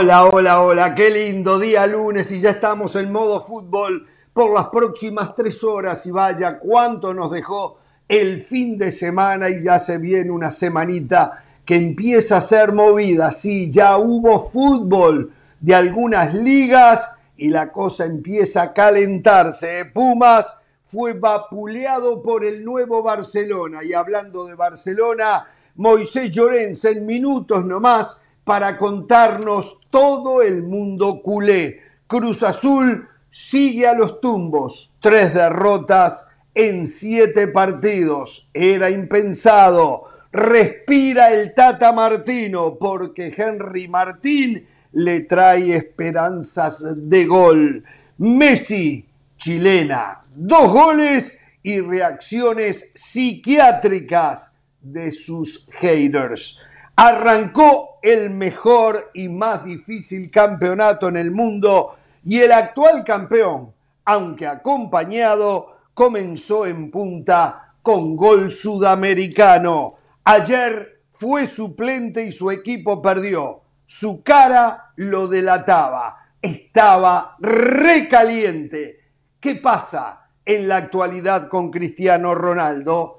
Hola, hola, hola, qué lindo día lunes y ya estamos en modo fútbol por las próximas tres horas y vaya cuánto nos dejó el fin de semana y ya se viene una semanita que empieza a ser movida. Sí, ya hubo fútbol de algunas ligas y la cosa empieza a calentarse. Pumas fue vapuleado por el nuevo Barcelona y hablando de Barcelona, Moisés Llorens en minutos nomás para contarnos todo el mundo culé. Cruz Azul sigue a los tumbos, tres derrotas en siete partidos. Era impensado. Respira el Tata Martino porque Henry Martín le trae esperanzas de gol. Messi, chilena, dos goles y reacciones psiquiátricas de sus haters. Arrancó el mejor y más difícil campeonato en el mundo y el actual campeón, aunque acompañado, comenzó en punta con gol sudamericano. Ayer fue suplente y su equipo perdió. Su cara lo delataba. Estaba recaliente. ¿Qué pasa en la actualidad con Cristiano Ronaldo?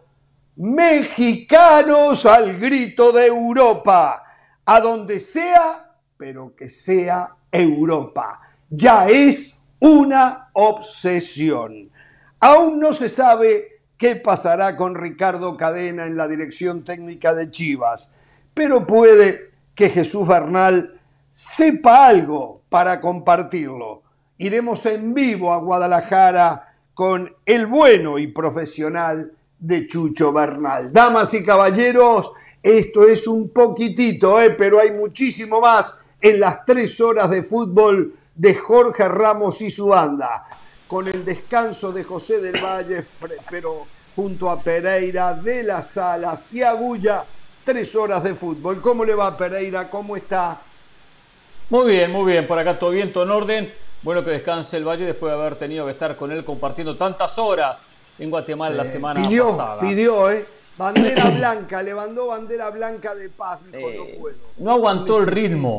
Mexicanos al grito de Europa, a donde sea, pero que sea Europa. Ya es una obsesión. Aún no se sabe qué pasará con Ricardo Cadena en la dirección técnica de Chivas, pero puede que Jesús Bernal sepa algo para compartirlo. Iremos en vivo a Guadalajara con el bueno y profesional de Chucho Bernal. Damas y caballeros, esto es un poquitito, ¿eh? pero hay muchísimo más en las tres horas de fútbol de Jorge Ramos y su banda, con el descanso de José del Valle, pero junto a Pereira de las Salas y Agulla, tres horas de fútbol. ¿Cómo le va Pereira? ¿Cómo está? Muy bien, muy bien, por acá todo bien, todo en orden. Bueno que descanse el Valle después de haber tenido que estar con él compartiendo tantas horas en Guatemala la semana pidió, pasada. Pidió, ¿eh? Bandera blanca, le mandó bandera blanca de paz, dijo, no puedo. no aguantó el ritmo.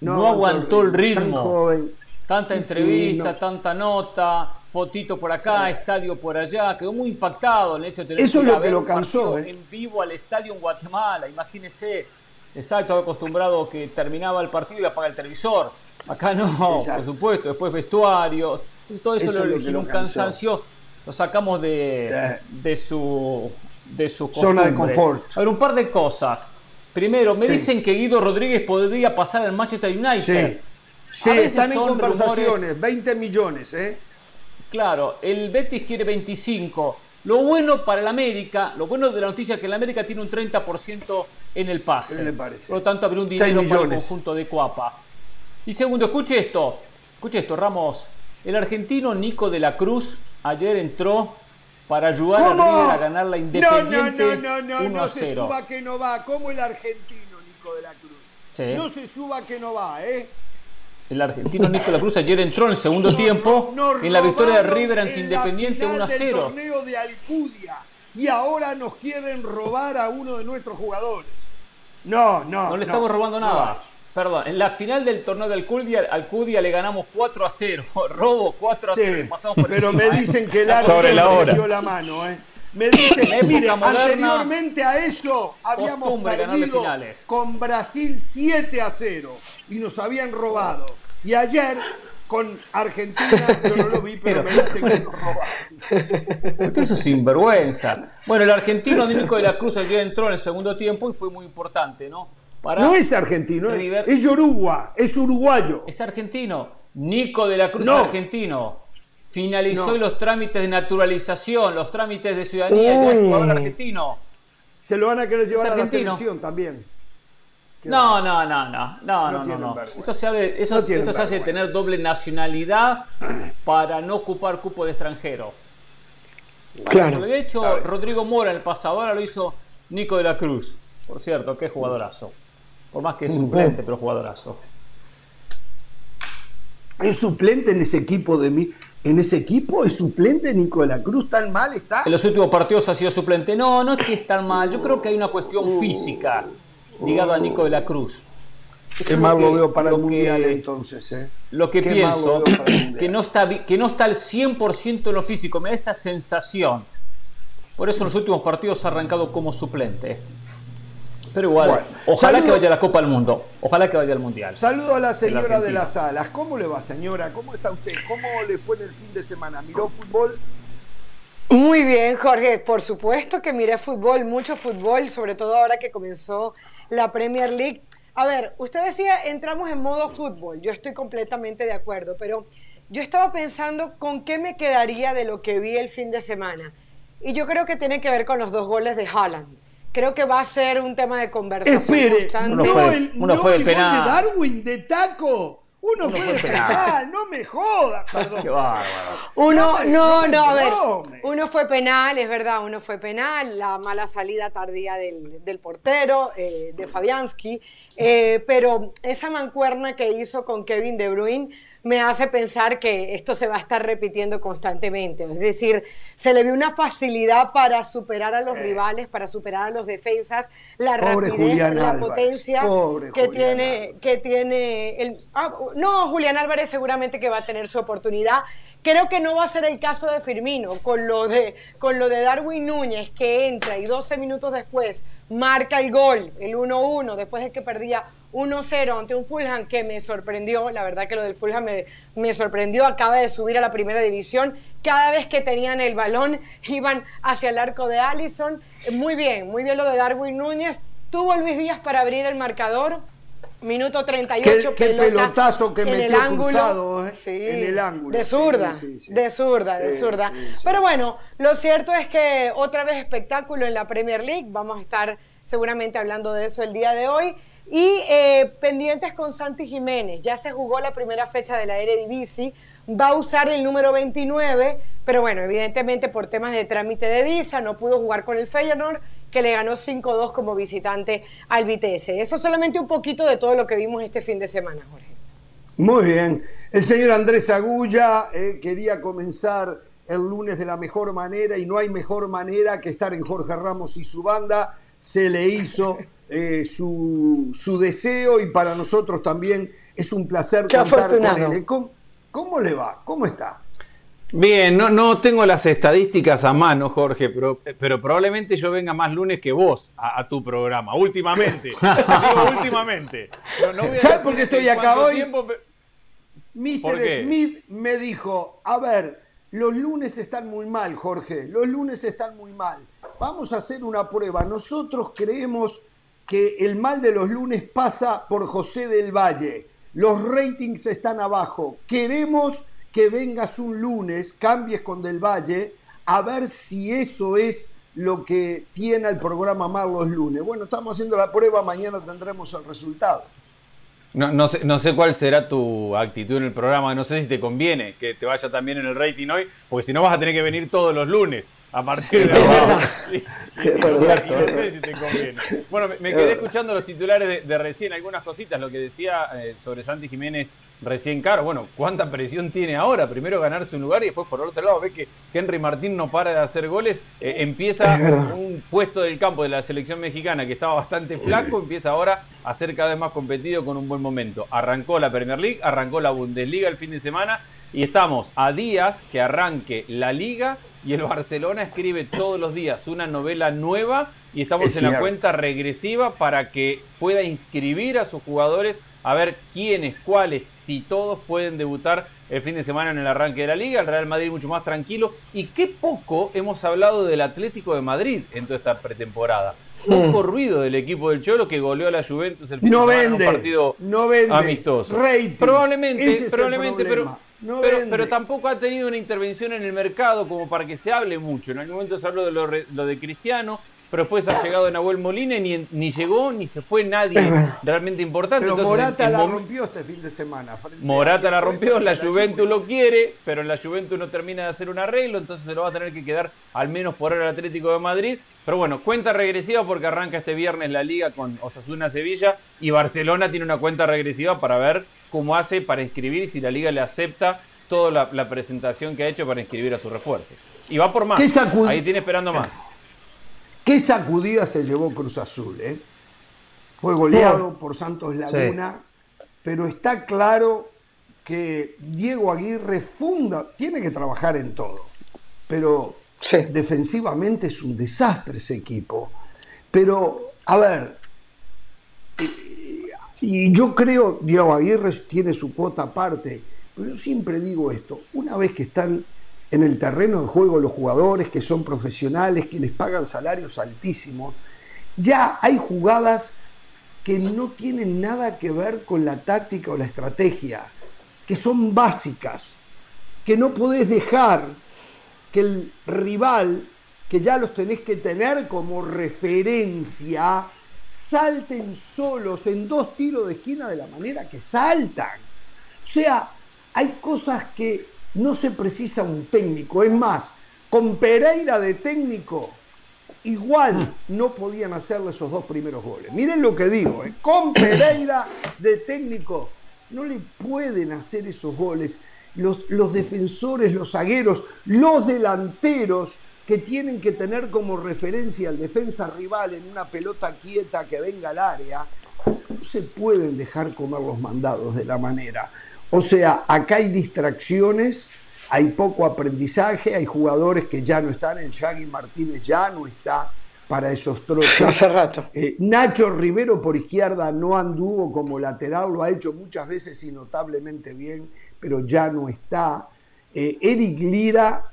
No, aguantó el ritmo. Tan joven. Tanta sí, entrevista, no. tanta nota, fotito por acá, estadio por allá. Quedó muy impactado en el hecho de tener Eso es ir lo que lo un cansó, partido ¿eh? en vivo al estadio en Guatemala. Imagínese, exacto, estaba acostumbrado que terminaba el partido y apaga el televisor. Acá no, Exacto. por supuesto. Después vestuarios. Todo eso, Eso lo es lo que originó lo un cansó. cansancio. Lo sacamos de, Eh. de su de su Zona de confort. A ver, un par de cosas. Primero, me Sí. dicen que Guido Rodríguez podría pasar al Manchester United. Sí, están en conversaciones, 20 millones, ¿eh? Claro, el Betis quiere 25. Lo bueno para el América, lo bueno de la noticia es que el América tiene un 30% en el pase. ¿Qué le parece? Por lo tanto, habrá un dinero para el conjunto de Cuapa. Y segundo, escuche esto. Escuche esto, Ramos. El argentino Nico de la Cruz ayer entró para ayudar a. River a ganar la No, no, Independiente no, no, no, 1 a no se 0. suba que no va. Como el argentino, Nico de la Cruz. Sí. No se suba que no va, ¿eh? El argentino Nico de la Cruz ayer entró en el segundo tiempo en la victoria de River ante Independiente final 1 a del 0. torneo de Alcudia. Y ahora nos quieren robar a uno de nuestros jugadores. No, no. No le estamos robando no. nada. Perdón, en la final del torneo de Alcudia, Alcudia le ganamos 4 a 0. Robo 4 a 0. Sí, pasamos por pero me encima, ¿eh? dicen que el árbitro Sobre la hora. metió la mano, ¿eh? Me dicen, En época mire, anteriormente a eso habíamos perdido con Brasil 7 a 0 y nos habían robado. Y ayer con Argentina, yo no lo vi, pero me dicen que nos robaron. Usted es un sinvergüenza. Bueno, el argentino Nico de la Cruz ayer entró en el segundo tiempo y fue muy importante, ¿no? Para... No es argentino, es, River- es Yoruba, es uruguayo. Es argentino. Nico de la Cruz No. es argentino. Finalizó No. los trámites de naturalización, los trámites de ciudadanía, es jugador argentino. Se lo van a querer llevar a la selección también. No, no, no, no, no, No. Esto se, abre- eso, No tienen esto se hace tener doble nacionalidad para no ocupar cupo de extranjero. Claro. lo había hecho. Rodrigo Mora en el pasado, ahora lo hizo Nico de la Cruz. Por cierto, qué jugadorazo. Por más que es suplente, pero jugadorazo. ¿Es suplente en ese equipo de mí? ¿En ese equipo es suplente Nico de la Cruz? ¿Tan mal está? En los últimos partidos ha sido suplente. No, no es que es tan mal. Yo creo que hay una cuestión física ligada a Nico de la Cruz. Qué mal lo veo para el Mundial entonces. ¿eh? Lo que pienso, que no, está, que no está al 100% en lo físico, me da esa sensación. Por eso en los últimos partidos ha arrancado como suplente. Pero igual, ojalá que vaya a la Copa del Mundo, ojalá que vaya al Mundial. Saludo a la señora de las alas. ¿Cómo le va, señora? ¿Cómo está usted? ¿Cómo le fue en el fin de semana? ¿Miró fútbol? Muy bien, Jorge. Por supuesto que miré fútbol, mucho fútbol, sobre todo ahora que comenzó la Premier League. A ver, usted decía, entramos en modo fútbol. Yo estoy completamente de acuerdo, pero yo estaba pensando con qué me quedaría de lo que vi el fin de semana. Y yo creo que tiene que ver con los dos goles de Haaland. Creo que va a ser un tema de conversación. Espere, no el, no el gol de Darwin de taco. Uno, fue, penal. no me jodas, perdón. Qué Uno, no, no, a ver, uno fue penal, es verdad, uno fue penal, la mala salida tardía del, del portero, eh, de Fabianski, eh, pero esa mancuerna que hizo con Kevin De Bruyne me hace pensar que esto se va a estar repitiendo constantemente. Es decir, se le ve una facilidad para superar a los rivales, para superar a los defensas, la rapidez, la potencia que tiene, que tiene el. Ah, no, Julián Álvarez seguramente que va a tener su oportunidad. Creo que no va a ser el caso de Firmino, con lo de, con lo de Darwin Núñez, que entra y 12 minutos después marca el gol, el 1-1, después de que perdía 1-0 ante un Fulham que me sorprendió, la verdad que lo del Fulham me, sorprendió, acaba de subir a la primera división, cada vez que tenían el balón iban hacia el arco de Allison, muy bien, muy bien lo de Darwin Núñez, tuvo Luis Díaz para abrir el marcador, minuto 38, qué, pelotazo que metió el ángulo, ¿eh? en el ángulo. De zurda, de zurda, de zurda. Pero bueno, lo cierto es que otra vez espectáculo en la Premier League, vamos a estar seguramente hablando de eso el día de hoy. Y eh, pendientes con Santi Jiménez, ya se jugó la primera fecha de la Eredivisie, va a usar el número 29, pero bueno, evidentemente por temas de trámite de visa no pudo jugar con el Feyenoord, que le ganó 5-2 como visitante al Vitesse. Eso solamente un poquito de todo lo que vimos este fin de semana, Jorge. Muy bien. El señor Andrés Agulla eh, quería comenzar el lunes de la mejor manera y no hay mejor manera que estar en Jorge Ramos y su banda. Se le hizo eh, su, su, deseo y para nosotros también es un placer contar con él. ¿Cómo, le va? ¿Cómo está? Bien, no, no tengo las estadísticas a mano, Jorge, pero, pero probablemente yo venga más lunes que vos a, tu programa, últimamente. últimamente. ¿Sabes por qué estoy acá hoy? Mr. Smith me dijo, a ver, los lunes están muy mal, Jorge, los lunes están muy mal. Vamos a hacer una prueba. Nosotros creemos que el mal de los lunes pasa por José del Valle. Los ratings están abajo. Queremos que vengas un lunes, cambies con Del Valle, a ver si eso es lo que tiene el programa mal los lunes. Bueno, estamos haciendo la prueba, mañana tendremos el resultado. No, no, sé, no sé cuál será tu actitud en el programa, no sé si te conviene que te vaya también en el rating hoy, porque si no vas a tener que venir todos los lunes a partir de ahora. Bueno, me, quedé escuchando los titulares de, recién, algunas cositas, lo que decía eh, sobre Santi Jiménez recién caro. Bueno, ¿cuánta presión tiene ahora? Primero ganarse un lugar y después por otro lado ve que Henry Martín no para de hacer goles. Eh, empieza un puesto del campo de la selección mexicana que estaba bastante flaco, empieza ahora a ser cada vez más competido con un buen momento. Arrancó la Premier League, arrancó la Bundesliga el fin de semana y estamos a días que arranque la liga y el Barcelona escribe todos los días una novela nueva y estamos en la cuenta regresiva para que pueda inscribir a sus jugadores a ver quiénes, cuáles, si todos pueden debutar el fin de semana en el arranque de la liga, el Real Madrid mucho más tranquilo y qué poco hemos hablado del Atlético de Madrid en toda esta pretemporada. Poco hmm. ruido del equipo del Cholo que goleó a la Juventus el fin no de semana un partido no vende, amistoso. Probablemente, probablemente, pero pero, tampoco ha tenido una intervención en el mercado como para que se hable mucho. En algún momento se habló de lo, de Cristiano, pero después ha llegado Nahuel Molina y ni, llegó ni se fue nadie realmente importante. Pero Morata la rompió este fin de semana. Morata la rompió, la Juventus lo quiere, pero la Juventus no termina de hacer un arreglo, entonces se lo va a tener que quedar al menos por ahora el Atlético de Madrid. Pero bueno, cuenta regresiva porque arranca este viernes la liga con Osasuna Sevilla y Barcelona tiene una cuenta regresiva para ver cómo hace para inscribir y si la liga le acepta toda la, presentación que ha hecho para inscribir a su refuerzo. Y va por más. Ahí tiene esperando más. ¿Qué sacudida se llevó Cruz Azul? Eh? fue goleado por Santos Laguna, pero está claro que Diego Aguirre funda, tiene que trabajar en todo, pero defensivamente es un desastre ese equipo. Pero, a ver, y yo creo, Diego Aguirre tiene su cuota aparte, pero yo siempre digo esto, una vez que están en el terreno de juego los jugadores, que son profesionales, que les pagan salarios altísimos, ya hay jugadas que no tienen nada que ver con la táctica o la estrategia, que son básicas, que no podés dejar que el rival, que ya los tenés que tener como referencia, salten solos en dos tiros de esquina de la manera que saltan. O sea, hay cosas que no se precisa un técnico. Es más, con Pereira de técnico, igual no podían hacerle esos dos primeros goles. Miren lo que digo, ¿eh? con Pereira de técnico, no le pueden hacer esos goles. Los, los defensores, los zagueros, los delanteros que tienen que tener como referencia al defensa rival en una pelota quieta que venga al área, no se pueden dejar comer los mandados de la manera. O sea, acá hay distracciones, hay poco aprendizaje, hay jugadores que ya no están, el Shaggy Martínez ya no está para esos trotes. Hace rato. Eh, Nacho Rivero por izquierda no anduvo como lateral, lo ha hecho muchas veces y notablemente bien, pero ya no está. Eh, Eric Lira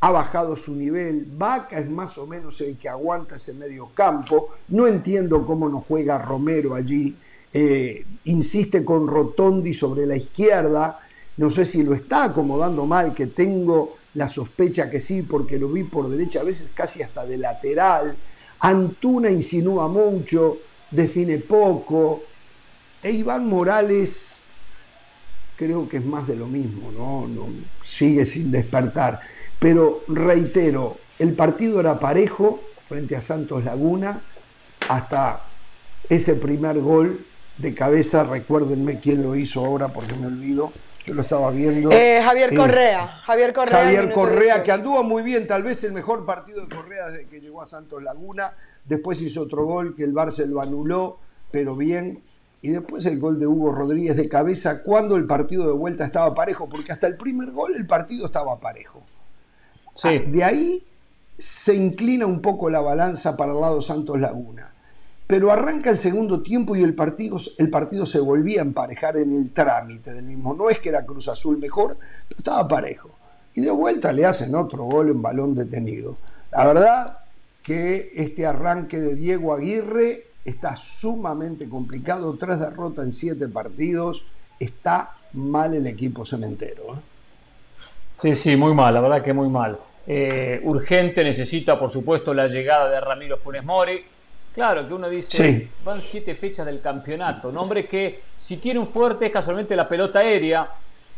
ha bajado su nivel, Vaca es más o menos el que aguanta ese medio campo, no entiendo cómo no juega Romero allí, eh, insiste con Rotondi sobre la izquierda, no sé si lo está acomodando mal, que tengo la sospecha que sí, porque lo vi por derecha, a veces casi hasta de lateral, Antuna insinúa mucho, define poco, e Iván Morales creo que es más de lo mismo, ¿no? no sigue sin despertar. Pero reitero, el partido era parejo frente a Santos Laguna hasta ese primer gol de cabeza, recuérdenme quién lo hizo ahora porque me olvido, yo lo estaba viendo. Eh, Javier eh, Correa. Javier Correa, Javier Correa que anduvo muy bien, tal vez el mejor partido de Correa desde que llegó a Santos Laguna. Después hizo otro gol que el Barça lo anuló, pero bien. Y después el gol de Hugo Rodríguez de cabeza cuando el partido de vuelta estaba parejo, porque hasta el primer gol el partido estaba parejo. Ah, de ahí se inclina un poco la balanza para el lado Santos Laguna. Pero arranca el segundo tiempo y el partido, el partido se volvía a emparejar en el trámite del mismo. No es que era Cruz Azul mejor, pero estaba parejo. Y de vuelta le hacen otro gol en balón detenido. La verdad que este arranque de Diego Aguirre está sumamente complicado. Tres derrotas en siete partidos. Está mal el equipo cementero. ¿eh? Sí, sí, muy mal, la verdad que muy mal. Eh, urgente, necesita por supuesto la llegada de Ramiro Funes Mori. Claro que uno dice, van siete fechas del campeonato, nombre que si tiene un fuerte es casualmente la pelota aérea,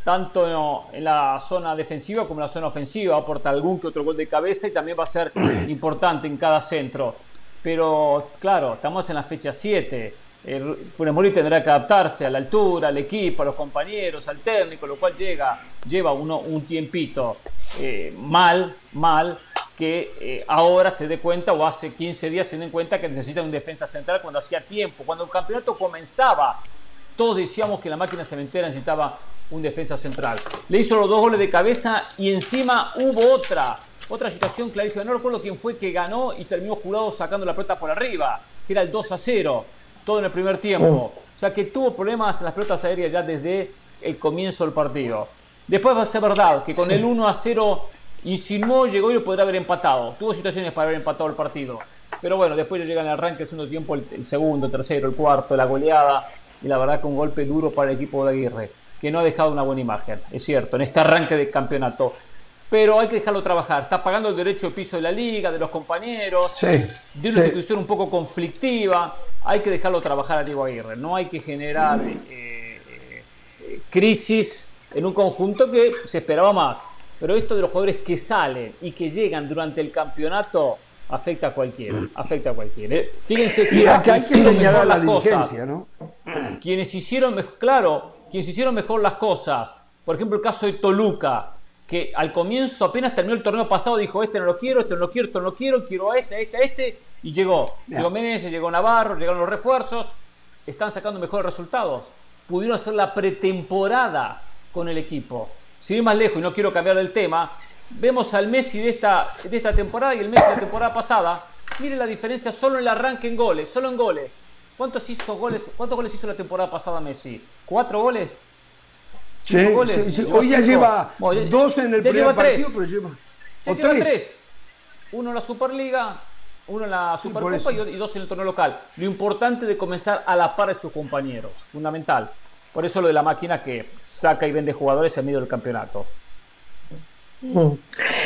tanto en la zona defensiva como en la zona ofensiva, aporta algún que otro gol de cabeza y también va a ser importante en cada centro. Pero claro, estamos en la fecha 7. Funes Mori tendrá que adaptarse a la altura, al equipo, a los compañeros, al técnico, lo cual llega, lleva uno, un tiempito. Eh, mal, mal, que eh, ahora se dé cuenta o hace 15 días se den cuenta que necesita un defensa central cuando hacía tiempo, cuando el campeonato comenzaba. Todos decíamos que la máquina cementera necesitaba un defensa central. Le hizo los dos goles de cabeza y encima hubo otra, otra situación clarísima. No recuerdo quién fue que ganó y terminó jurado sacando la pelota por arriba, que era el 2 a 0, todo en el primer tiempo. Oh. O sea que tuvo problemas en las pelotas aéreas ya desde el comienzo del partido. Después va a ser verdad que con el 1 a 0 insinuó, llegó y lo podría haber empatado. Tuvo situaciones para haber empatado el partido. Pero bueno, después llega en el arranque, el segundo tiempo, el, segundo, el tercero, el cuarto, la goleada. Y la verdad que un golpe duro para el equipo de Aguirre, que no ha dejado una buena imagen, es cierto, en este arranque de campeonato. Pero hay que dejarlo trabajar. Está pagando el derecho de piso de la liga, de los compañeros, de una institución un poco conflictiva. Hay que dejarlo trabajar a Diego Aguirre. No hay que generar eh, eh, eh, crisis en un conjunto que se esperaba más. Pero esto de los jugadores que salen y que llegan durante el campeonato afecta a cualquiera, afecta a cualquiera. ¿eh? Fíjense que, hay que señalar la diligencia, ¿no? Quienes hicieron, claro, quienes hicieron mejor las cosas, por ejemplo el caso de Toluca, que al comienzo apenas terminó el torneo pasado dijo, este no lo quiero, este no lo quiero, este no lo quiero, quiero a este, a este, a este, y llegó. Llegó Menezes, llegó Navarro, llegaron los refuerzos, están sacando mejores resultados. Pudieron hacer la pretemporada con el equipo. Si más lejos y no quiero cambiar el tema, vemos al Messi de esta, de esta temporada y el Messi de la temporada pasada. Mire la diferencia solo en el arranque en goles, solo en goles. ¿Cuántos, hizo goles, ¿Cuántos goles hizo la temporada pasada Messi? ¿Cuatro goles? Sí, Hoy ya lleva dos en el primer partido, pero lleva. o tres. Uno en la Superliga, uno en la Supercopa y dos en el torneo local. Lo importante de comenzar a la par de sus compañeros, fundamental. Por eso lo de la máquina que saca y vende jugadores en medio del campeonato. Mm.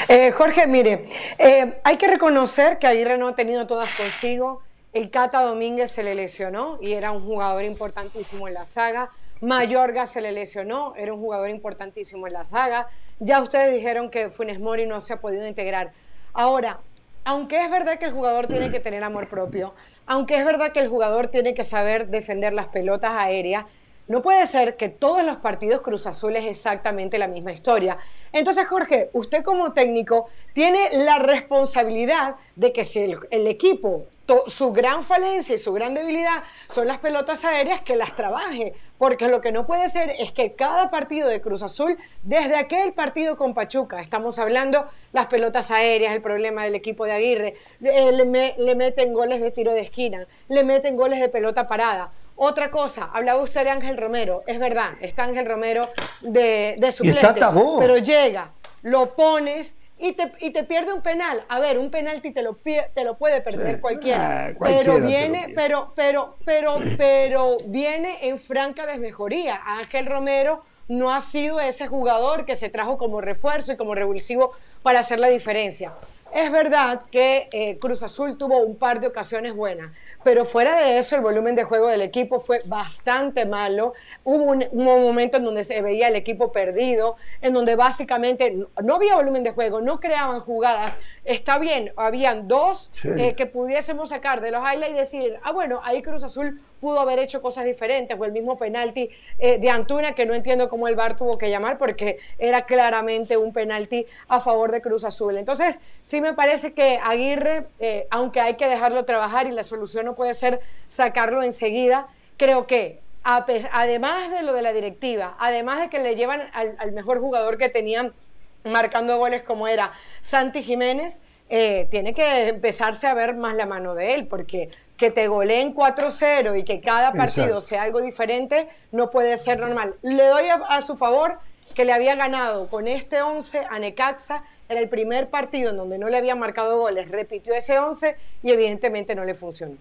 Eh, Jorge, mire, eh, hay que reconocer que Aguirre no ha tenido todas consigo. El Cata Domínguez se le lesionó y era un jugador importantísimo en la saga. Mayorga se le lesionó, era un jugador importantísimo en la saga. Ya ustedes dijeron que Funes Mori no se ha podido integrar. Ahora, aunque es verdad que el jugador tiene que tener amor propio, aunque es verdad que el jugador tiene que saber defender las pelotas aéreas, no puede ser que todos los partidos Cruz Azul es exactamente la misma historia. Entonces, Jorge, usted como técnico tiene la responsabilidad de que si el, equipo, su gran falencia y su gran debilidad son las pelotas aéreas, que las trabaje. Porque lo que no puede ser es que cada partido de Cruz Azul, desde aquel partido con Pachuca, estamos hablando las pelotas aéreas, el problema del equipo de Aguirre, le, le meten goles de tiro de esquina, le meten goles de pelota parada. Otra cosa, hablaba usted de Ángel Romero, es verdad, está Ángel Romero de, de suplente, pero llega, lo pones y te, y te, pierde un penal. A ver, un penalti te lo, te lo puede perder cualquiera, ah, pero viene, pero, pero, pero, pero viene en franca desmejoría. Ángel Romero no ha sido ese jugador que se trajo como refuerzo y como revulsivo para hacer la diferencia. Es verdad que eh, Cruz Azul tuvo un par de ocasiones buenas, pero fuera de eso el volumen de juego del equipo fue bastante malo. Hubo un, momento en donde se veía el equipo perdido, en donde básicamente no había volumen de juego, no creaban jugadas. Está bien, habían dos eh, que pudiésemos sacar de los highlights y decir, ah, bueno, ahí Cruz Azul pudo haber hecho cosas diferentes, o el mismo penalti eh, de Antuna, que no entiendo cómo el VAR tuvo que llamar, porque era claramente un penalti a favor de Cruz Azul. Entonces, sí me parece que Aguirre, eh, aunque hay que dejarlo trabajar y la solución no puede ser sacarlo enseguida, creo que además de lo de la directiva, además de que le llevan al, mejor jugador que tenían marcando goles como era Santi Jiménez, eh, tiene que empezarse a ver más la mano de él, porque que te goleen 4-0 y que cada partido sea algo diferente, no puede ser normal. Le doy a, su favor que le había ganado con este 11 a Necaxa, era el primer partido en donde no le habían marcado goles, repitió ese 11 y evidentemente no le funcionó.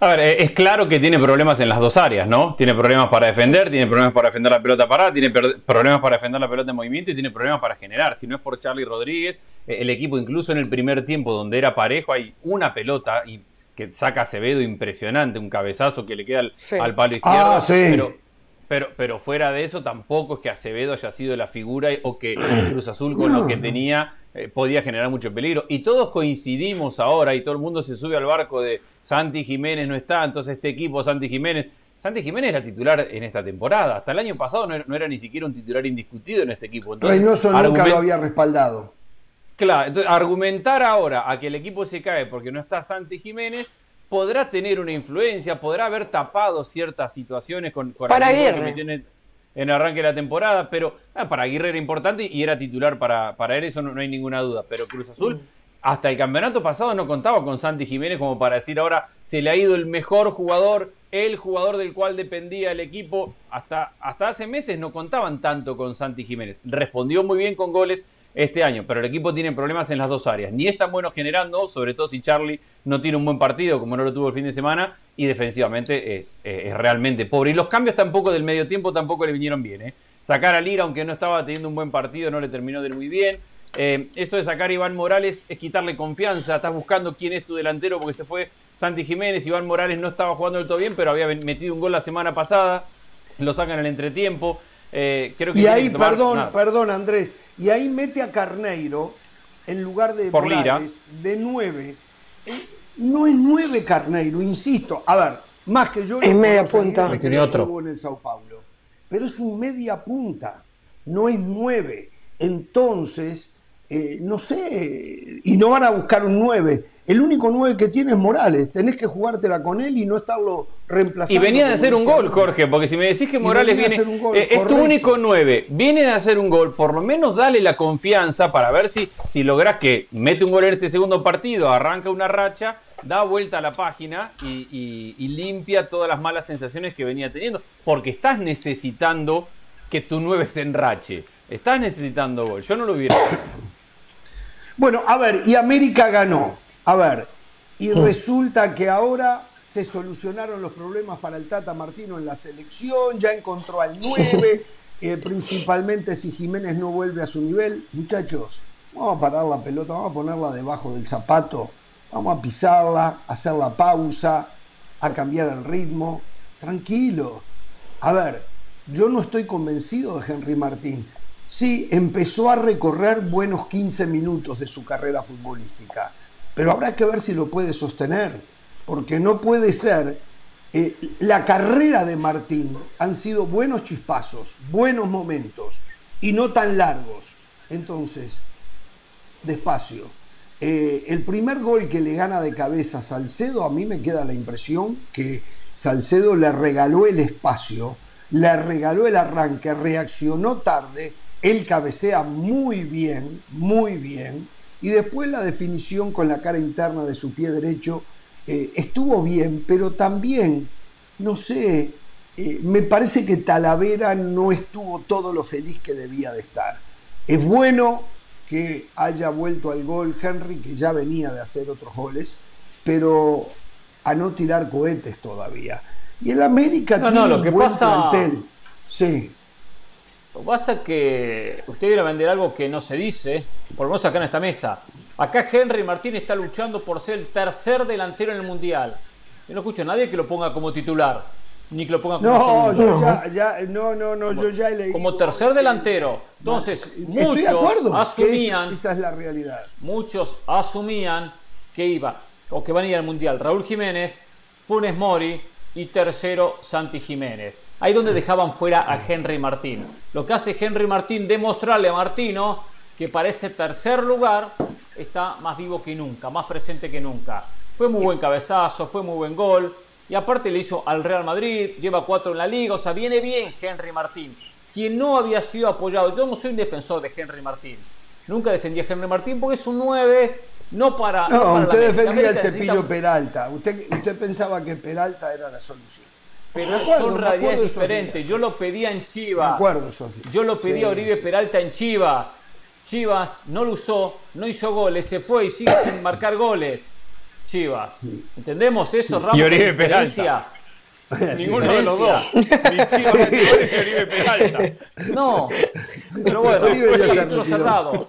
A ver, eh, es claro que tiene problemas en las dos áreas, ¿no? Tiene problemas para defender, tiene problemas para defender la pelota parada, tiene problemas para defender la pelota en movimiento y tiene problemas para generar. Si no es por Charlie Rodríguez, eh, el equipo incluso en el primer tiempo donde era parejo hay una pelota y que saca Acevedo impresionante, un cabezazo que le queda al, palo izquierdo. Ah, pero, pero, pero, fuera de eso, tampoco es que Acevedo haya sido la figura o que Cruz Azul con lo que tenía eh, podía generar mucho peligro. Y todos coincidimos ahora y todo el mundo se sube al barco de Santi Jiménez no está, entonces este equipo Santi Jiménez. Santi Jiménez era titular en esta temporada. Hasta el año pasado no era, ni siquiera un titular indiscutido en este equipo. Entonces, Reynoso nunca lo había respaldado. Claro, entonces argumentar ahora a que el equipo se cae porque no está Santi Jiménez podrá tener una influencia, podrá haber tapado ciertas situaciones con, con para que metió en el, arranque de la temporada, pero ah, para Aguirre era importante y era titular para, para él, eso no, hay ninguna duda. Pero Cruz Azul, mm. hasta el campeonato pasado no contaba con Santi Jiménez como para decir ahora se le ha ido el mejor jugador, el jugador del cual dependía el equipo. Hasta, hasta hace meses no contaban tanto con Santi Jiménez. Respondió muy bien con goles este año, pero el equipo tiene problemas en las dos áreas. Ni es tan bueno generando, sobre todo si Charlie no tiene un buen partido como no lo tuvo el fin de semana, y defensivamente es, eh, realmente pobre. Y los cambios tampoco del medio tiempo tampoco le vinieron bien. ¿eh? Sacar a Lira, aunque no estaba teniendo un buen partido, no le terminó de ir muy bien. Eh, eso de sacar a Iván Morales es quitarle confianza. Estás buscando quién es tu delantero porque se fue Santi Jiménez. Iván Morales no estaba jugando del todo bien, pero había metido un gol la semana pasada. Lo sacan el entretiempo. Eh, y ahí, perdón, perdón Andrés, y ahí mete a Carneiro en lugar de Por Morales, de 9. Eh, no es 9 Carneiro, insisto. A ver, más que yo. Es media punta. Que otro. en el Sao Paulo. Pero es un media punta, no es 9. Entonces, eh, no sé, y no van a buscar un 9. El único 9 que tiene es Morales. Tenés que jugártela con él y no estarlo reemplazando. Y venía de hacer un gol, Jorge, porque si me decís que Morales viene. Eh, es tu único 9, viene de hacer un gol, por lo menos dale la confianza para ver si, si lográs que mete un gol en este segundo partido, arranca una racha, da vuelta a la página y, y limpia todas las malas sensaciones que venía teniendo. Porque estás necesitando que tu 9 se enrache. Estás necesitando gol. Yo no lo hubiera. Bueno, a ver, y América ganó. A ver, y mm. resulta que ahora se solucionaron los problemas para el Tata Martino en la selección, ya encontró al 9, eh, principalmente si Jiménez no vuelve a su nivel. Muchachos, vamos a parar la pelota, vamos a ponerla debajo del zapato, vamos a pisarla, a hacer la pausa, a cambiar el ritmo. Tranquilo. A ver, yo no estoy convencido de Henry Martín. Sí, empezó a recorrer buenos 15 minutos de su carrera futbolística, pero habrá que ver si lo puede sostener, porque no puede ser. Eh, la carrera de Martín han sido buenos chispazos, buenos momentos y no tan largos. Entonces, despacio. Eh, el primer gol que le gana de cabeza Salcedo, a mí me queda la impresión que Salcedo le regaló el espacio, le regaló el arranque, reaccionó tarde él cabecea muy bien, muy bien, y después la definición con la cara interna de su pie derecho eh, estuvo bien, pero también, no sé, eh, me parece que Talavera no estuvo todo lo feliz que debía de estar. Es bueno que haya vuelto al gol Henry, que ya venía de hacer otros goles, pero a no tirar cohetes todavía. Y el América tiene no, lo que un buen pasa... plantel. Sí. Lo que pasa es que usted viene a vender algo que no se dice, por lo menos acá en esta mesa. Acá Henry Martín está luchando por ser el tercer delantero en el Mundial. Yo no escucho a nadie que lo ponga como titular, ni que lo ponga como no, yo ya, no, no, no, yo ya he leído. Como tercer delantero. Entonces, muchos asumían. esa es la realidad. Muchos asumían que iba, o que van a ir al Mundial Raúl Jiménez, Funes Mori y tercero Santi Jiménez. Ahí donde dejaban fuera a Henry Martín. Lo que hace Henry Martín, demostrarle a Martino que para ese tercer lugar está más vivo que nunca, más presente que nunca. Fue muy buen cabezazo, fue muy buen gol. Y aparte le hizo al Real Madrid, lleva cuatro en la liga, o sea, viene bien Henry Martín. Quien no había sido apoyado, yo no soy un defensor de Henry Martín. Nunca defendí a Henry Martín porque es un 9, no para. No, usted defendía el cepillo Peralta. Usted, usted pensaba que Peralta era la solución. Pero son realidades diferentes. Yo lo pedía en Chivas. acuerdo, Yo lo pedí a Oribe Peralta en Chivas. Chivas no lo usó, no hizo goles, se fue y sigue sin marcar goles. Chivas. ¿Entendemos eso, Ramos? Y Oribe Peralta. Ninguno de los dos. Ni Chivas ni Oribe Peralta. No. Pero bueno, capítulo cerrado.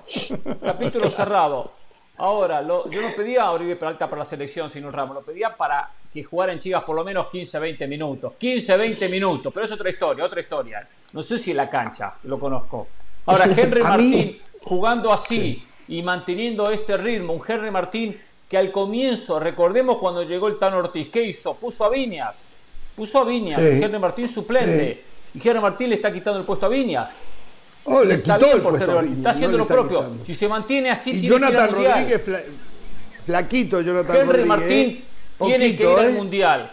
Capítulo cerrado. Ahora, yo no pedía a Oribe Peralta para la selección, sino Ramos. Lo pedía para que jugara en Chivas por lo menos 15, 20 minutos. 15, 20 minutos, pero es otra historia, otra historia. No sé si en la cancha, lo conozco. Ahora, Henry Martín jugando así y manteniendo este ritmo, un Henry Martín que al comienzo, recordemos cuando llegó el Tan Ortiz, ¿qué hizo? Puso a Viñas, puso a Viñas, Henry Martín suplente, y Henry Martín le está quitando el puesto a Viñas. Oh, le está quitó el puesto Está haciendo lo propio. Si se mantiene así, y Jonathan Rodríguez, flaquito Jonathan Henry Martín tiene que ir al ¿eh? mundial.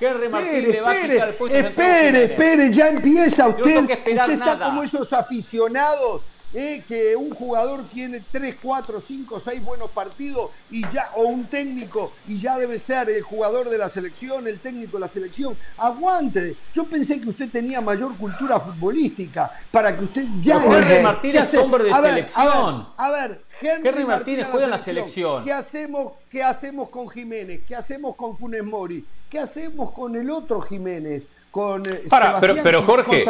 Henry Martín le va a quitar el puesto Espere, espere, ya empieza usted. usted está como esos aficionados eh, que un jugador tiene 3, 4, 5, 6 buenos partidos y ya, o un técnico y ya debe ser el jugador de la selección, el técnico de la selección. Aguante. Yo pensé que usted tenía mayor cultura futbolística para que usted ya. Henry Martínez es hombre de selección. A ver, Henry, Martínez juega en la selección. ¿Qué hacemos, ¿Qué hacemos con Jiménez? ¿Qué hacemos con Funes Mori? ¿Qué hacemos con el otro Jiménez? Con eh, Para, pero, pero, Jorge,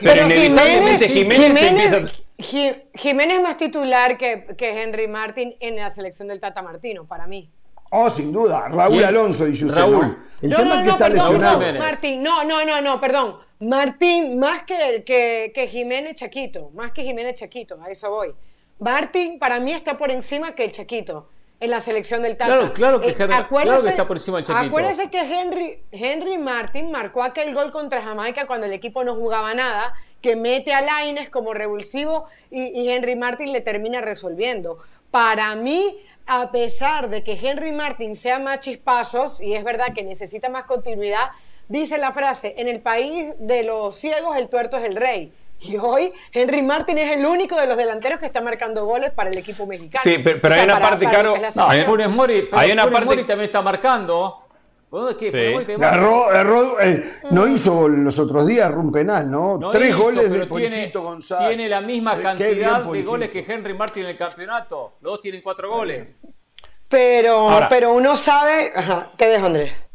pero, Jiménez, Jiménez, Jiménez, es más titular que, que, Henry Martin en la selección del Tata Martino, para mí. Oh, sin duda. Raúl Alonso, dice usted. Raúl. El no, tema no, que está lesionado. Martín, no, no, no, no, perdón. Martín, más que, que, que Jiménez Chaquito, más que Jiménez Chaquito, a eso voy. Martín para mí está por encima que el Chaquito. En la selección del Tata. Claro, claro que, eh, está por encima del Chaquito. Acuérdense que Henry, Henry Martin marcó aquel gol contra Jamaica cuando el equipo no jugaba nada, que mete a Laines como revulsivo y, Henry Martin le termina resolviendo. Para mí, a pesar de que Henry Martin sea más chispazos, y es verdad que necesita más continuidad, dice la frase, en el país de los ciegos el tuerto es el rey. Y hoy Henry Martin es el único de los delanteros que está marcando goles para el equipo mexicano. Sí, pero, hay una parte, Caro. No, hay, Funes Mori, hay una parte... Mori también está marcando. Sí. Erró, eh, no hizo los otros días, un penal, ¿no? Tres goles de Ponchito González. Tiene la misma cantidad de goles que Henry Martin en el campeonato. Los dos tienen cuatro goles. Pero, pero uno sabe. Ajá, te dejo, Andrés.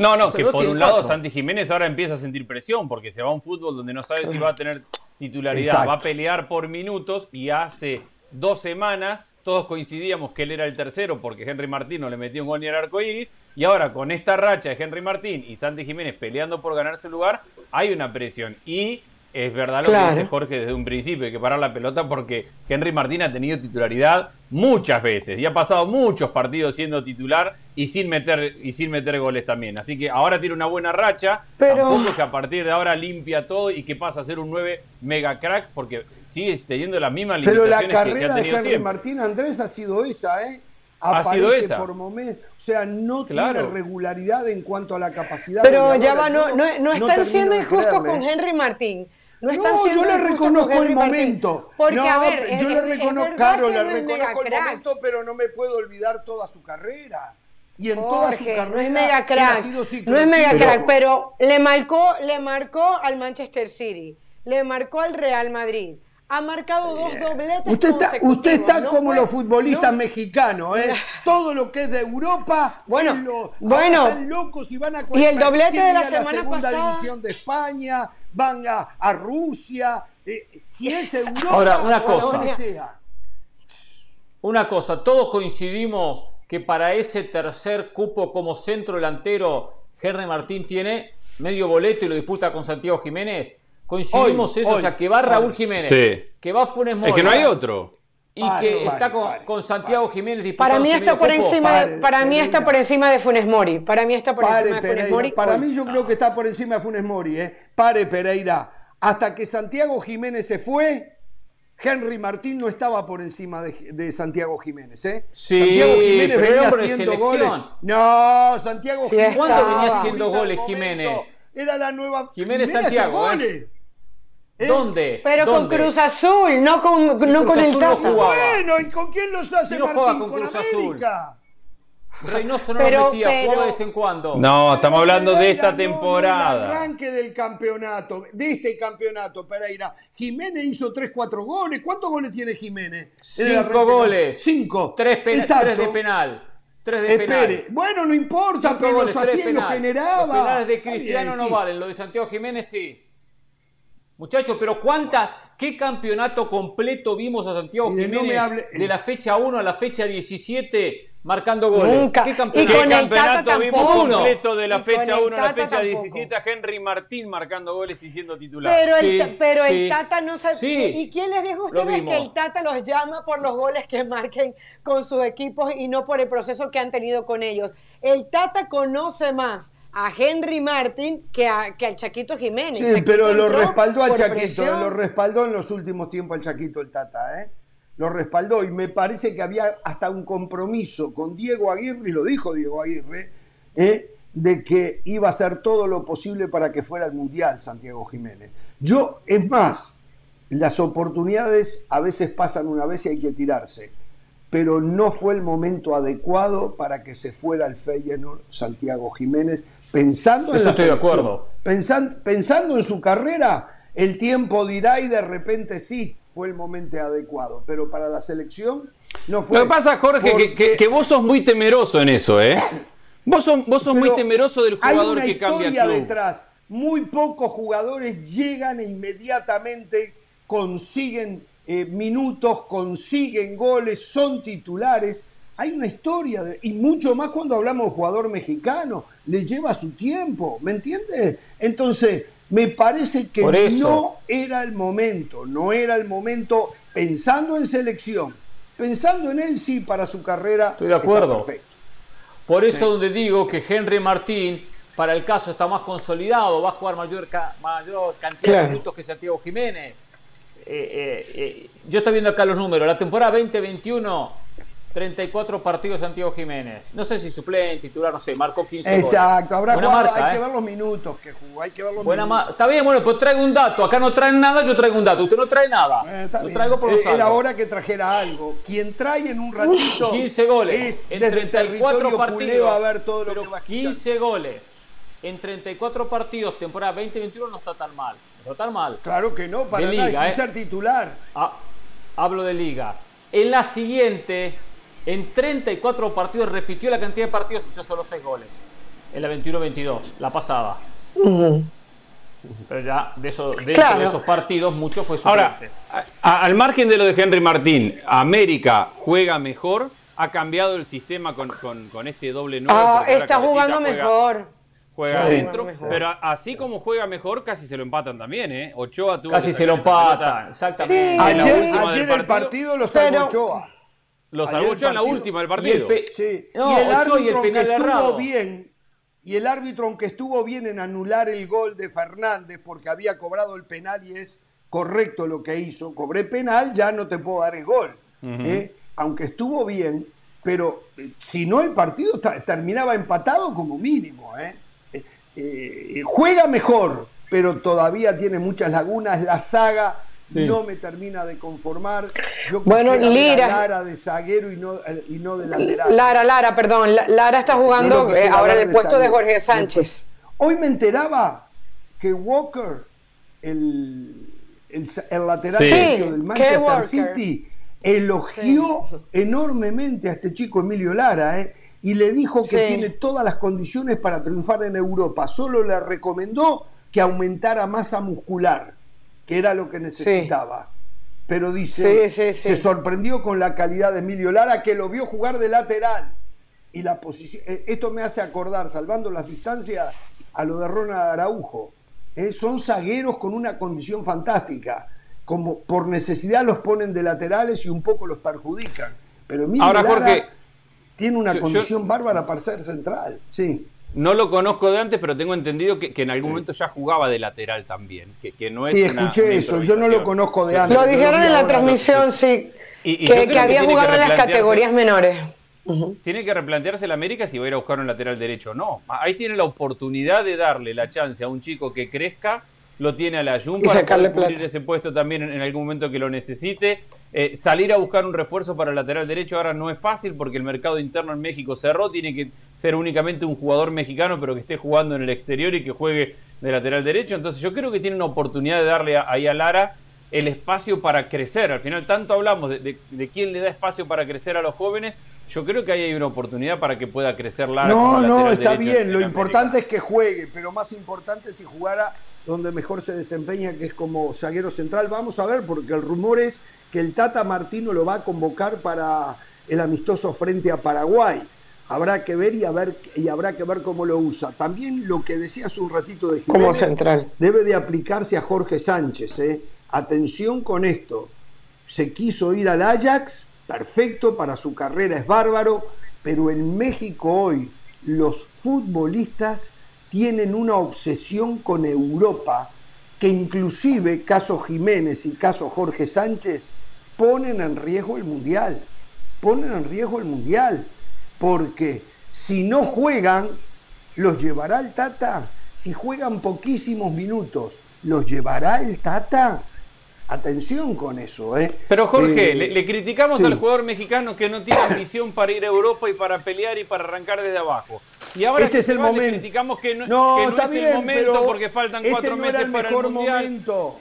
No, no, que por un lado Santi Jiménez ahora empieza a sentir presión porque se va a un fútbol donde no sabe si va a tener titularidad, va a pelear por minutos y hace dos semanas todos coincidíamos que él era el tercero porque Henry Martín no le metió un gol ni al arco iris y ahora con esta racha de Henry Martín y Santi Jiménez peleando por ganarse el lugar, hay una presión. Y es verdad lo que dice Jorge desde un principio, hay que parar la pelota porque Henry Martín ha tenido titularidad muchas veces y ha pasado muchos partidos siendo titular y sin meter y sin meter goles también. Así que ahora tiene una buena racha, pero tampoco que a partir de ahora limpia todo y que pasa a ser un 9 mega crack porque sigue teniendo las mismas limitaciones Pero la carrera de Henry Martín Andrés ha sido esa, ¿eh? Aparece ha sido esa. por momentos, o sea, no tiene regularidad en cuanto a la capacidad. Pero ya va, no, no, no están siendo injustos con Henry Martín. No, yo le reconozco el momento. Porque, no, a ver, yo le reconozco, claro, le reconozco el momento, pero no me puedo olvidar toda su carrera. Y en toda su carrera. No es mega crack. No es mega crack, pero le marcó, le marcó al Manchester City, le marcó al Real Madrid ha marcado dos dobletes. Usted está, usted está como los futbolistas mexicanos, ¿eh? Todo lo que es de Europa, bueno, bueno, están locos y van a y el doblete de la semana segunda pasada. división de España, van a, Rusia. Eh, si es Europa, ahora una cosa, una cosa, todos coincidimos que para ese tercer cupo como centro delantero, Henry Martín tiene medio boleto y lo disputa con Santiago Jiménez. Coincidimos eso, o sea, que va Raúl Jiménez, que va Funes Mori. Es que no hay otro. Y que está con, Santiago Jiménez Para mí está por encima de, para mí está por encima de Funes Mori. Para mí está por encima de Funes Mori. Para mí yo creo que está por encima de Funes Mori, ¿eh? Pare Pereira. Hasta que Santiago Jiménez se fue, Henry Martín no estaba por encima de, Santiago Jiménez, ¿eh? Sí, Santiago Jiménez venía haciendo goles. No, Santiago Jiménez. ¿Cuándo venía haciendo goles Jiménez? Era la nueva Jiménez, Santiago. ¿eh? ¿Eh? ¿Dónde? Pero con Cruz Azul, no con, no con el Tata. bueno, ¿y con quién los hace no Martín? Con, Cruz América. Azul. Reynoso no pero, lo metía, pero, jugaba de vez en cuando. No, estamos hablando de esta temporada. El arranque del campeonato, de este campeonato, Pereira. Jiménez hizo 3-4 goles. ¿Cuántos goles tiene Jiménez? 5 goles. 5. 3 de penal. 3 de Espere. penal. Bueno, no importa, pero los hacía y los generaba. Los penales de Cristiano no valen, lo de Santiago Jiménez sí. Muchachos, pero ¿cuántas, qué campeonato completo vimos a Santiago Jiménez de la fecha 1 a la fecha 17 marcando goles? Nunca. ¿Qué, campeonato, ¿Qué campeonato vimos completo de la fecha 1 a la fecha 17 a Henry Martín marcando goles y siendo titular? Pero el, pero el Tata no sabe. ¿Y quién les dijo a ustedes que el Tata los llama por los goles que marquen con sus equipos y no por el proceso que han tenido con ellos? El Tata conoce más a Henry Martin que, a, que al Chaquito Jiménez. Sí, pero lo respaldó al Chaquito, lo respaldó en los últimos tiempos al Chaquito el Tata, ¿eh? Lo respaldó y me parece que había hasta un compromiso con Diego Aguirre, y lo dijo Diego Aguirre, ¿eh? de que iba a hacer todo lo posible para que fuera el Mundial Santiago Jiménez. Yo, es más, las oportunidades a veces pasan una vez y hay que tirarse, pero no fue el momento adecuado para que se fuera el Feyenoord Santiago Jiménez pensando en la estoy de acuerdo. Pensando, en su carrera, el tiempo dirá y de repente sí fue el momento adecuado, pero para la selección no fue. Lo que pasa, Jorge, que, vos sos muy temeroso en eso, ¿eh? Vos sos, vos sos muy temeroso del jugador que cambia historia detrás. Muy pocos jugadores llegan e inmediatamente consiguen eh, minutos, consiguen goles, son titulares hay una historia, de, y mucho más cuando hablamos de jugador mexicano, le lleva su tiempo, ¿me entiendes? Entonces, me parece que no era el momento, no era el momento, pensando en selección, pensando en él, sí, para su carrera. Estoy de acuerdo. Por eso donde digo que Henry Martín, para el caso, está más consolidado, va a jugar mayor, mayor cantidad de minutos que Santiago Jiménez. Eh, eh, eh, yo estoy viendo acá los números. La temporada 2021 34 partidos Santiago Jiménez. No sé si suplente, titular, no sé, marcó 15 Exacto, habrá jugado, hay que ver los minutos que jugó, hay que ver los minutos. Está bien, bueno, pues traigo un dato. Acá no traen nada, yo traigo un dato. Usted no trae nada. Eh, traigo por los Era hora que trajera algo. Quien trae en un ratito 15 goles. es en desde 34 partidos, a ver todo lo que va 15 goles en 34 partidos, temporada 2021 no está tan mal. No está tan mal. Claro que no, para nada, liga, sin eh. ser titular. Ah, hablo de liga. En la siguiente en 34 partidos repitió la cantidad de partidos y hizo solo 6 goles. En la 21-22, la pasada. Pero ya de, eso, de, esos partidos, mucho fue suplente. Ahora, al margen de lo de Henry Martín, América juega mejor, ha cambiado el sistema con, este doble 9. Ah, está jugando mejor. Juega adentro, pero así como juega mejor, casi se lo empatan también, ¿eh? Ochoa tuvo Casi se lo empatan, exactamente. Ayer, ayer el partido lo sacó Ochoa. Lo salvó en la última del partido. Y el, sí. y el árbitro, aunque estuvo bien, y el árbitro, aunque estuvo bien en anular el gol de Fernández porque había cobrado el penal y es correcto lo que hizo, cobré penal, ya no te puedo dar el gol. ¿eh? Aunque estuvo bien, pero eh, si no el partido terminaba empatado como mínimo. ¿eh? juega mejor, pero todavía tiene muchas lagunas. La saga no me termina de conformar. Yo bueno, Lira. Lara de zaguero y no, y no de lateral. Lara, Lara, perdón. Lara está jugando eh, ahora en el puesto de Jorge Sánchez. Hoy me enteraba que Walker, el, el, lateral derecho del Manchester City, elogió enormemente a este chico Emilio Lara, ¿eh? y le dijo que tiene todas las condiciones para triunfar en Europa. Solo le recomendó que aumentara masa muscular que era lo que necesitaba. Pero dice, se sorprendió con la calidad de Emilio Lara, que lo vio jugar de lateral. Y la posición, eh, esto me hace acordar, salvando las distancias, a lo de Ronald Araujo. Eh, son zagueros con una condición fantástica. Como por necesidad los ponen de laterales y un poco los perjudican. Pero Emilio Lara tiene una condición bárbara para ser central. Sí. No lo conozco de antes, pero tengo entendido que, en algún momento ya jugaba de lateral también. Que, que no es sí, escuché eso. Yo no lo conozco de antes. Lo dijeron en la transmisión, sí. que, había jugado en las categorías menores. Tiene que replantearse el América si va a ir a buscar un lateral derecho o no. Ahí tiene la oportunidad de darle la chance a un chico que crezca, lo tiene a la Jun para cubrir ese puesto también en algún momento que lo necesite. Eh, salir a buscar un refuerzo para el lateral derecho ahora no es fácil porque el mercado interno en México cerró, tiene que ser únicamente un jugador mexicano pero que esté jugando en el exterior y que juegue de lateral derecho. Entonces yo creo que tiene una oportunidad de darle ahí a Lara el espacio para crecer. Al final tanto hablamos de, quién le da espacio para crecer a los jóvenes. Yo creo que ahí hay una oportunidad para que pueda crecer Lara. No, no, está bien. Lo importante es que juegue, pero más importante es si jugara donde mejor se desempeña, que es como zaguero central. Vamos a ver, porque el rumor es que el Tata Martino lo va a convocar para el amistoso frente a Paraguay. Habrá que ver y, ver y habrá que ver cómo lo usa. También lo que decía hace un ratito de Jiménez como central. debe de aplicarse a Jorge Sánchez. ¿eh? Atención con esto. Se quiso ir al Ajax, perfecto, para su carrera es bárbaro, pero en México hoy los futbolistas tienen una obsesión con Europa que inclusive caso Jiménez y caso Jorge Sánchez ponen en riesgo el Mundial. Ponen en riesgo el Mundial. Porque si no juegan, los llevará el Tata. Si juegan poquísimos minutos, los llevará el Tata. Atención con eso, ¿eh? Pero Jorge, eh, le, criticamos al jugador mexicano que no tiene ambición para ir a Europa y para pelear y para arrancar desde abajo. Y ahora este es el momento. Le criticamos que no, está es bien, el momento porque faltan este cuatro no meses era el mejor momento.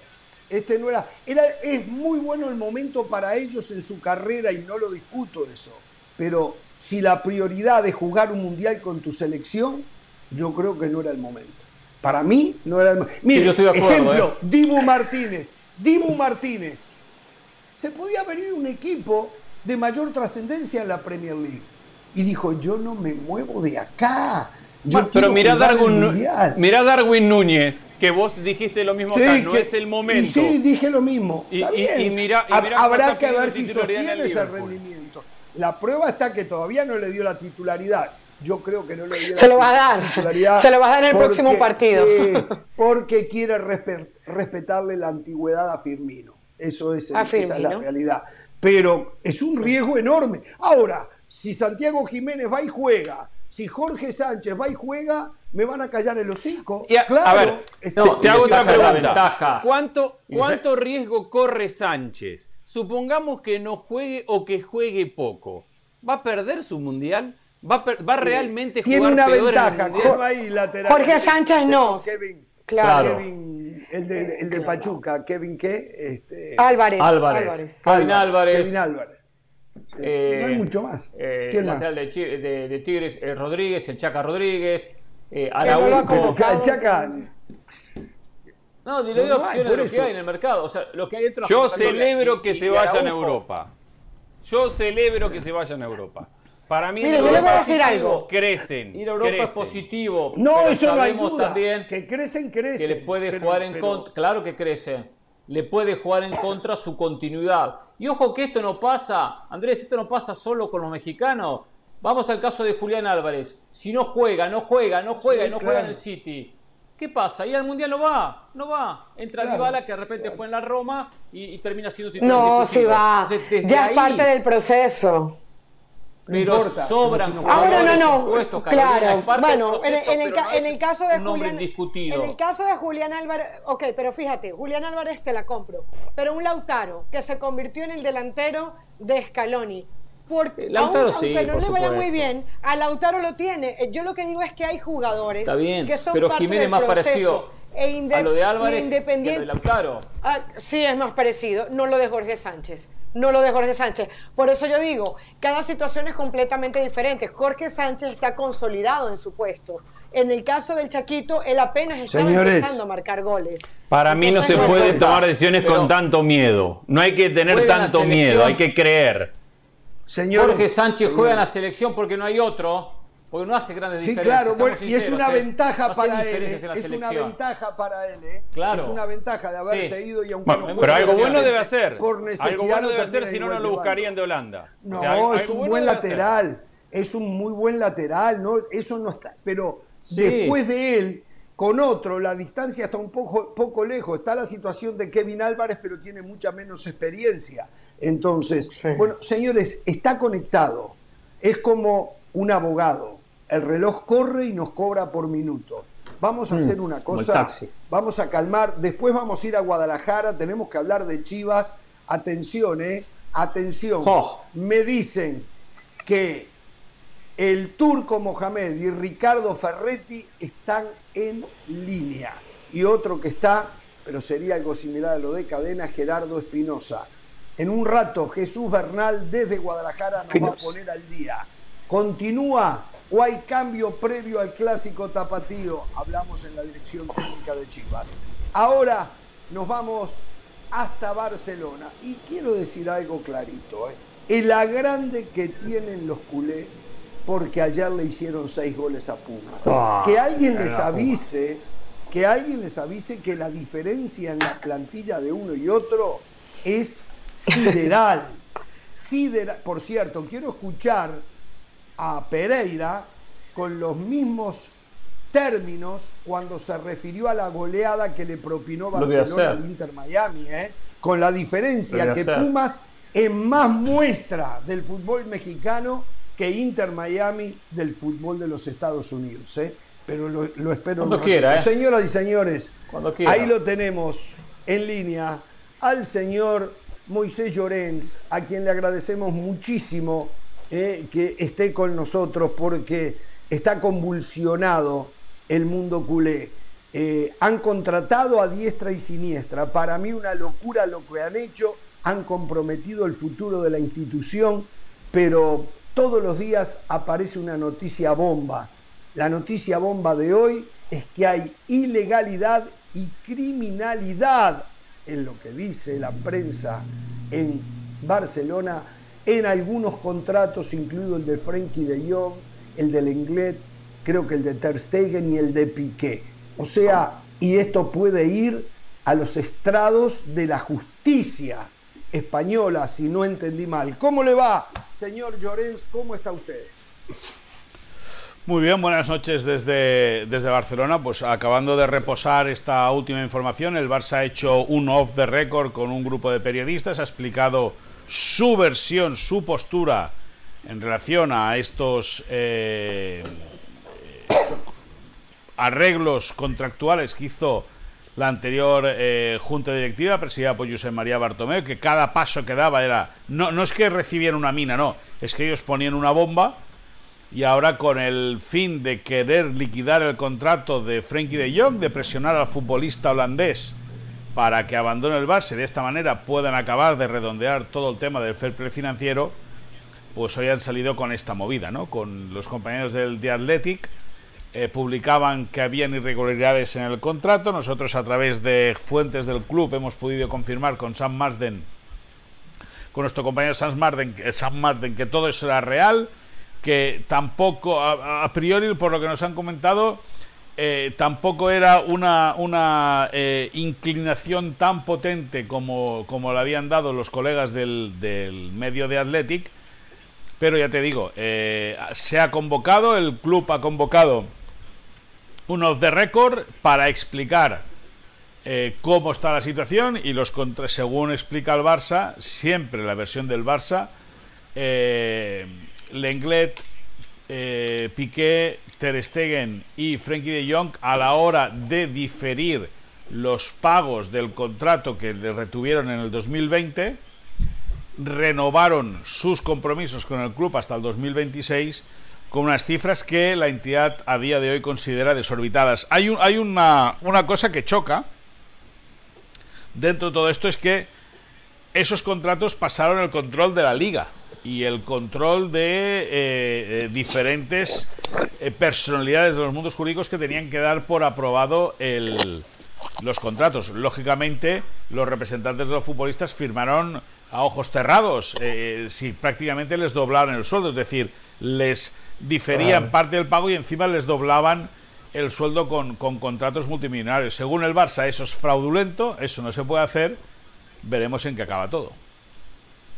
Este no era, era. Es muy bueno el momento para ellos en su carrera y no lo discuto eso. Pero si la prioridad es jugar un mundial con tu selección, yo creo que no era el momento. Para mí no era el momento. Mire, ejemplo, ¿eh? Dibu Martínez Dibu Martínez. Se podía haber ido un equipo de mayor trascendencia en la Premier League. Y dijo, yo no me muevo de acá. pero mira Darwin, mira Darwin Núñez, que vos dijiste lo mismo acá, no es el momento. sí, dije lo mismo. Y, mira, habrá que ver si sostiene ese rendimiento. La prueba está que todavía no le dio la titularidad. Yo creo que no le dio Se lo va a dar. Se lo va a dar en el próximo partido. porque quiere respetarle la antigüedad a Firmino. Eso es, esa es la realidad. Pero es un riesgo enorme. Ahora, si Santiago Jiménez va y juega, si Jorge Sánchez va y juega, me van a callar el hocico. claro, a ver, este, te hago otra pregunta. ¿Cuánto, ¿Cuánto riesgo corre Sánchez? Supongamos que no juegue o que juegue poco. ¿Va a perder su mundial? ¿Va, va realmente Tiene una ventaja. Jorge Sánchez no. Kevin, claro. Kevin, el de, el de Pachuca. Kevin, ¿qué? Este, Álvarez. Álvarez. Kevin Álvarez. Kevin Álvarez. Eh, no hay mucho más. Eh, ¿Quién lateral más? De, de, Tigres, eh, Rodríguez, el Chaca Rodríguez, eh, Araujo. No el Chaca. No, le doy opciones de lo que hay en el mercado. O sea, lo que hay dentro Yo celebro que se vayan a Europa. Yo celebro que se vayan a Europa. Para mí, Mire, yo le voy a decir algo. Crecen. Ir a Europa es positivo. No, eso no hay duda. también que crecen, crecen. Que le puede jugar en contra. Claro que crecen. Le puede jugar en contra su continuidad. Y ojo que esto no pasa, Andrés, esto no pasa solo con los mexicanos. Vamos al caso de Julián Álvarez. Si no juega, no juega, no juega y no juega en el City. ¿Qué pasa? Y al Mundial no va, no va. Entra claro, que de repente juega en la Roma y, termina siendo titular. No, sí va. ya es parte del proceso pero sobran Ahora no, no, claro. Bueno, en, el, caso de Julián, en el caso de Julián Álvarez, ok, pero fíjate, Julián Álvarez te la compro, pero un Lautaro que se convirtió en el delantero de Scaloni. Porque Lautaro aunque no le vaya muy bien, a Lautaro lo tiene. Eh, yo lo que digo es que hay jugadores Está bien, que son pero parte Jiménez más parecido e a lo de Álvarez independiente. de Lautaro. Ah, sí, es más parecido, no lo de Jorge Sánchez no lo de Jorge Sánchez. Por eso yo digo, cada situación es completamente diferente. Jorge Sánchez está consolidado en su puesto. En el caso del Chaquito, él apenas está empezando a marcar goles. Para mí no se puede tomar decisiones con tanto miedo. No hay que tener tanto miedo, hay que creer. Jorge Sánchez juega en la selección porque no hay otro. Porque no hace grandes sí, diferencias. Sí, claro, y es una ¿eh? ventaja para él. ¿eh? Es una ventaja para él, ¿eh? Claro. Es una ventaja de haberse ido y aunque no Pero algo bueno debe hacer. Por necesidad algo bueno debe hacer, si no, no lo buscarían de Holanda. No, es un buen lateral. Es un muy buen lateral, ¿no? Eso no está. Pero después de él, con otro, la distancia está un poco, poco lejos. Está la situación de Kevin Álvarez, pero tiene mucha menos experiencia. Entonces, bueno, señores, está conectado. Es como un abogado el reloj corre y nos cobra por minuto. Vamos a mm, hacer una cosa, vamos a calmar, después vamos a ir a Guadalajara, tenemos que hablar de Chivas. Atención, eh, atención. Oh. Me dicen que el turco Mohamed y Ricardo Ferretti están en línea. Y otro que está, pero sería algo similar a lo de cadena, Gerardo Espinosa. En un rato, Jesús Bernal desde Guadalajara nos va a poner al día. Continúa o hay cambio previo al clásico tapatío. Hablamos en la dirección técnica de Chivas. Ahora nos vamos hasta Barcelona. Y quiero decir algo clarito. ¿eh? El agrande que tienen los culés, porque ayer le hicieron seis goles a Pumas. Ah, que alguien les avise, que alguien les avise que la diferencia en la plantilla de uno y otro es sideral. sideral. Por cierto, quiero escuchar a Pereira con los mismos términos cuando se refirió a la goleada que le propinó Barcelona al Inter Miami, ¿eh? con la diferencia que Pumas es más muestra del fútbol mexicano que Inter Miami del fútbol de los Estados Unidos. ¿eh? Pero lo, espero. Cuando quiera, ¿eh? Señoras y señores, ahí lo tenemos en línea al señor Moisés Llorens, a quien le agradecemos muchísimo eh, que esté con nosotros porque está convulsionado el mundo culé. Eh, han contratado a diestra y siniestra. Para mí una locura lo que han hecho. Han comprometido el futuro de la institución, pero todos los días aparece una noticia bomba. La noticia bomba de hoy es que hay ilegalidad y criminalidad en lo que dice la prensa en Barcelona en algunos contratos, incluido el de Frenkie de Jong, el del Englet, creo que el de Ter Stegen y el de Piqué. O sea, y esto puede ir a los estrados de la justicia española, si no entendí mal. ¿Cómo le va, señor Llorens? ¿Cómo está usted? Muy bien, buenas noches desde, desde Barcelona. Pues acabando de reposar esta última información, el Barça ha hecho un off the record con un grupo de periodistas, ha explicado su versión, su postura en relación a estos eh, arreglos contractuales que hizo la anterior eh, junta directiva presidida por José María Bartomeu, que cada paso que daba era, no, no es que recibían una mina, no, es que ellos ponían una bomba y ahora con el fin de querer liquidar el contrato de Frenkie de Jong, de presionar al futbolista holandés para que abandone el Barça de esta manera puedan acabar de redondear todo el tema del fair play financiero, pues hoy han salido con esta movida, ¿no? Con los compañeros del The Athletic eh, publicaban que habían irregularidades en el contrato. Nosotros a través de fuentes del club hemos podido confirmar con Sam Marsden, con nuestro compañero Sam Marsden, Sam Marsden que todo eso era real que tampoco, a, priori, por lo que nos han comentado, eh, tampoco era una, una eh, inclinación tan potente como, como le habían dado los colegas del, del medio de Athletic. Pero ya te digo, eh, se ha convocado, el club ha convocado un off the record para explicar cómo está la situación y los contra, según explica el Barça, siempre la versión del Barça, Lenglet, Piqué, Ter Stegen y Frenkie de Jong a la hora de diferir los pagos del contrato que le retuvieron en el 2020, renovaron sus compromisos con el club hasta el 2026 con unas cifras que la entidad a día de hoy considera desorbitadas. Hay, hay una, una cosa que choca dentro de todo esto es que esos contratos pasaron el control de la liga y el control de eh, eh, diferentes eh, personalidades de los mundos jurídicos que tenían que dar por aprobado el, los contratos. Lógicamente, los representantes de los futbolistas firmaron a ojos cerrados si prácticamente les doblaban el sueldo, es decir, les diferían parte del pago y encima les doblaban el sueldo con, con contratos multimillonarios. Según el Barça, eso es fraudulento, eso no se puede hacer. Veremos en qué acaba todo.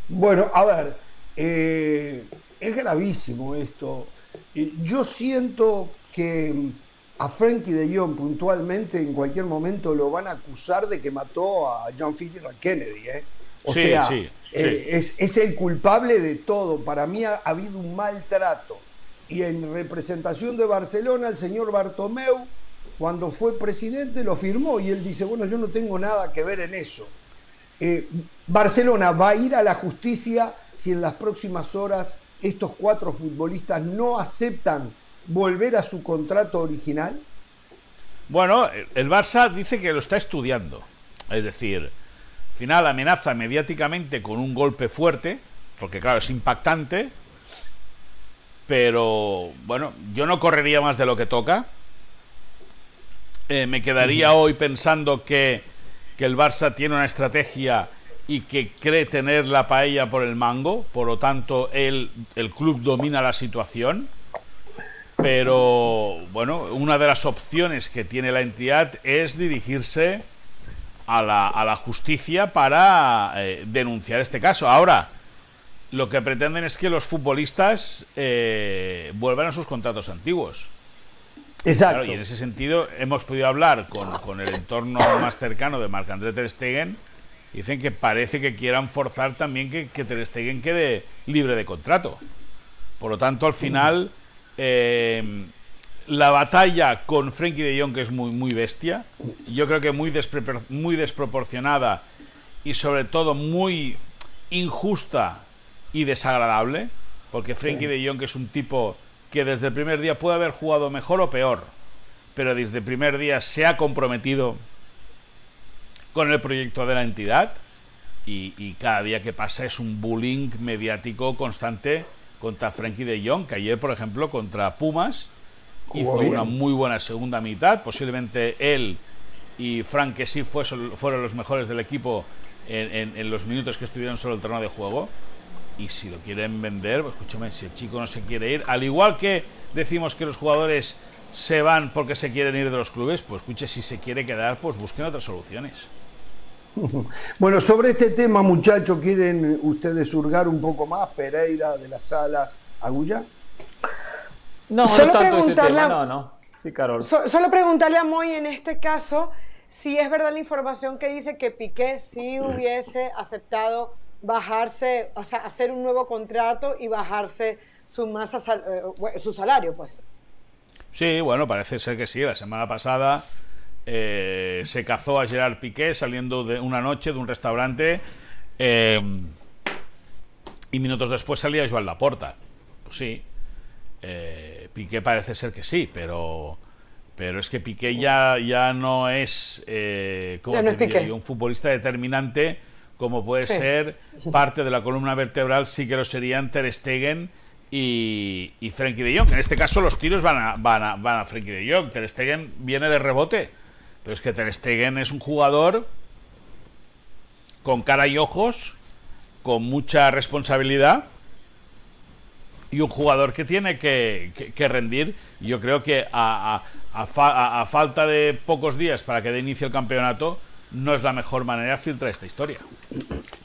Bueno, a ver, eh, es gravísimo esto. Eh, yo siento que mm, a Frankie de Jong puntualmente en cualquier momento lo van a acusar de que mató a John F. Kennedy. ¿eh? O sea, Es, es, el culpable de todo. Para mí ha, habido un maltrato. Y en representación de Barcelona, el señor Bartomeu, cuando fue presidente, lo firmó y él dice, bueno, yo no tengo nada que ver en eso. Barcelona va a ir a la justicia si en las próximas horas estos cuatro futbolistas no aceptan volver a su contrato original? Bueno, el Barça dice que lo está estudiando. Es decir, al final amenaza mediáticamente con un golpe fuerte, porque claro, es impactante, pero bueno, yo no correría más de lo que toca. Eh, me quedaría hoy pensando que, que el Barça tiene una estrategia y que cree tener la paella por el mango, por lo tanto el, el club domina la situación. Pero bueno, una de las opciones que tiene la entidad es dirigirse a la, a la justicia para eh, denunciar este caso. Ahora, lo que pretenden es que los futbolistas eh, vuelvan a sus contratos antiguos. Exacto. y en ese sentido hemos podido hablar con, con el entorno más cercano de Marc-André Ter Stegen Dicen que parece que quieran forzar también que, que Ter Stegen quede libre de contrato. Por lo tanto, al final, eh, la batalla con Frenkie de Jong, que es muy, muy bestia, yo creo que muy, muy desproporcionada y sobre todo muy injusta y desagradable, porque Frenkie de Jong es un tipo que desde el primer día puede haber jugado mejor o peor, pero desde el primer día se ha comprometido con el proyecto de la entidad y, cada día que pasa es un bullying mediático constante contra Frankie de Jong, que ayer, por ejemplo, contra Pumas hizo una muy buena segunda mitad, posiblemente él y Frank que sí fueron los mejores del equipo en, los minutos que estuvieron sobre el terreno de juego. y si lo quieren vender, pues escúchame, si el chico no se quiere ir, al igual que decimos que los jugadores se van porque se quieren ir de los clubes, pues escuche, si se quiere quedar, pues busquen otras soluciones. Bueno, sobre este tema, muchachos, ¿quieren ustedes hurgar un poco más? Pereira, de las Salas, Agulla. No, solo este preguntarle, no, no. Sí, Carol. solo preguntarle a Moy en este caso si es verdad la información que dice que Piqué sí hubiese aceptado bajarse, o sea, hacer un nuevo contrato y bajarse su masa, eh, su salario, pues. Sí, bueno, parece ser que sí. La semana pasada eh, se cazó a Gerard Piqué saliendo de una noche de un restaurante eh, y minutos después salía Joan Laporta. Pues sí, Piqué parece ser que sí, pero pero es que Piqué ya, ya no es, como un futbolista determinante como puede ser parte de la columna vertebral, sí que lo serían Ter Stegen y, y Frenkie de Jong. En este caso los tiros van a, van a, van a Frenkie de Jong. Ter Stegen viene de rebote. Pero es que Ter Stegen es un jugador con cara y ojos, con mucha responsabilidad y un jugador que tiene que, rendir. Yo creo que a, a, falta de pocos días para que dé inicio el campeonato, no es la mejor manera de filtrar esta historia.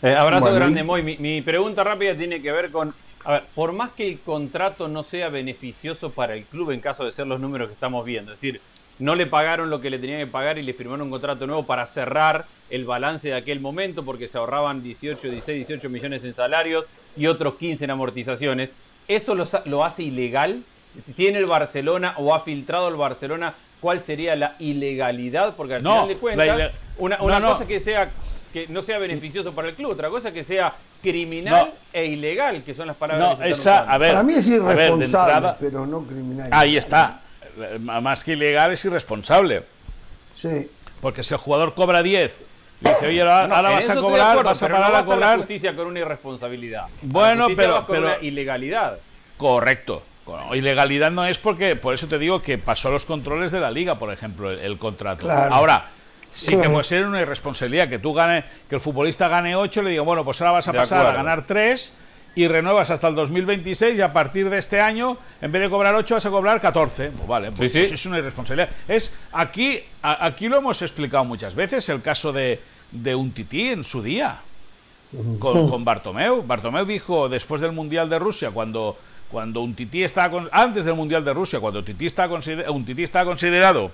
Eh, abrazo grande, Moy. Mi, pregunta rápida tiene que ver con, a ver, por más que el contrato no sea beneficioso para el club en caso de ser los números que estamos viendo, es decir, no le pagaron lo que le tenían que pagar y le firmaron un contrato nuevo para cerrar el balance de aquel momento porque se ahorraban 18, 16, 18 millones en salarios y otros 15 en amortizaciones. ¿Eso lo, lo hace ilegal? ¿Tiene el Barcelona o ha filtrado el Barcelona cuál sería la ilegalidad? Porque al final de cuentas, una, cosa que sea que no sea beneficioso para el club, otra cosa que sea criminal e ilegal, que son las palabras que se a ver, Para mí es irresponsable, pero no criminal. Ahí está. Más que ilegal es irresponsable. Sí. Porque si el jugador cobra 10 y dice, oye, ahora, vas a cobrar, vas a parar a cobrar. la justicia con una irresponsabilidad. Bueno, pero. Con pero una ilegalidad. Correcto. ilegalidad no es porque, por eso te digo que pasó los controles de la liga, por ejemplo, el, contrato. Ahora, Sí, que puede ser una irresponsabilidad que tú gane, que el futbolista gane 8, le digo, bueno, pues ahora vas a pasar a ganar 3 y renuevas hasta el 2026 y a partir de este año, en vez de cobrar 8, vas a cobrar 14. Pues vale, pues, pues es una irresponsabilidad. Es, aquí, aquí lo hemos explicado muchas veces, el caso de, de un tití en su día. Con, con Bartomeu. Bartomeu dijo después del Mundial de Rusia, cuando, cuando un tití estaba antes del Mundial de Rusia, cuando tití está un tití estaba considerado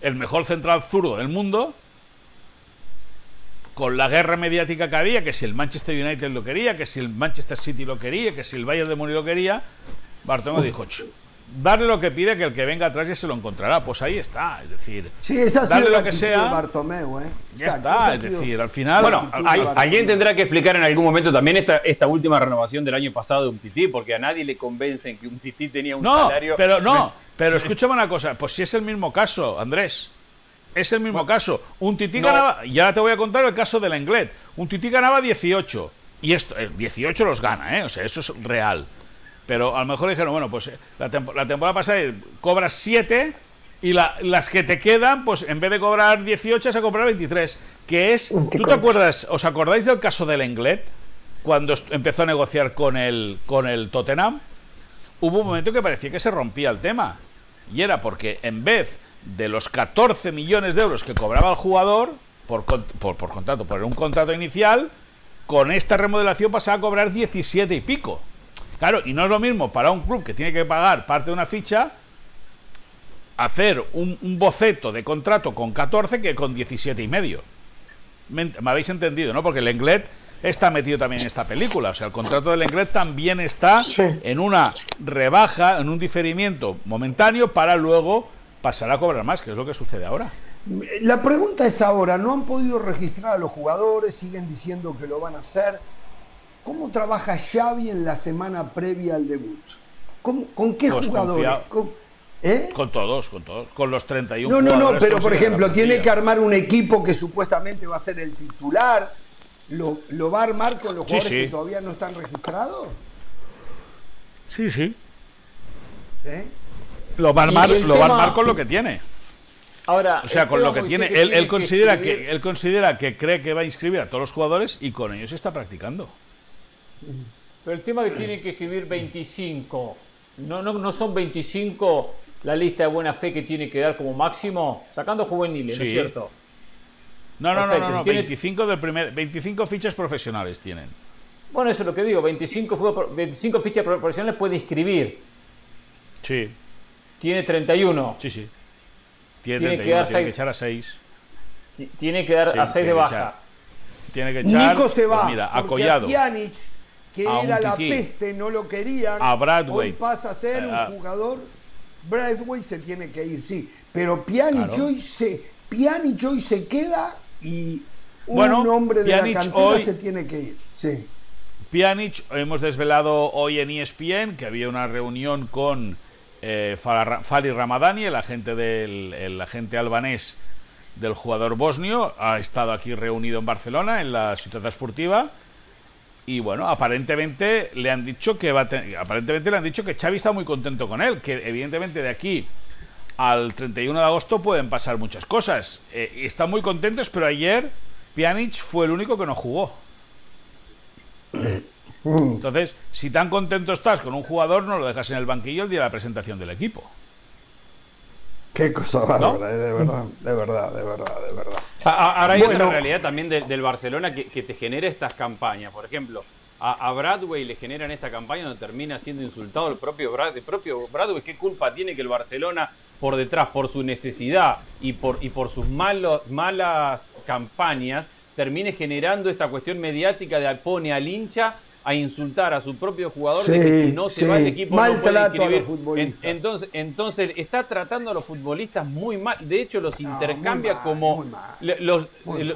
el mejor central zurdo del mundo, con la guerra mediática que había, que si el Manchester United lo quería, que si el Manchester City lo quería, que si el Bayern de Múnich lo quería, Bartomeu dijo, darle lo que pide, que el que venga atrás ya se lo encontrará. Pues ahí está, es decir, sí, esa darle lo que sea. Bartomeu, ¿eh? Ya está, es decir, al final. Bueno, alguien tendrá que explicar en algún momento también esta, esta última renovación del año pasado de un tití, porque a nadie le convencen que un tití tenía un no, salario. Pero no, pero escúchame una cosa, pues si es el mismo caso, Andrés. Es el mismo caso. Un tití ganaba, ya te voy a contar el caso del Englet. Un tití ganaba 18. Y esto, 18 los gana, ¿eh? O sea, eso es real. Pero a lo mejor dijeron, bueno, pues eh, la, temporada pasada cobras 7 y las que te quedan, pues en vez de cobrar 18, se cobrar 23. Que es. ¿Tú te acuerdas? ¿Os acordáis del caso del Englet? Cuando empezó a negociar con el, con el Tottenham. Hubo un momento que parecía que se rompía el tema. Y era porque en vez de los 14 millones de euros que cobraba el jugador por, por, por contrato, por un contrato inicial, con esta remodelación pasaba a cobrar 17 y pico. Claro, y no es lo mismo para un club que tiene que pagar parte de una ficha hacer un, boceto de contrato con 14 que con 17 y medio. Me, habéis entendido, ¿no? Porque el Englet está metido también en esta película. O sea, el contrato del Englet también está en una rebaja, en un diferimiento momentáneo para luego pasará a cobrar más, que es lo que sucede ahora. La pregunta es ahora, ¿no han podido registrar a los jugadores? Siguen diciendo que lo van a hacer. ¿Cómo trabaja Xavi en la semana previa al debut? ¿Con qué pues jugadores? ¿Eh? ¿Con, todos, con todos, con los 31 No, no, no, pero por ejemplo, tiene que armar un equipo que supuestamente va a ser el titular. ¿Lo, va a armar con los jugadores que todavía no están registrados? Sí, sí. ¿Eh? Lo va a armar, lo va a armar con lo que tiene. Ahora, o sea, con lo que tiene, él, considera que, él considera que cree que va a inscribir a todos los jugadores y con ellos está practicando. Pero el tema es que tiene que escribir 25. No, no, no son 25 la lista de buena fe que tiene que dar como máximo, sacando juveniles, ¿no es cierto? No, no, no, no, 25, del primer, 25 fichas profesionales tienen. Bueno, eso es lo que digo, 25, 25 fichas profesionales puede inscribir. Sí. Tiene 31. Sí, sí. Tiene, 31, que, dar tiene que echar a 6. Tiene que dar a 6 de baja. Tiene que echar. Nico se va. mira, a Collado. Pjanic, que era la peste, no lo querían. A Bradway. Hoy pasa a ser un jugador. Bradway se tiene que ir, sí. Pero Pjanic, hoy, se, Pjanic hoy se queda y un hombre de la cantera se tiene que ir. Sí. Pjanic, hemos desvelado hoy en ESPN que había una reunión con eh, Ramadani, el agente, del, el agente albanés del jugador bosnio, ha estado aquí reunido en Barcelona, en la ciudad esportiva. Y bueno, aparentemente le han dicho que va aparentemente le han dicho que Xavi está muy contento con él, que evidentemente de aquí al 31 de agosto pueden pasar muchas cosas. Eh, están muy contentos, pero ayer Pjanic fue el único que no jugó. Entonces, si tan contento estás con un jugador, no lo dejas en el banquillo el día de la presentación del equipo. Qué cosa bárbara, eh, de verdad, de verdad, de verdad, de verdad. Ahora hay otra realidad también del Barcelona que, te genera estas campañas. Por ejemplo, a, Bradway le generan esta campaña donde termina siendo insultado el propio, Brad, el propio Bradway. ¿Qué culpa tiene que el Barcelona por detrás, por su necesidad y por, y por sus malos, malas campañas, termine generando esta cuestión mediática de pone al hincha a insultar a su propio jugador de que si no se va el equipo no puede inscribir. entonces, entonces está tratando a los futbolistas muy mal. De hecho, los intercambia como muy mal, los,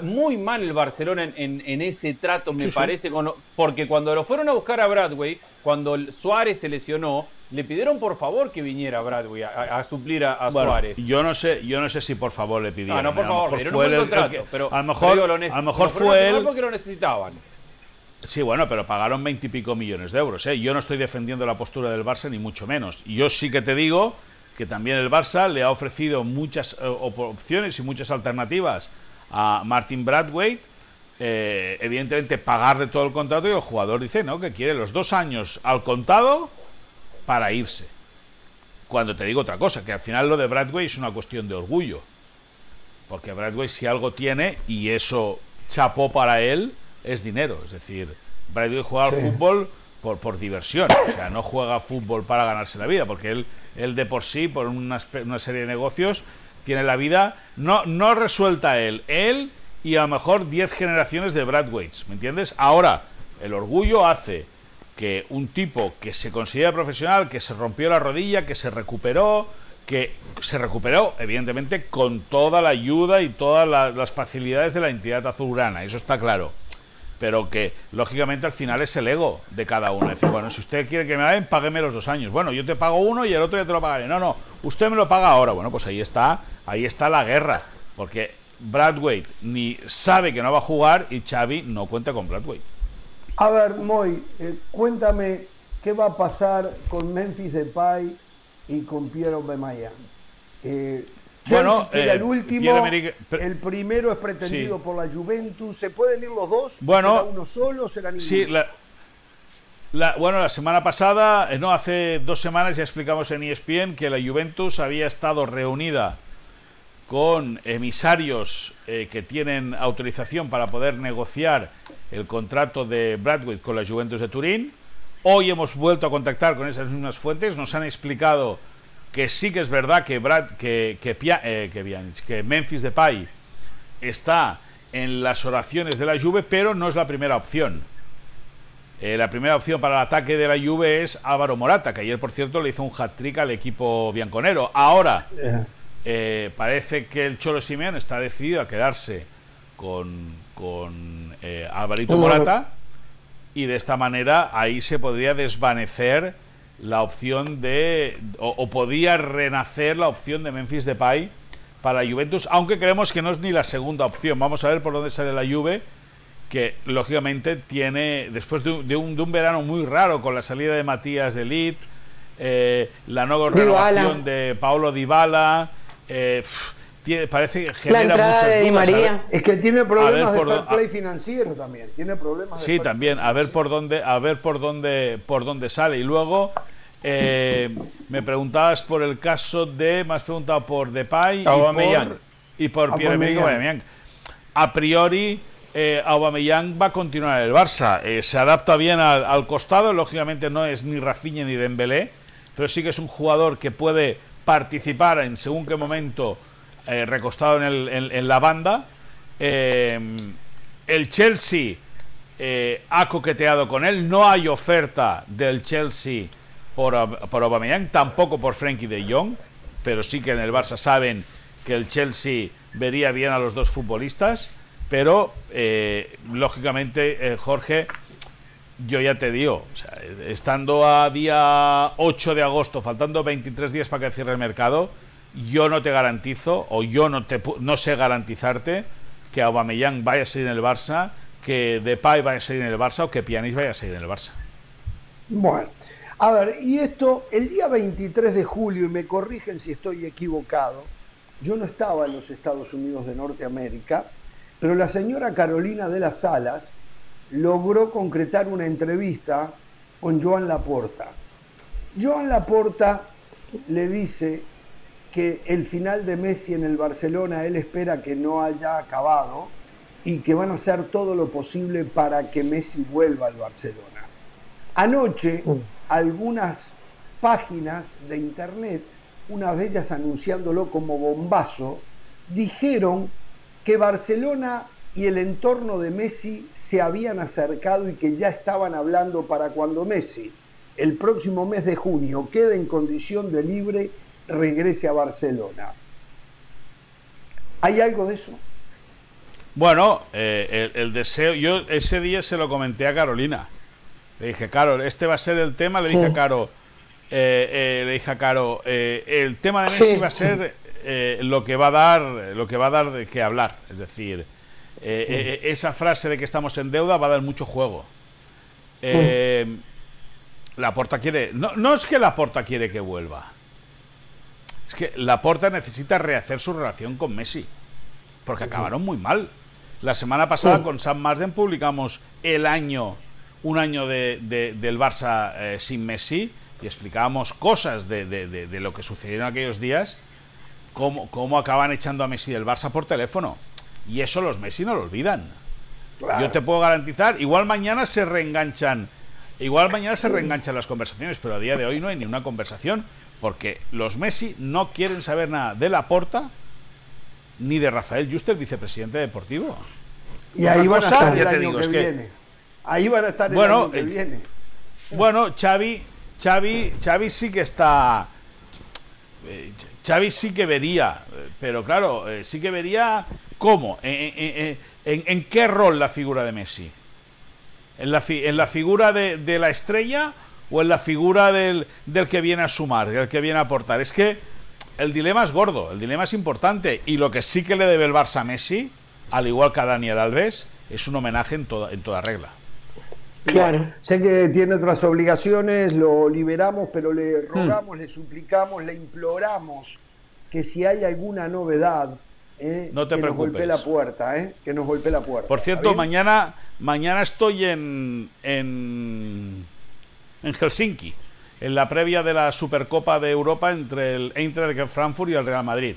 muy, mal. El, Barcelona en, ese trato, me parece, porque cuando lo fueron a buscar a Bradway, cuando Suárez se lesionó, le pidieron por favor que viniera Bradway a, suplir a, Suárez. Yo no sé, yo no sé si por favor le pidieron. Ah, no, por favor, fue el, pero a lo mejor, a lo mejor fue él porque lo necesitaban. Sí, bueno, pero pagaron veintipico millones de euros. ¿eh? Yo no estoy defendiendo la postura del Barça, ni mucho menos. Yo sí que te digo que también el Barça le ha ofrecido muchas eh, opciones y muchas alternativas a Martin Bradway. Eh, evidentemente, pagarle todo el contrato y el jugador dice ¿no? que quiere los dos años al contado para irse. Cuando te digo otra cosa, que al final lo de Bradway es una cuestión de orgullo. Porque Bradway si algo tiene, y eso chapó para él, es dinero. Es decir, Brady juega al fútbol por, por diversión. O sea, no juega fútbol para ganarse la vida, porque él, él de por sí, por una, una serie de negocios, tiene la vida no, no resuelta él. Él y a lo mejor 10 generaciones de Bradways, ¿me entiendes? Ahora, el orgullo hace que un tipo que se considera profesional, que se rompió la rodilla, que se recuperó, que se recuperó, evidentemente, con toda la ayuda y todas las facilidades de la entidad azulgrana, eso está claro pero que lógicamente al final es el ego de cada uno. Es decir, bueno, si usted quiere que me paguen, págueme los dos años. Bueno, yo te pago uno y el otro ya te lo pagaré. No, no, usted me lo paga ahora. Bueno, pues ahí está, ahí está la guerra, porque Bradway ni sabe que no va a jugar y Xavi no cuenta con Bradway. A ver, Moy, eh, cuéntame qué va a pasar con Memphis Depay y con Piero Bemayan. Eh, bueno, el eh, último, el primero es pretendido por la Juventus. ¿Se pueden ir los dos? Bueno, ¿Será uno solo? ¿Será ninguno? Sí, la, bueno, la semana pasada, eh, no, hace dos semanas ya explicamos en ESPN que la Juventus había estado reunida con emisarios eh, que tienen autorización para poder negociar el contrato de Bradway con la Juventus de Turín. Hoy hemos vuelto a contactar con esas mismas fuentes, nos han explicado que sí que es verdad que, Brad, que, que, eh, que, Memphis Depay está en las oraciones de la Juve, pero no es la primera opción. Eh, la primera opción para el ataque de la Juve es Álvaro Morata, que ayer, por cierto, le hizo un hat-trick al equipo bianconero. Ahora, eh, parece que el Cholo Simeone está decidido a quedarse con, con Alvarito Morata y de esta manera ahí se podría desvanecer la opción de, o, podía renacer la opción de Memphis Depay para la Juventus, aunque creemos que no es ni la segunda opción. Vamos a ver por dónde sale la Juve, que lógicamente tiene, después de un, de un, verano muy raro con la salida de Matías de Lit, eh, la nueva renovación de Paulo Dybala, eh, parece que genera muchas dudas. María. Es que tiene problemas de fair play financiero también. Tiene problemas. sí, también. A ver por dónde, a ver por dónde, por dónde sale. Y luego eh, me preguntabas por el caso de, me has preguntado por Depay y por, y por Pierre Emerick Aubameyang. A priori. Eh, Aubameyang va a continuar en el Barça. Eh, se adapta bien al, costado, lógicamente no es ni Rafinha ni Dembélé, pero sí que es un jugador que puede participar en según qué momento eh, recostado en, la banda. Eh, el Chelsea eh, ha coqueteado con él. No hay oferta del Chelsea por, por Aubameyang, tampoco por Frankie de Jong, pero sí que en el Barça saben que el Chelsea vería bien a los dos futbolistas. Pero, lógicamente, Jorge, yo ya te digo, estando a día 8 de agosto, faltando 23 días para que cierre el mercado, yo no te garantizo, o yo no, te, no sé garantizarte, que Aubameyang vaya a seguir en el Barça, que Depay vaya a seguir en el Barça o que Pjanic vaya a seguir en el Barça. Bueno, a ver, y esto, el día 23 de julio, y me corrigen si estoy equivocado, yo no estaba en los Estados Unidos de Norteamérica, pero la señora Carolina de las Salas logró concretar una entrevista con Joan Laporta. Joan Laporta le dice que el final de Messi en el Barcelona él espera que no haya acabado y que van a hacer todo lo posible para que Messi vuelva al Barcelona. Anoche, mm. Algunas páginas de internet, una de ellas anunciándolo como bombazo, dijeron que Barcelona y el entorno de Messi se habían acercado y que ya estaban hablando para cuando Messi, el próximo mes de junio, quede en condición de libre regrese a Barcelona. ¿Hay algo de eso? Bueno, eh, el, deseo, yo ese día se lo comenté a Carolina. Le dije, Caro, este va a ser el tema. Le dije a Caro, eh, eh, le dije a Caro, el tema de Messi va a ser lo que va a dar, lo que va a dar de qué hablar. Es decir, esa frase de que estamos en deuda va a dar mucho juego. la Porta quiere, no, no es que la Porta quiere que vuelva. Es que Laporta necesita rehacer su relación con Messi. Porque acabaron muy mal. La semana pasada con Sam Marsden publicamos el año, un año de, del Barça eh, sin Messi y explicábamos cosas de, lo que sucedió en aquellos días, cómo, cómo, acaban echando a Messi del Barça por teléfono. Y eso los Messi no lo olvidan. Yo te puedo garantizar, igual mañana se reenganchan, igual mañana se reenganchan las conversaciones, pero a día de hoy no hay ni una conversación porque los Messi no quieren saber nada de Laporta ni de Rafael Juste, el vicepresidente deportivo. Y ahí van a estar el año que viene. Ahí van a estar el bueno, año que eh, viene. Bueno, Xavi, Xavi, Xavi sí que está. Eh, Xavi sí que vería, pero claro, eh, sí que vería cómo, en, qué rol la figura de Messi. En la, en la figura de, de la estrella o en la figura del, del que viene a sumar, del que viene a aportar. Es que el dilema es gordo, el dilema es importante y lo que sí que le debe el Barça a Messi, al igual que a Daniel Alves, es un homenaje en toda, en toda regla. Claro. Sé que tiene otras obligaciones, lo liberamos, pero le hmm. rogamos, le suplicamos, le imploramos que si hay alguna novedad, eh, no te que nos golpee la puerta, eh, que nos golpee la puerta. Por cierto, mañana, mañana estoy en, en en Helsinki, en la previa de la Supercopa de Europa entre el Eintracht Frankfurt y el Real Madrid.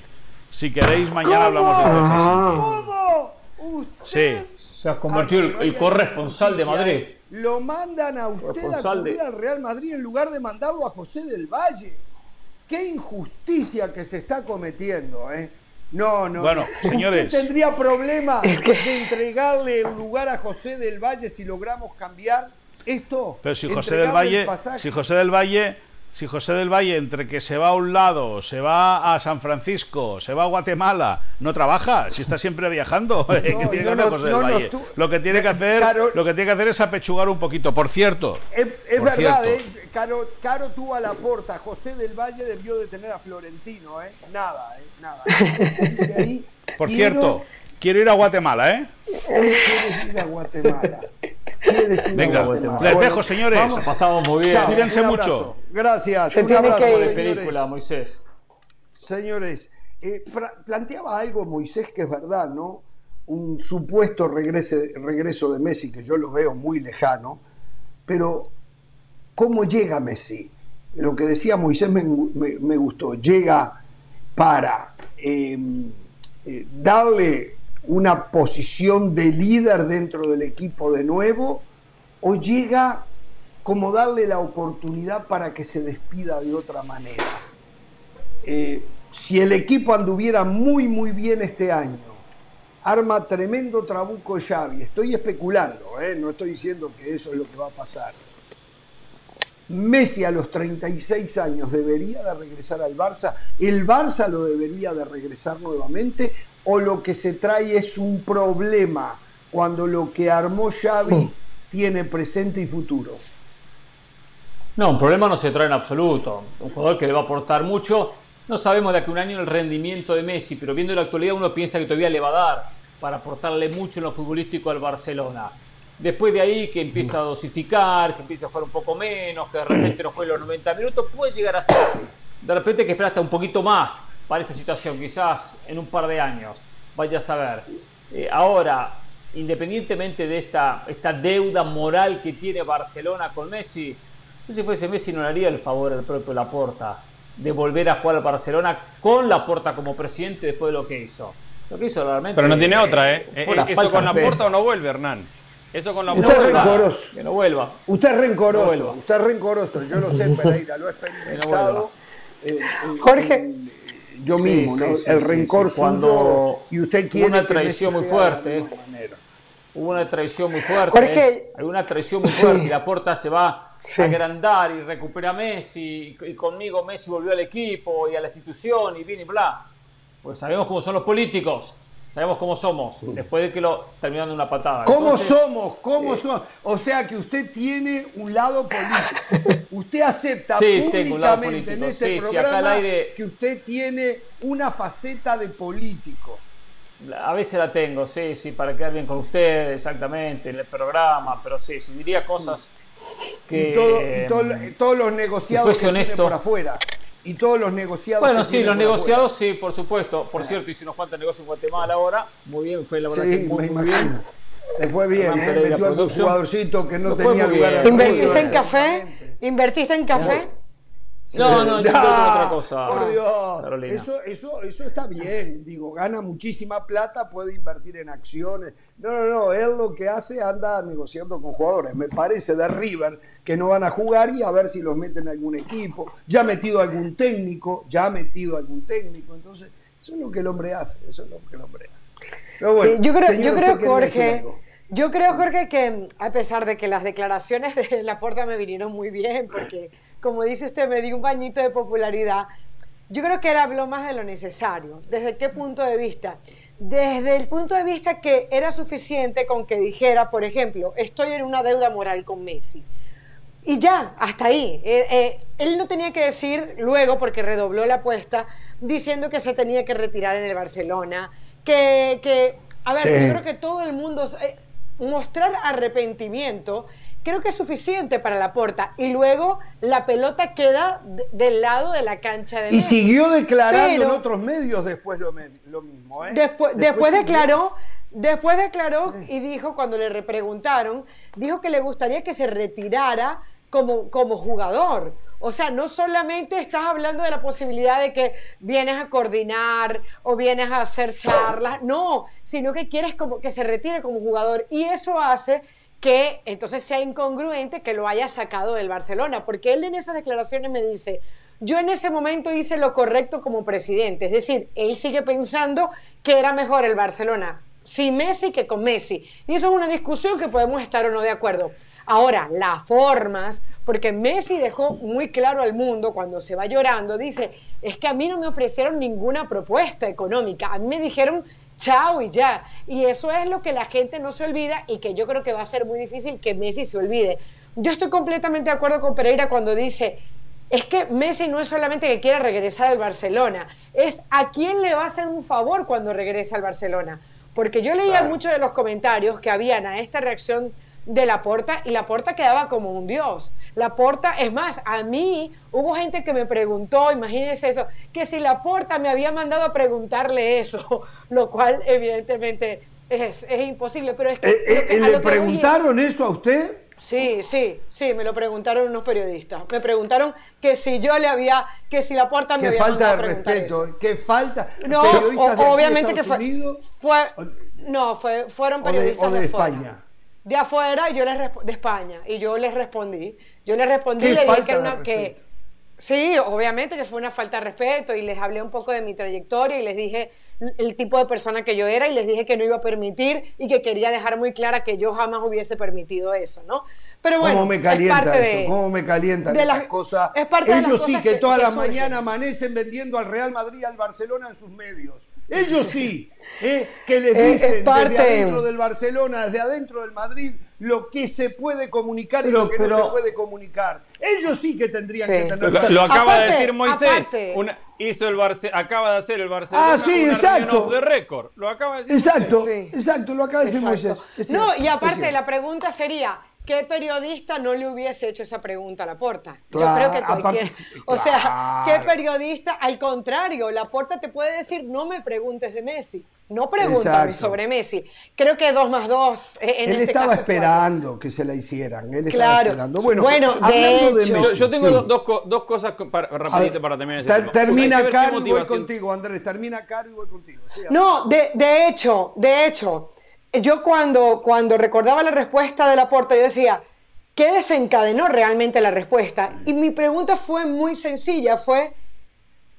Si queréis, mañana hablamos de Helsinki. ¿Cómo? Sí. Se ha convertido el, corresponsal de Madrid. Lo mandan a usted a cubrir al Real Madrid en lugar de mandarlo a José del Valle. Qué injusticia que se está cometiendo, ¿eh? No, no. Bueno, señores. ¿Usted tendría problema de entregarle el lugar a José del Valle si logramos cambiar esto. Pero si José del Valle, si José del Valle, si José del Valle entre que se va a un lado, se va a San Francisco, se va a Guatemala, no trabaja, si está siempre viajando, tiene que hacer José del Valle? lo que tiene que hacer, lo que tiene que hacer es apechugar un poquito. Por cierto, es, verdad, eh, Caro, Caro tuvo a la puerta. José del Valle debió de tener a Florentino, ¿eh? Nada, ¿eh? Nada. Por cierto, quiero ir a Guatemala, ¿eh? Ir a Guatemala. Venga, les dejo, señores. Vamos. Pasamos muy bien. Cuídense mucho. Gracias. Se un abrazo, de película, Moisés. Señores, Eh, planteaba algo Moisés que es verdad, ¿no? Un supuesto regreso de Messi, que yo lo veo muy lejano, pero ¿cómo llega Messi? Lo que decía Moisés me, gustó, llega para em, eh, darle una posición de líder dentro del equipo de nuevo o llega como darle la oportunidad para que se despida de otra manera. Eh, si el equipo anduviera muy, muy bien este año, arma tremendo trabuco Xavi. Estoy especulando, ¿eh? no estoy diciendo que eso es lo que va a pasar. Messi a los 36 años debería de regresar al Barça, el Barça lo debería de regresar nuevamente o lo que se trae es un problema cuando lo que armó Xavi mm. tiene presente y futuro. No, un problema no se trae en absoluto. Un jugador que le va a aportar mucho no sabemos de aquí a un año el rendimiento de Messi, pero viendo la actualidad uno piensa que todavía le va a dar para aportarle mucho en lo futbolístico al Barcelona. Después de ahí que empieza a dosificar, que empieza a jugar un poco menos, que de repente no juegue los 90 minutos, puede llegar a ser. De repente que espera hasta un poquito más para esta situación, quizás en un par de años. Vaya a saber. Eh, ahora, independientemente de esta, esta deuda moral que tiene Barcelona con Messi, si fuese Messi no le haría el favor al propio Laporta de volver a jugar al Barcelona con la Porta como presidente después de lo que hizo. Lo que hizo realmente. Pero no tiene otra, ¿eh? eh ¿Eso con la Porta o no vuelve, Hernán? Eso con la Usted es rencoroso. Que no vuelva. Usted es rencoroso. usted es rencoroso. Yo lo sé, Pereira, lo he experimentado. Eh, eh, Jorge. Yo mismo, ¿no? el rencor cuando y usted quiere una traición muy fuerte. Hubo una traición muy fuerte. Jorge, hay una traición muy fuerte y la Porta se va agrandar y recupera a Messi, y, conmigo Messi volvió al equipo y a la institución y bien y bla. Pues sabemos cómo son los políticos, sabemos cómo somos, después de que lo terminan de una patada. ¿Cómo somos? ¿Cómo somos? O sea que usted tiene un lado político. usted acepta públicamente en este programa que usted tiene una faceta de político. A veces la tengo, sí, sí, para quedar bien con usted, exactamente, en el programa, pero sí, si diría cosas y, todos los negociados que por afuera. Y todos los negociados. Bueno, sí, los negociados, sí, por supuesto. Por cierto cierto, hicimos falta negocio en Guatemala ahora. Muy bien, fue la verdad sí, muy, muy bien. Le fue bien, ¿eh? metió a un jugadorcito que no tenía lugar. ¿Invertiste en café? ¿Invertiste en café? No, no, yo otra cosa. Por Dios. Eso, eso, eso está bien. Digo, gana muchísima plata, puede invertir en acciones. No, no, no. Él lo que hace anda negociando con jugadores. Me parece de River que no van a jugar y a ver si los meten en algún equipo. Ya ha metido algún técnico, ya ha metido algún técnico. Entonces, eso es lo que el hombre hace. Eso es lo que el hombre hace. sí, yo creo, yo creo Jorge. Yo creo, Jorge, que a pesar de que las declaraciones de la puerta me vinieron muy bien, porque como dice usted, me dio un bañito de popularidad. Yo creo que él habló más de lo necesario. ¿Desde qué punto de vista? Desde el punto de vista que era suficiente con que dijera, por ejemplo, estoy en una deuda moral con Messi. Y ya, hasta ahí. Eh, eh, él no tenía que decir luego, porque redobló la apuesta, diciendo que se tenía que retirar en el Barcelona, que, que a ver, yo creo que todo el mundo, eh, mostrar arrepentimiento creo que es suficiente para la porta. Y luego la pelota queda del lado de la cancha de Y siguió declarando en otros medios después lo, mismo. ¿eh? Después, después, declaró. Después declaró y dijo, cuando le repreguntaron, dijo que le gustaría que se retirara como, como jugador. O sea, no solamente estás hablando de la posibilidad de que vienes a coordinar o vienes a hacer charlas, no, sino que quieres como que se retire como jugador. Y eso hace que entonces sea incongruente que lo haya sacado del Barcelona, porque él en esas declaraciones me dice, yo en ese momento hice lo correcto como presidente, es decir, él sigue pensando que era mejor el Barcelona sin Messi que con Messi. Y eso es una discusión que podemos estar o no de acuerdo. Ahora, las formas, porque Messi dejó muy claro al mundo cuando se va llorando, dice, es que a mí no me ofrecieron ninguna propuesta económica, a mí me dijeron chao y ya. Y eso es lo que la gente no se olvida y que yo creo que va a ser muy difícil que Messi se olvide. Yo estoy completamente de acuerdo con Pereira cuando dice, es que Messi no es solamente que quiera regresar al Barcelona, es a quién le va a hacer un favor cuando regrese al Barcelona. Porque yo leía muchos de los comentarios que habían a esta reacción de la porta y la porta quedaba como un dios. La porta, es más, a mí hubo gente que me preguntó, imagínense eso, que si la porta me había mandado a preguntarle eso, lo cual evidentemente es, imposible. Pero es que, eh, eh, ¿Le preguntaron eso a usted? Sí, sí, sí, me lo preguntaron unos periodistas. Me preguntaron que si yo le había, que si la puerta me había falta de respeto, que falta. No, obviamente que fue, fue, no, fue, fueron periodistas de, España. De afuera y yo les de España y yo les respondí. Yo les respondí y le dije que era una que sí, obviamente que fue una falta de respeto y les hablé un poco de mi trayectoria y les dije el tipo de persona que yo era y les dije que no iba a permitir y que quería dejar muy clara que yo jamás hubiese permitido eso, ¿no? Pero bueno, ¿Cómo me calienta eso? ¿Cómo me calientan esas cosas? Es parte Ellos sí que, toda la mañana amanecen vendiendo al Real Madrid al Barcelona en sus medios. Ellos sí, ¿eh? que les dicen desde adentro del Barcelona, desde adentro del Madrid, lo que se puede comunicar y lo que no se puede comunicar. Ellos sí que tendrían que tener. Lo, acaba de decir Moisés. hizo el acaba de hacer el Barcelona. Ah, sí, exacto. De récord. Lo acaba de decir. Exacto, exacto, lo acaba de decir Moisés. no, y aparte la pregunta sería, ¿qué periodista no le hubiese hecho esa pregunta a Laporta? Yo creo que cualquier. o sea, ¿qué periodista? Al contrario, Laporta te puede decir, no me preguntes de Messi. No pregúntame sobre Messi. Creo que dos más dos. Eh, en Él este estaba esperando que se la hicieran. Él claro. estaba esperando. Bueno, de, Messi, yo, tengo dos, cosas para, rapidito para terminar. Ese termina Caro y voy contigo, Andrés. Termina Caro y voy contigo. no, de, de hecho, de hecho yo cuando, cuando recordaba la respuesta de la puerta, yo decía, ¿qué desencadenó realmente la respuesta? Y mi pregunta fue muy sencilla, fue,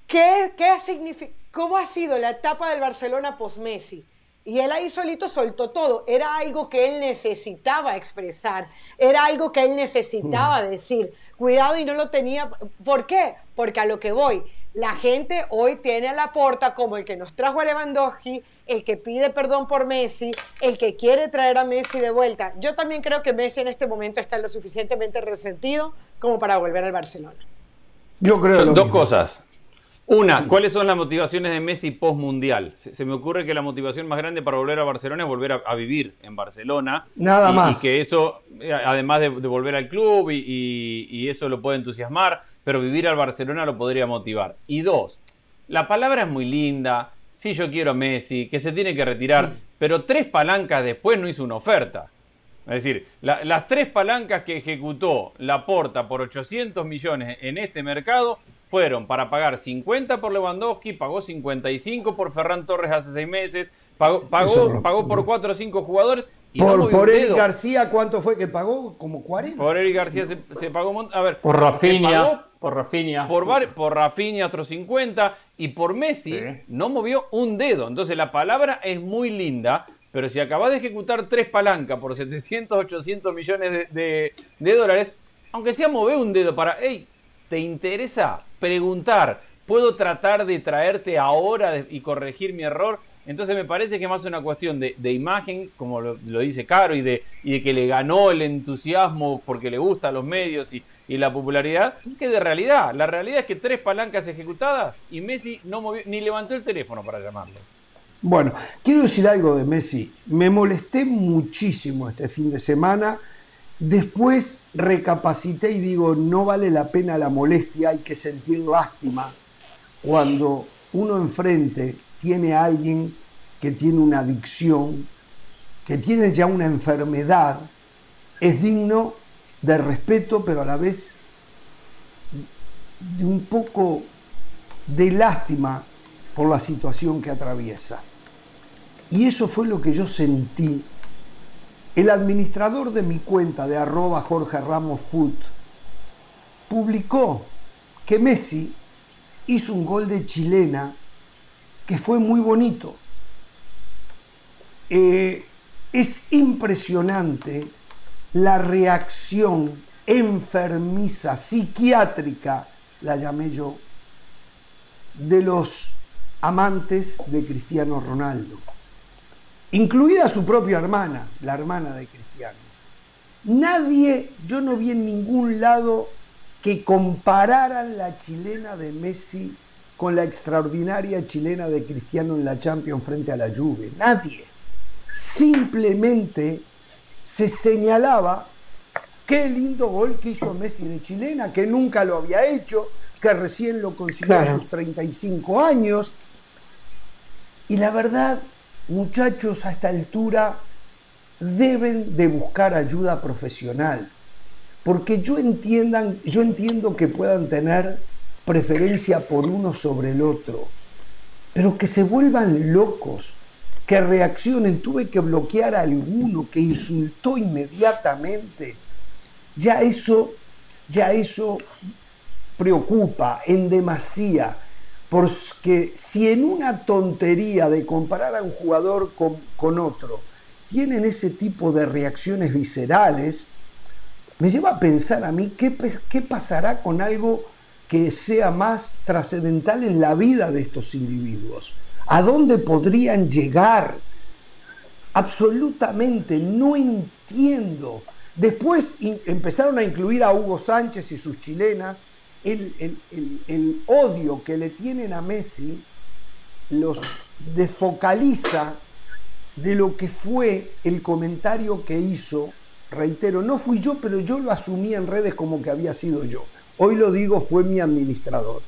¿qué, qué ¿cómo ha sido la etapa del Barcelona post-Messi? Y él ahí solito soltó todo. Era algo que él necesitaba expresar. Era algo que él necesitaba mm. decir. Cuidado y no lo tenía. ¿Por qué? Porque a lo que voy, la gente hoy tiene a la porta como el que nos trajo a Lewandowski, el que pide perdón por Messi, el que quiere traer a Messi de vuelta. Yo también creo que Messi en este momento está lo suficientemente resentido como para volver al Barcelona. Yo creo. dos cosas. Una, ¿cuáles son las motivaciones de Messi post-mundial? Se, me ocurre que la motivación más grande para volver a Barcelona es volver a, vivir en Barcelona. Nada más. Y que eso, eh, además de, volver al club, y, eso lo puede entusiasmar, pero vivir al Barcelona lo podría motivar. Y dos, la palabra es muy linda, sí yo quiero a Messi, que se tiene que retirar, pero tres palancas después no hizo una oferta. Es decir, las tres palancas que ejecutó Laporta por 800 millones en este mercado fueron para pagar 50 por Lewandowski, pagó 55 por Ferran Torres hace seis meses, pagó, pagó, por 4 o 5 jugadores. Y por, por Eric García, ¿cuánto fue que pagó? Como 40. Por Eric García se, pagó. A ver, por Rafinha. Por Rafinha. Por, por Rafinha otros 50 y por Messi no movió un dedo. Entonces la palabra es muy linda, pero si acabas de ejecutar tres palancas por 700, 800 millones de, dólares, aunque sea mover un dedo para, hey, ¿te interesa preguntar? ¿Puedo tratar de traerte ahora y corregir mi error? Entonces me parece que más una cuestión de, imagen, como lo, dice Caro, y de, y de que le ganó el entusiasmo porque le gustan los medios y, y la popularidad que de realidad. La realidad es que tres palancas ejecutadas y Messi no movió, ni levantó el teléfono para llamarlo. Bueno, quiero decir algo de Messi. Me molesté muchísimo este fin de semana. Después recapacité y digo, no vale la pena la molestia, hay que sentir lástima cuando uno enfrente tiene a alguien que tiene una adicción, que tiene ya una enfermedad. Es digno de respeto, pero a la vez de un poco de lástima por la situación que atraviesa. Y eso fue lo que yo sentí. El administrador de mi cuenta de arroba Jorge Ramos Food publicó que Messi hizo un gol de chilena que fue muy bonito. Eh, es impresionante la reacción enfermiza, psiquiátrica, la llamé yo, de los amantes de Cristiano Ronaldo, incluida su propia hermana, la hermana de Cristiano. Nadie, yo no vi en ningún lado que compararan la chilena de Messi con la extraordinaria chilena de Cristiano en la Champions frente a la Juve. Nadie. Simplemente se señalaba qué lindo gol que hizo Messi de chilena, que nunca lo había hecho, que recién lo consiguió a sus 35 años. Y la verdad, muchachos, a esta altura deben de buscar ayuda profesional. Porque yo, entiendan, yo entiendo que puedan tener preferencia por uno sobre el otro, pero que se vuelvan locos, que reaccionen. Tuve que bloquear a alguno que insultó inmediatamente. Ya eso, ya eso preocupa en demasía, porque si en una tontería de comparar a un jugador con, con otro tienen ese tipo de reacciones viscerales, me lleva a pensar a mí qué, qué pasará con algo que sea más trascendental en la vida de estos individuos. ¿A dónde podrían llegar? Absolutamente no entiendo. Después empezaron a incluir a Hugo Sánchez y sus chilenas. El, el odio que le tienen a Messi los desfocaliza de lo que fue el comentario que hizo reitero, no fui yo, pero yo lo asumí en redes como que había sido yo. Hoy lo digo, fue mi administrador.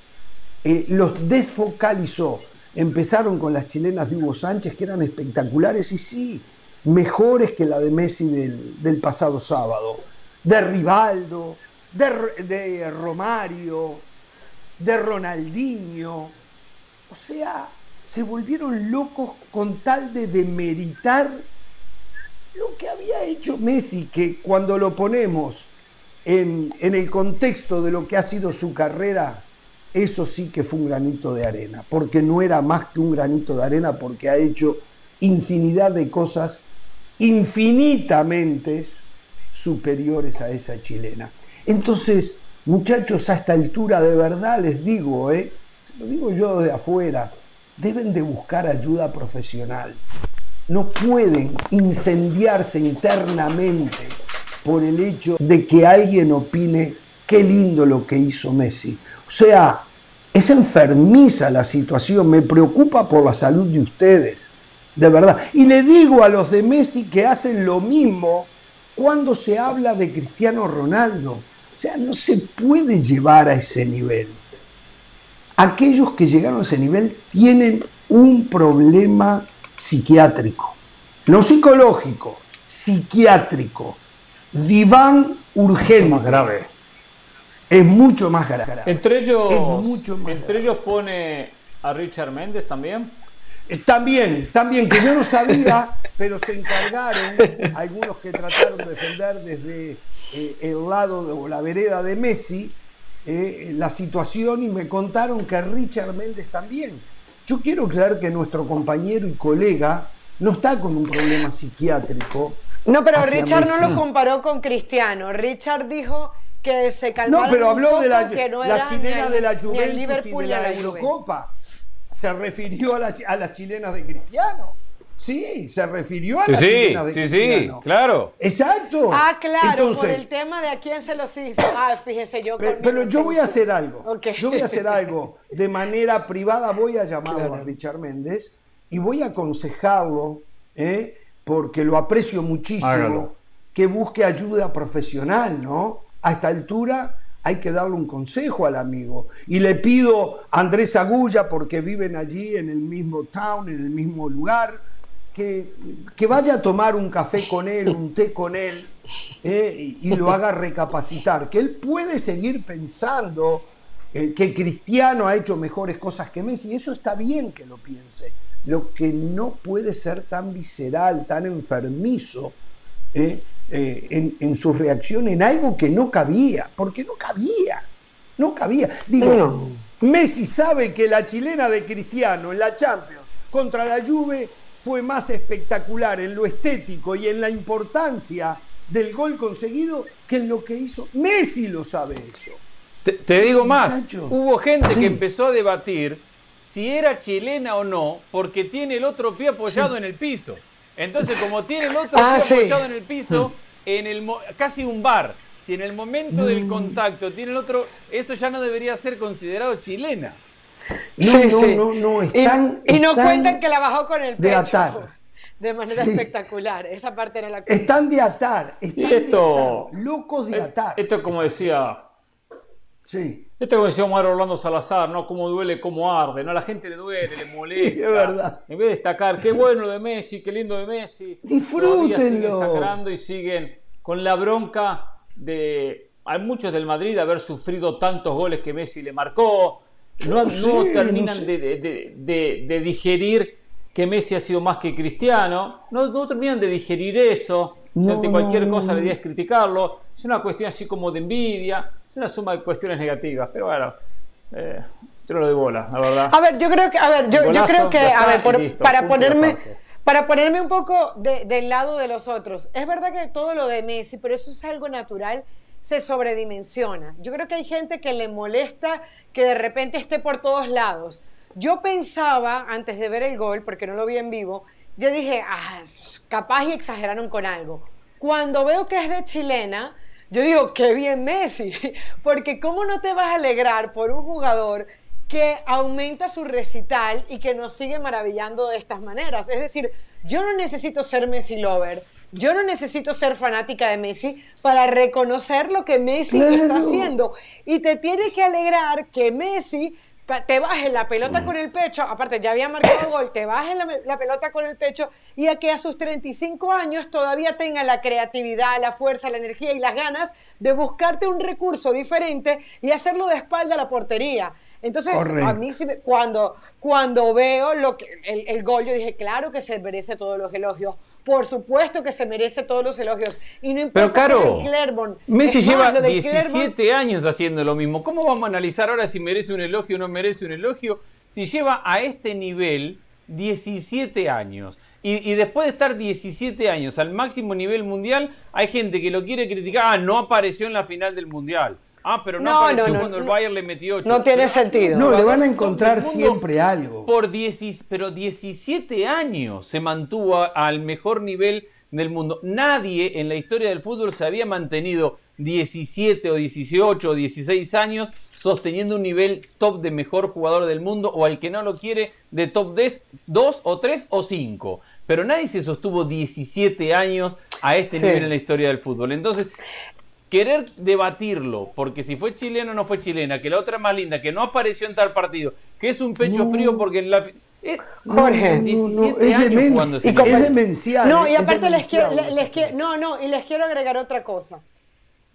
Eh, los desfocalizó. Empezaron con las chilenas de Hugo Sánchez, que eran espectaculares, y sí, mejores que la de Messi del, pasado sábado. De Rivaldo, de, de Romario, de Ronaldinho. O sea, se volvieron locos con tal de demeritar lo que había hecho Messi, que cuando lo ponemos en, el contexto de lo que ha sido su carrera, eso sí que fue un granito de arena, porque no era más que un granito de arena, porque ha hecho infinidad de cosas infinitamente superiores a esa chilena. Entonces, muchachos, a esta altura de verdad les digo, ¿eh? lo digo yo de afuera, deben de buscar ayuda profesional no pueden incendiarse internamente por el hecho de que alguien opine qué lindo lo que hizo Messi. O sea, es enfermiza la situación, me preocupa por la salud de ustedes, de verdad. Y le digo a los de Messi que hacen lo mismo cuando se habla de Cristiano Ronaldo. O sea, no se puede llevar a ese nivel. Aquellos que llegaron a ese nivel tienen un problema psiquiátrico, no psicológico, psiquiátrico, diván urgente. más grave. Es mucho más grave. Entre ellos, entre ellos pone a Richard Méndez también. Eh, también, también, que yo no sabía, pero se encargaron algunos que trataron de defender desde eh, el lado de, o la vereda de Messi eh, la situación y me contaron que Richard Méndez también yo quiero creer que nuestro compañero y colega no está con un problema psiquiátrico. No, pero Richard no lo comparó con Cristiano. Richard dijo que se calmó. No, pero habló de la, chilena de la Juventus y de la, Eurocopa. Se refirió a, las chilenas de Cristiano. Sí, se refirió a las chilenas de Cristiano. Sí, claro. Exacto. Ah, claro, por el tema de a quién se los hizo. Ah, fíjese yo. Pero, yo voy a hacer algo. Yo voy a hacer algo de manera privada. Voy a llamarlo a Richard Méndez y voy a aconsejarlo, ¿eh? porque lo aprecio muchísimo, que busque ayuda profesional, ¿no? A esta altura hay que darle un consejo al amigo. Y le pido a Andrés Agulla, porque viven allí en el mismo town, en el mismo lugar, que, que, vaya a tomar un café con él, un té con él, eh, y, lo haga recapacitar, que él puede seguir pensando eh, que Cristiano ha hecho mejores cosas que Messi, eso está bien que lo piense. Lo que no puede ser tan visceral, tan enfermizo eh, en, en, su reacción en algo que no cabía, porque no cabía, no cabía. Digo, Messi sabe que la chilena de Cristiano en la Champions contra la Juve fue más espectacular en lo estético y en la importancia del gol conseguido que en lo que hizo. Messi lo sabe eso. Te, digo más, hubo gente que empezó a debatir si era chilena o no, porque tiene el otro pie apoyado en el piso. Entonces, como tiene el otro ah, pie apoyado en el piso, en el casi un bar, si en el momento del mm. contacto tiene el otro, eso ya no debería ser considerado chilena. No, no, no, no, están, y, no cuentan que la bajó con el pecho. De atar. de manera espectacular. Esa parte era la Están de atar, están esto, de atar, locos de atar. Esto como decía... Sí. Esto como decía Omar Orlando Salazar, ¿no? Cómo duele, cómo arde, ¿no? A la gente le duele, le molesta. Sí, es verdad. En vez de destacar, qué bueno lo de Messi, qué lindo de Messi. Disfrútenlo. Siguen sacando y siguen con la bronca de... Hay muchos del Madrid haber sufrido tantos goles que Messi le marcó. No, no terminan de, de, de digerir que Messi ha sido más que Cristiano, no, no terminan de digerir eso, ante cualquier cosa le idea criticarlo, es una cuestión así como de envidia, es una suma de cuestiones negativas, pero bueno, eh, yo lo doy bola, la verdad. A ver, yo creo que, a ver, yo, yo creo que, a ver, para ponerme... Para ponerme un poco del lado de los otros, es verdad que todo lo de Messi, pero eso es algo natural, se sobredimensiona. Yo creo que hay gente que le molesta que de repente esté por todos lados. Yo pensaba, antes de ver el gol, porque no lo vi en vivo, yo dije, ah, capaz y exageraron con algo. Cuando veo que es de chilena, yo digo, qué bien Messi, porque ¿cómo no te vas a alegrar por un jugador que aumenta su recital y que nos sigue maravillando de estas maneras? Es decir, yo no necesito ser Messi lover, yo no necesito ser fanática de Messi para reconocer lo que Messi está haciendo. Y te tiene que alegrar que Messi te baje la pelota con el pecho, aparte ya había marcado gol, te baje la, pelota con el pecho y a que a sus 35 años todavía tenga la creatividad, la fuerza, la energía y las ganas de buscarte un recurso diferente y hacerlo de espalda a la portería. Entonces, a mí cuando, cuando veo lo que, el, el gol, yo dije, claro que se merece todos los elogios por supuesto que se merece todos los elogios. Y no importa Pero Caro, Clermont. Messi lleva 17 años haciendo lo mismo. ¿Cómo vamos a analizar ahora si merece un elogio o no merece un elogio? Si lleva a este nivel 17 años. Y, después de estar 17 años al máximo nivel mundial, hay gente que lo quiere criticar. Ah, no apareció en la final del mundial. Ah, pero no, apareció cuando el Bayern le metió 8. No tiene sentido. No, le van a encontrar siempre algo. Por 10, pero 17 años se mantuvo al mejor nivel del mundo. Nadie en la historia del fútbol se había mantenido 17 o 18 o 16 años sosteniendo un nivel top de mejor jugador del mundo o al que no lo quiere de top 10, 2 o 3 o 5. Pero nadie se sostuvo 17 años a este nivel en la historia del fútbol. Entonces, querer debatirlo, porque si fue chileno o no fue chilena, que la otra es más linda, que no apareció en tal partido, que es un pecho frío porque en la... Jorge, 17 años cuando se es demencial. No, y aparte les quiero, les, no, no, y les quiero agregar otra cosa.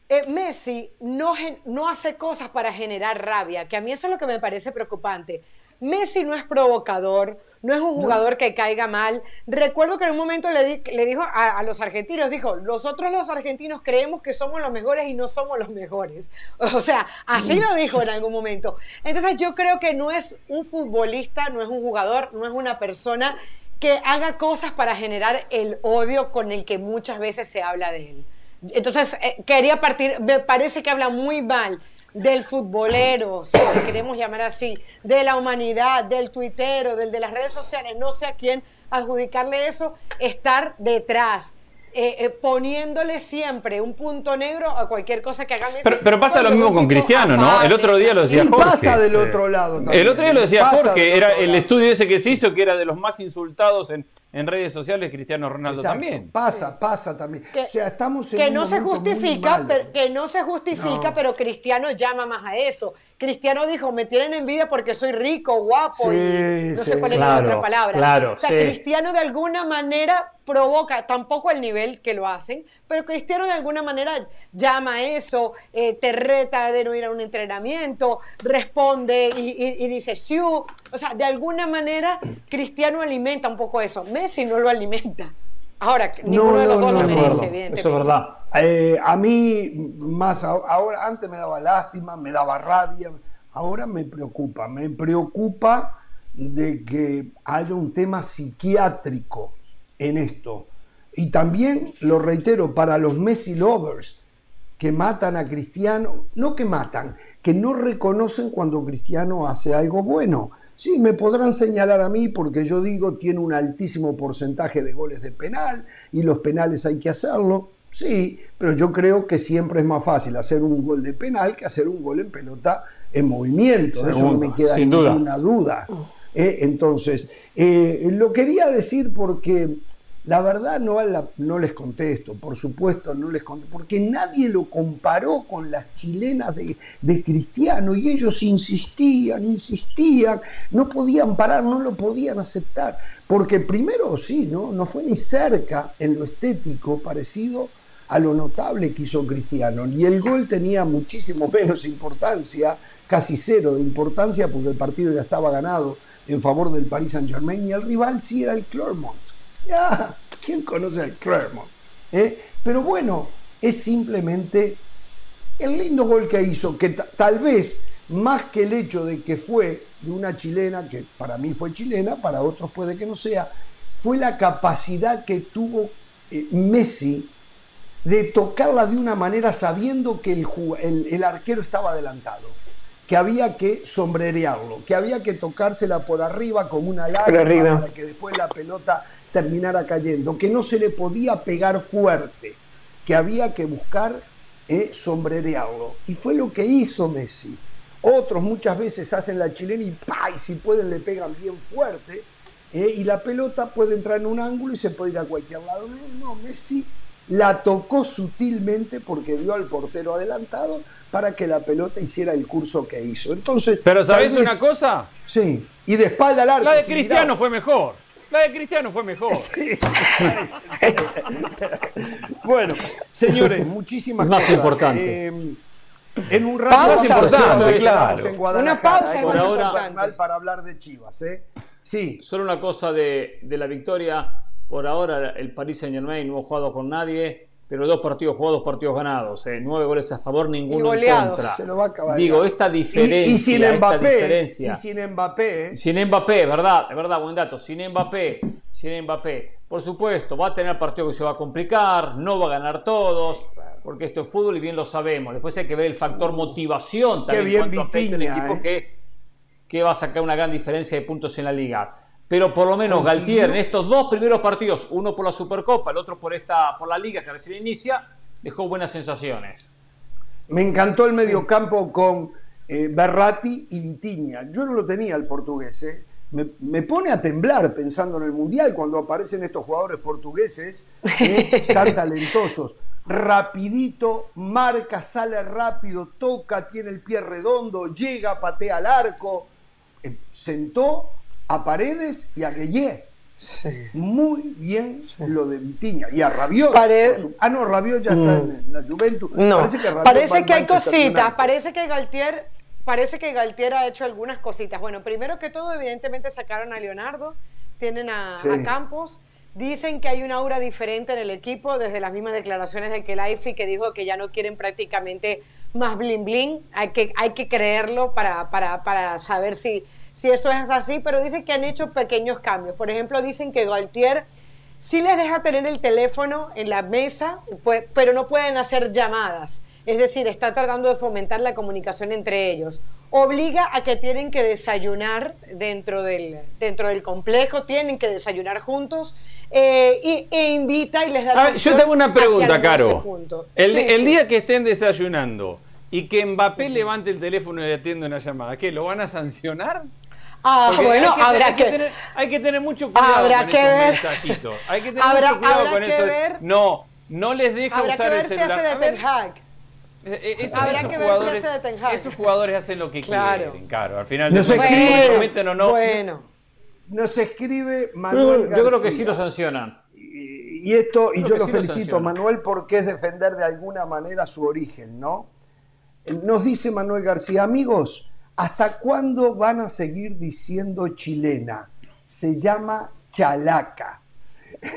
Eh, Messi no, no hace cosas para generar rabia, que a mí eso es lo que me parece preocupante. Messi no es provocador, no es un jugador que caiga mal. Recuerdo que en un momento le, le dijo a, los argentinos, dijo, nosotros los argentinos creemos que somos los mejores y no somos los mejores. O sea, así lo dijo en algún momento. Entonces yo creo que no es un futbolista, no es un jugador, no es una persona que haga cosas para generar el odio con el que muchas veces se habla de él. Entonces, eh, quería partir, me parece que habla muy mal del futbolero, si le queremos llamar así, de la humanidad, del tuitero, del de las redes sociales, no sé a quién adjudicarle eso, estar detrás. Eh, eh, poniéndole siempre un punto negro a cualquier cosa que haga Pero, pero pasa lo mismo con Cristiano, ¿no? El otro día lo decía sí, pasa del otro lado también. El otro día lo decía Jorge, era el estudio ese que se hizo que era de los más insultados en, en redes sociales Cristiano Ronaldo también. Pasa, pasa también. Que, o sea, estamos en que no se justifica, pero, que no se justifica, pero Cristiano llama más a eso. Cristiano dijo, me tienen envidia porque soy rico, guapo, y no sé cuál es la otra palabra. Claro, o sea, Cristiano de alguna manera provoca, tampoco al nivel que lo hacen, pero Cristiano de alguna manera llama a eso, eh, te reta de no ir a un entrenamiento, responde y, dice, sí, o sea, de alguna manera Cristiano alimenta un poco eso. Messi no lo alimenta. Ahora, ninguno de los dos lo merece, evidentemente. Eso es verdad. Eh, a mí, más ahora, antes me daba lástima, me daba rabia, ahora me preocupa, me preocupa de que haya un tema psiquiátrico en esto. Y también, lo reitero, para los Messi lovers que matan a Cristiano, no que matan, que no reconocen cuando Cristiano hace algo bueno. Sí, me podrán señalar a mí porque yo digo tiene un altísimo porcentaje de goles de penal y los penales hay que hacerlo. Sí, pero yo creo que siempre es más fácil hacer un gol de penal que hacer un gol en pelota en movimiento. eso no me queda ninguna duda. Eh, entonces, eh, lo quería decir porque La verdad no, no les contesto, por supuesto no les contesto, porque nadie lo comparó con las chilenas de, de, Cristiano y ellos insistían, insistían, no podían parar, no lo podían aceptar, porque primero sí, ¿no? no fue ni cerca en lo estético parecido a lo notable que hizo Cristiano, y el gol tenía muchísimo menos importancia, casi cero de importancia, porque el partido ya estaba ganado en favor del Paris Saint Germain y el rival sí era el Clermont. Ya, ¿quién conoce al Clermont? ¿Eh? Pero bueno, es simplemente el lindo gol que hizo, que tal vez más que el hecho de que fue de una chilena, que para mí fue chilena, para otros puede que no sea, fue la capacidad que tuvo eh, Messi de tocarla de una manera sabiendo que el, el arquero estaba adelantado que había que sombrerearlo, que había que tocársela por arriba como una lágrima para que después la pelota terminara cayendo, que no se le podía pegar fuerte, que había que buscar eh, sombrerearlo. Y fue lo que hizo Messi. Otros muchas veces hacen la chilena y, y si pueden le pegan bien fuerte, eh, y la pelota puede entrar en un ángulo y se puede ir a cualquier lado. No, no, Messi la tocó sutilmente porque vio al portero adelantado para que la pelota hiciera el curso que hizo. Entonces, pero ¿sabés una cosa? Sí, y de espalda al arco. La de Cristiano fue mejor. La de Cristiano fue mejor. bueno, señores, muchísimas más cosas. importante. Eh, en un rato importante, claro. En Una pausa por ahora para hablar de Chivas, ¿eh? Sí. Solo una cosa de, de la victoria. Por ahora el Paris Saint Germain no ha jugado con nadie pero dos partidos jugados, dos partidos ganados, ¿eh? nueve goles a favor, ninguno en contra. Se lo va a acabar Digo, esta diferencia, y, sin Mbappé, diferencia, y sin Mbappé, ¿eh? sin Mbappé, verdad, es verdad, buen dato, sin Mbappé, sin Mbappé, por supuesto, va a tener partidos que se va a complicar, no va a ganar todos, porque esto es fútbol y bien lo sabemos. Después hay que ver el factor motivación también Qué bien cuánto afecta el equipo ¿eh? que, que va a sacar una gran diferencia de puntos en la liga pero por lo menos Galtier en estos dos primeros partidos, uno por la Supercopa, el otro por esta por la Liga que recién inicia, dejó buenas sensaciones. Me encantó el mediocampo con eh, Berratti y Vitiña. Yo no lo tenía el portugués. Eh. Me, pone a temblar pensando en el Mundial cuando aparecen estos jugadores portugueses eh, tan talentosos. Rapidito, marca, sale rápido, toca, tiene el pie redondo, llega, patea al arco. sentó a Paredes y a Gueye. Muy bien lo de Vitiña. Y a Rabiot. Ah, no, Rabiot ya está mm. en la Juventus. Parece que, parece que hay cositas. Parece que Galtier parece que Galtier ha hecho algunas cositas. Bueno, primero que todo, evidentemente sacaron a Leonardo, tienen a, Campos. Dicen que hay una aura diferente en el equipo, desde las mismas declaraciones de Kelaifi, que dijo que ya no quieren prácticamente más bling bling. Hay que, hay que creerlo para, para, para saber si, si eso es así, pero dicen que han hecho pequeños cambios. Por ejemplo, dicen que Galtier sí les deja tener el teléfono en la mesa, pues, pero no pueden hacer llamadas. Es decir, está tratando de fomentar la comunicación entre ellos. Obliga a que tienen que desayunar dentro del, dentro del complejo, tienen que desayunar juntos eh, y, e invita y les da... yo tengo una pregunta, Caro. El, el día que estén desayunando y que Mbappé levante el teléfono y atienda una llamada, ¿qué? ¿Lo van a sancionar? Ah, bueno, hay que, habrá hay que, tener, hay que tener mucho cuidado habrá con que esos ver. mensajitos. Hay que tener mucho cuidado con eso. Ver. No, no les deja habrá usar que ver el celular. Si hace de Ten Hag. Eh, habrá que ver si hace de Ten Hag. Esos jugadores hacen lo que claro. quieren, claro. Al final no se escribe, o no. Bueno. Nos escribe Manuel Yo, García. creo que sí lo sancionan. Y, y esto, y Creo yo lo sí lo felicito, sancionan. Manuel, porque es defender de alguna manera su origen, ¿no? Nos dice Manuel García, amigos, ¿hasta cuándo van a seguir diciendo chilena? Se llama chalaca.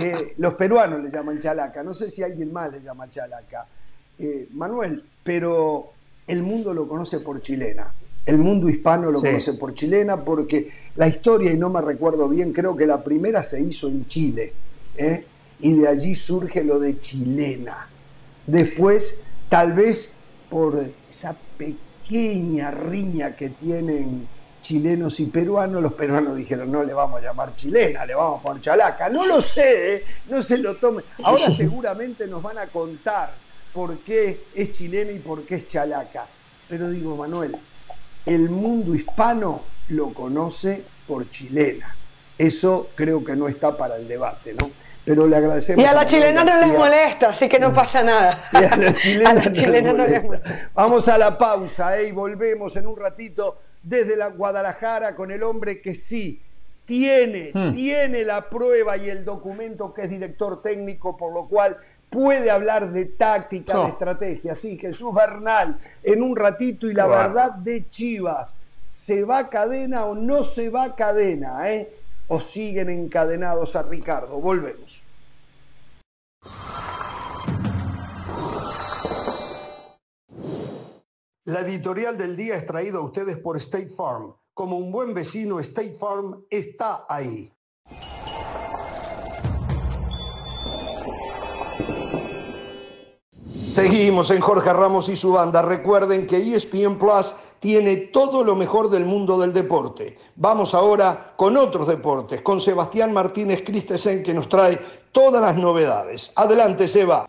Eh, los peruanos le llaman chalaca, no sé si alguien más le llama chalaca. Eh, Manuel, pero el mundo lo conoce por chilena. El mundo hispano lo Sí. conoce por chilena porque la historia, y no me recuerdo bien, creo que la primera se hizo en Chile. ¿eh? Y de allí surge lo de chilena. Después, tal vez por esa pequeña riña que tienen chilenos y peruanos, los peruanos dijeron, no le vamos a llamar chilena, le vamos a poner chalaca. No lo sé, ¿eh? no se lo tomen. Ahora seguramente nos van a contar por qué es chilena y por qué es chalaca. Pero digo, Manuel, el mundo hispano lo conoce por chilena. Eso creo que no está para el debate, ¿no? Pero le agradecemos. Y a la chilena no les molesta, así que no pasa nada. Y a la chilena, no, les molesta. Vamos a la pausa ¿eh? y volvemos en un ratito desde la Guadalajara con el hombre que sí tiene, hmm. tiene la prueba y el documento que es director técnico, por lo cual puede hablar de táctica, de estrategia. Así Jesús Bernal, en un ratito y la verdad de Chivas, ¿se va cadena o no se va cadena? Eh? ¿O siguen encadenados a Ricardo? Volvemos. La editorial del día es traída a ustedes por State Farm como un buen vecino, State Farm está ahí. Seguimos en Jorge Ramos y su banda. Recuerden que ESPN Plus tiene todo lo mejor del mundo del deporte. Vamos ahora con otros deportes, con Sebastián Martínez Christensen que nos trae todas las novedades. Adelante, Seba.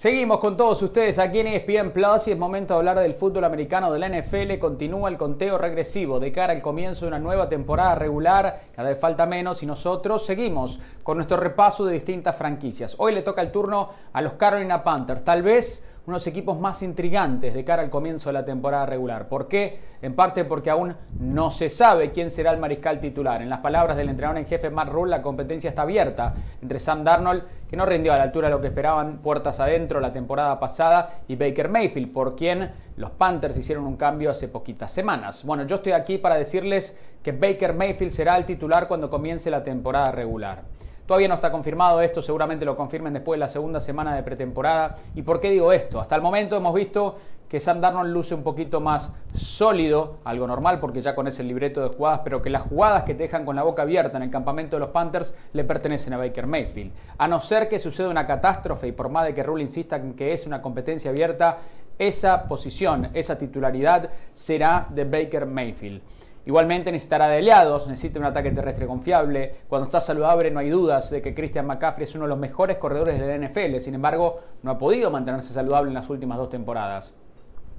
Seguimos con todos ustedes aquí en ESPN Plus y es momento de hablar del fútbol americano de la NFL. Continúa el conteo regresivo de cara al comienzo de una nueva temporada regular. Cada vez falta menos y nosotros seguimos con nuestro repaso de distintas franquicias. Hoy le toca el turno a los Carolina Panthers. Tal vez unos equipos más intrigantes de cara al comienzo de la temporada regular. ¿Por qué? En parte porque aún no se sabe quién será el mariscal titular. En las palabras del entrenador en jefe Matt Rule, la competencia está abierta entre Sam Darnold, que no rindió a la altura de lo que esperaban puertas adentro la temporada pasada, y Baker Mayfield, por quien los Panthers hicieron un cambio hace poquitas semanas. Bueno, yo estoy aquí para decirles que Baker Mayfield será el titular cuando comience la temporada regular. Todavía no está confirmado esto, seguramente lo confirmen después de la segunda semana de pretemporada. ¿Y por qué digo esto? Hasta el momento hemos visto que Sam Darnold luce un poquito más sólido, algo normal porque ya conoce el libreto de jugadas, pero que las jugadas que te dejan con la boca abierta en el campamento de los Panthers le pertenecen a Baker Mayfield. A no ser que suceda una catástrofe y por más de que Rule insista en que es una competencia abierta, esa posición, esa titularidad será de Baker Mayfield. Igualmente necesitará de aliados, necesita un ataque terrestre confiable. Cuando está saludable no hay dudas de que Christian McCaffrey es uno de los mejores corredores de la NFL, sin embargo no ha podido mantenerse saludable en las últimas dos temporadas.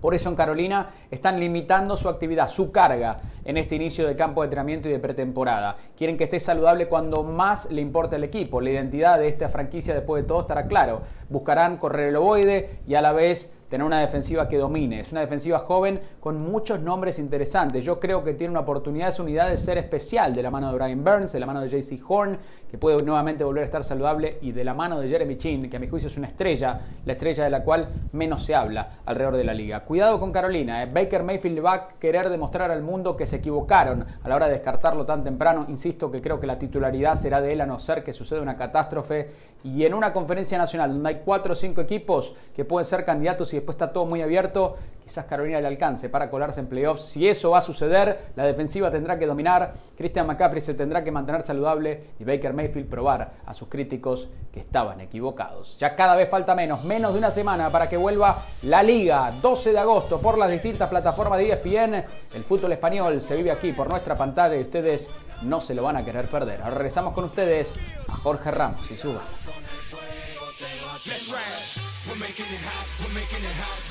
Por eso en Carolina están limitando su actividad, su carga en este inicio de campo de entrenamiento y de pretemporada. Quieren que esté saludable cuando más le importa el equipo. La identidad de esta franquicia después de todo estará claro. Buscarán correr el ovoide y a la vez tener una defensiva que domine. Es una defensiva joven con muchos nombres interesantes. Yo creo que tiene una oportunidad de su unidad de ser especial de la mano de Brian Burns, de la mano de JC Horn, que puede nuevamente volver a estar saludable, y de la mano de Jeremy Chin, que a mi juicio es una estrella, la estrella de la cual menos se habla alrededor de la liga. Cuidado con Carolina, ¿eh? Baker Mayfield va a querer demostrar al mundo que se equivocaron a la hora de descartarlo tan temprano. Insisto que creo que la titularidad será de él a no ser que suceda una catástrofe. Y en una conferencia nacional donde hay cuatro o cinco equipos que pueden ser candidatos y después está todo muy abierto, quizás Carolina le alcance para colarse en playoffs. Si eso va a suceder, la defensiva tendrá que dominar, Christian McCaffrey se tendrá que mantener saludable y Baker Mayfield probar a sus críticos que estaban equivocados. Ya cada vez falta menos, menos de una semana para que vuelva la liga, 12 de agosto por las distintas plataformas de ESPN. El fútbol español se vive aquí por nuestra pantalla y ustedes no se lo van a querer perder. Ahora regresamos con ustedes a Jorge Ramos y suba. Hot.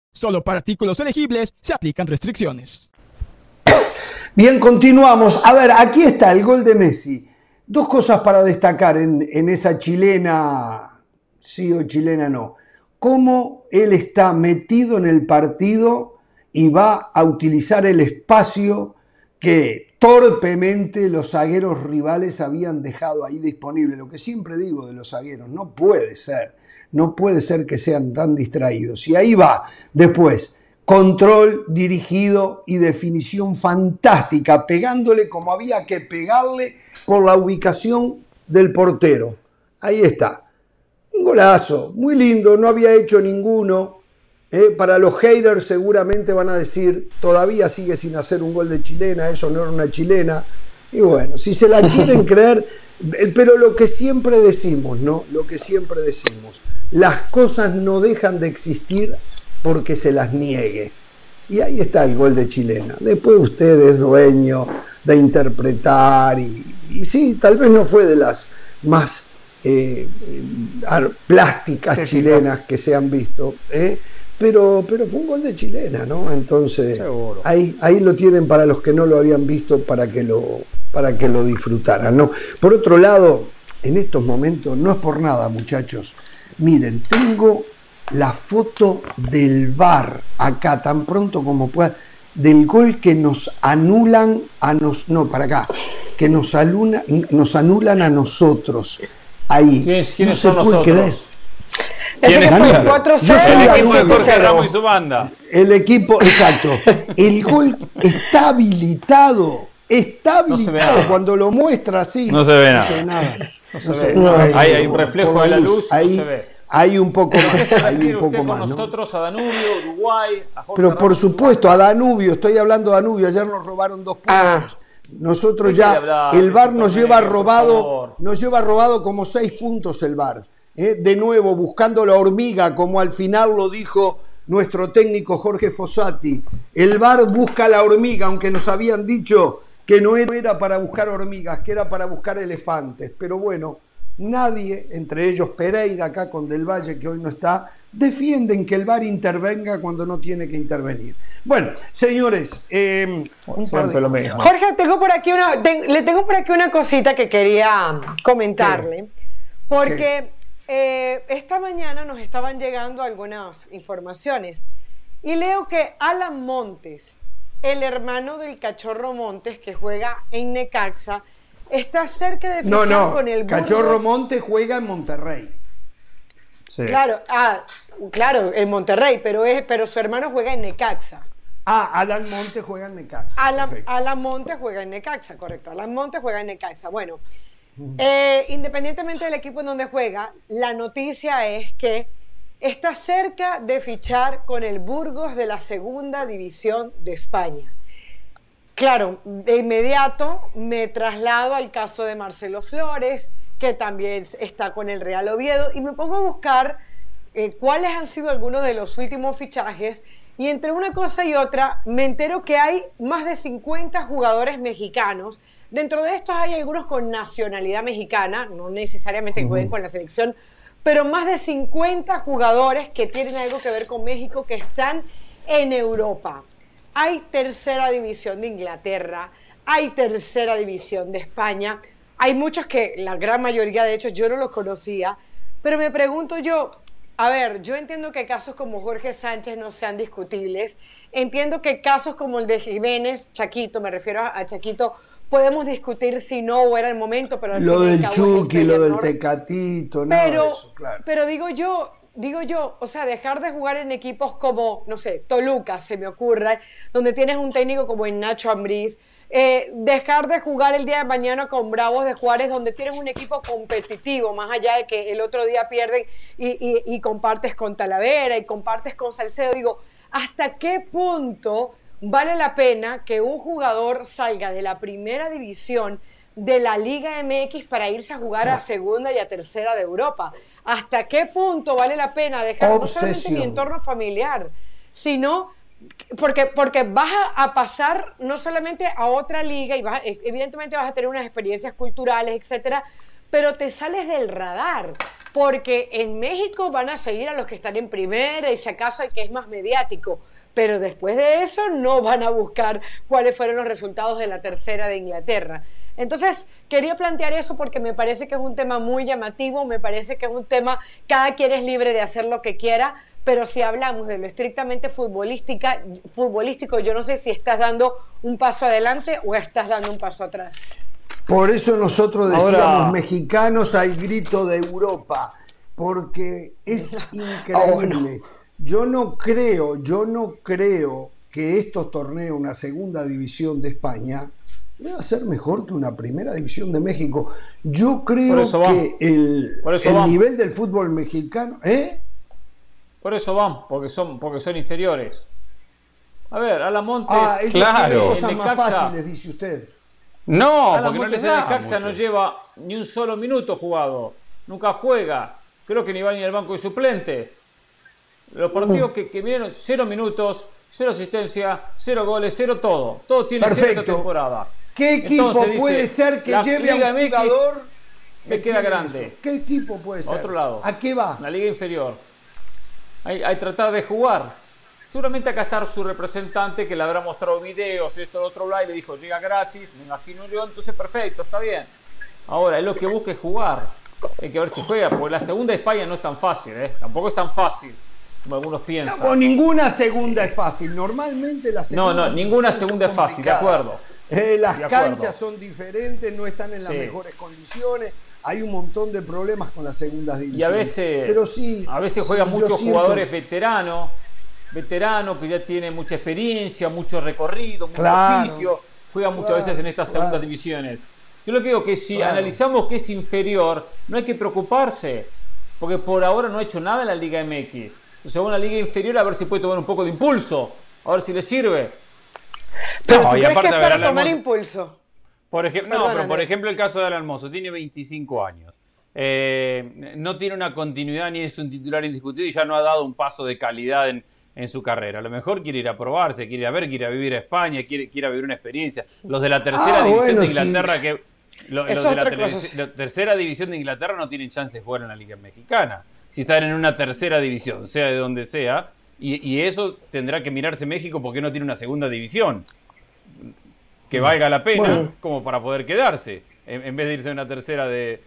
Solo para artículos elegibles se aplican restricciones. Bien, continuamos. A ver, aquí está el gol de Messi. Dos cosas para destacar en, en esa chilena, sí o chilena no. Cómo él está metido en el partido y va a utilizar el espacio que torpemente los zagueros rivales habían dejado ahí disponible. Lo que siempre digo de los zagueros, no puede ser, no puede ser que sean tan distraídos. Y ahí va, después, control dirigido y definición fantástica, pegándole como había que pegarle por la ubicación del portero. Ahí está. Un golazo, muy lindo, no había hecho ninguno, eh, para los haters seguramente van a decir, todavía sigue sin hacer un gol de chilena, eso no era una chilena. Y bueno, si se la quieren creer, eh, pero lo que siempre decimos, ¿no? Lo que siempre decimos, las cosas no dejan de existir porque se las niegue. Y ahí está el gol de chilena. Después usted es dueño de interpretar y, sí, tal vez no fue de las más eh, plásticas chilenas que se han visto. ¿eh? pero, pero fue un gol de chilena, ¿no? Entonces, ahí, ahí lo tienen para los que no lo habían visto para que lo, para que lo disfrutaran, ¿no? Por otro lado, en estos momentos, no es por nada, muchachos, miren, tengo la foto del bar acá, tan pronto como pueda, del gol que nos anulan a nos, no, para acá, que nos, aluna, nos anulan a nosotros. Ahí. ¿Quiénes, no se puede creer. Ese que fue 4 Yo soy el equipo de Jorge Ramos y su banda. El equipo, exacto. El gol está habilitado. Está habilitado. Cuando lo muestra así. No se ve nada. No se ve. No se ve. hay, un reflejo de la luz. Ahí, no se ve. Hay un poco más. Hay un poco más. Con nosotros a Danubio, Uruguay, a Jorge Pero por supuesto, a Danubio, estoy hablando de Danubio. Ayer nos robaron dos puntos. Ah. Nosotros ya, el VAR nos lleva robado, nos lleva robado como seis puntos el VAR. ¿eh? de nuevo buscando la hormiga, como al final lo dijo nuestro técnico Jorge Fossati. El VAR busca la hormiga, aunque nos habían dicho que no era para buscar hormigas, que era para buscar elefantes. Pero bueno, nadie, entre ellos Pereira acá con Del Valle, que hoy no está, defienden que el VAR intervenga cuando no tiene que intervenir. Bueno, señores, eh, Jorge, tengo por aquí una, le tengo por aquí una cosita que quería comentarle, porque eh, esta mañana nos estaban llegando algunas informaciones y leo que Alan Montes, el hermano del cachorro Montes que juega en Necaxa, está cerca de fichar no, no. con el Cachorro Montes juega en Monterrey. Claro, ah, claro, en Monterrey, pero es, pero su hermano juega en Necaxa. Ah, Alan Montes juega en Necaxa. Alan, Alan Montes juega en Necaxa, correcto. Alan Montes juega en Necaxa. Bueno, eh, independientemente del equipo en donde juega, la noticia es que está cerca de fichar con el Burgos de la segunda división de España. Claro, de inmediato me traslado al caso de Marcelo Flores, que también está con el Real Oviedo, y me pongo a buscar eh, cuáles han sido algunos de los últimos fichajes. Y entre una cosa y otra, me entero que hay más de 50 jugadores mexicanos Dentro de estos hay algunos con nacionalidad mexicana, no necesariamente que jueguen con la selección, pero más de 50 jugadores que tienen algo que ver con México que están en Europa. Hay tercera división de Inglaterra, hay tercera división de España, hay muchos que la gran mayoría de hecho yo no los conocía, pero me pregunto yo, a ver, yo entiendo que casos como Jorge Sánchez no sean discutibles, entiendo que casos como el de Jiménez, Chaquito, me refiero a Chaquito, podemos discutir si no era el momento, pero lo del Chucky, lo del Tecatito, no, pero, pero digo yo, digo yo, o sea, dejar de jugar en equipos como, no sé, Toluca, se me ocurre, donde tienes un técnico como en Nacho Ambriz, eh, dejar de jugar el día de mañana con Bravos de Juárez, donde tienes un equipo competitivo, más allá de que el otro día pierden y compartes con Talavera y compartes con Salcedo, digo, ¿hasta qué punto vale la pena que un jugador salga de la primera división de la Liga MX para irse a jugar a segunda y a tercera de Europa. ¿Hasta qué punto vale la pena dejar no solamente mi entorno familiar, sino porque, porque vas a pasar no solamente a otra liga y vas, evidentemente vas a tener unas experiencias culturales, etcétera, pero te sales del radar, porque en México van a seguir a los que están en primera y si acaso hay que es más mediático, pero después de eso no van a buscar cuáles fueron los resultados de la tercera de Inglaterra. Entonces, quería plantear eso porque me parece que es un tema muy llamativo, me parece que es un tema, cada quien es libre de hacer lo que quiera, pero si hablamos de lo estrictamente futbolística, futbolístico, yo no sé si estás dando un paso adelante o estás dando un paso atrás. Por eso nosotros decíamos mexicanos al grito de Europa, porque es increíble. Yo no creo, yo no creo que estos torneos, una segunda división de España, debe ser mejor que una primera división de México. Yo creo que el, el nivel del fútbol mexicano, ¿eh? Por eso van, porque son, porque son inferiores. A ver, Alan Montes. Ah, claro. cosas más fáciles, dice usted. No, Alan Montes no Caxa no lleva ni un solo minuto jugado. Nunca juega. Creo que ni va ni al banco de suplentes. Los partidos que, que vienen, cero minutos, cero asistencia, cero goles, cero todo. Todo tiene cero temporada. ¿Qué equipo puede ser que lleve a un jugador? Me queda grande. ¿Qué equipo puede ser? otro lado. ¿A qué va? La liga inferior hay, tratar de jugar. Seguramente acá está su representante que le habrá mostrado videos, esto, lo otro, bla, y le dijo, llega gratis, me imagino yo, entonces perfecto, está bien. Ahora, es lo que busca es jugar. Hay que ver si juega, porque la segunda de España no es tan fácil, ¿eh? Tampoco es tan fácil como algunos piensan. No, ninguna segunda es fácil. Normalmente la segunda. No, no, ninguna segunda es fácil, de acuerdo. Eh, las canchas son diferentes, no están en las mejores condiciones hay un montón de problemas con las segundas divisiones. Y a veces, pero sí, a veces juegan muchos jugadores veteranos, veteranos que ya tienen mucha experiencia, mucho recorrido, mucho oficio, juegan muchas veces en estas segundas divisiones. Yo lo que digo que si analizamos que es inferior, no hay que preocuparse, porque por ahora no ha hecho nada en la Liga MX. Entonces va a una liga inferior a ver si puede tomar un poco de impulso, a ver si le sirve. Pero ¿tú crees que es para tomar impulso? Por ejemplo, no, pero por ejemplo el caso de Alan Mozo, tiene 25 años. Eh, no tiene una continuidad ni es un titular indiscutido y ya no ha dado un paso de calidad en, su carrera. A lo mejor quiere ir a probarse, quiere ir a ver, quiere ir a vivir a España, quiere, quiere vivir una experiencia. Los de la tercera ah, división de Inglaterra que los de la, tercera división de Inglaterra no tienen chance de jugar en la Liga Mexicana. Si están en una tercera división, sea de donde sea, y, y eso tendrá que mirarse México porque no tiene una segunda división que valga la pena como para poder quedarse, en, vez de irse a una tercera de,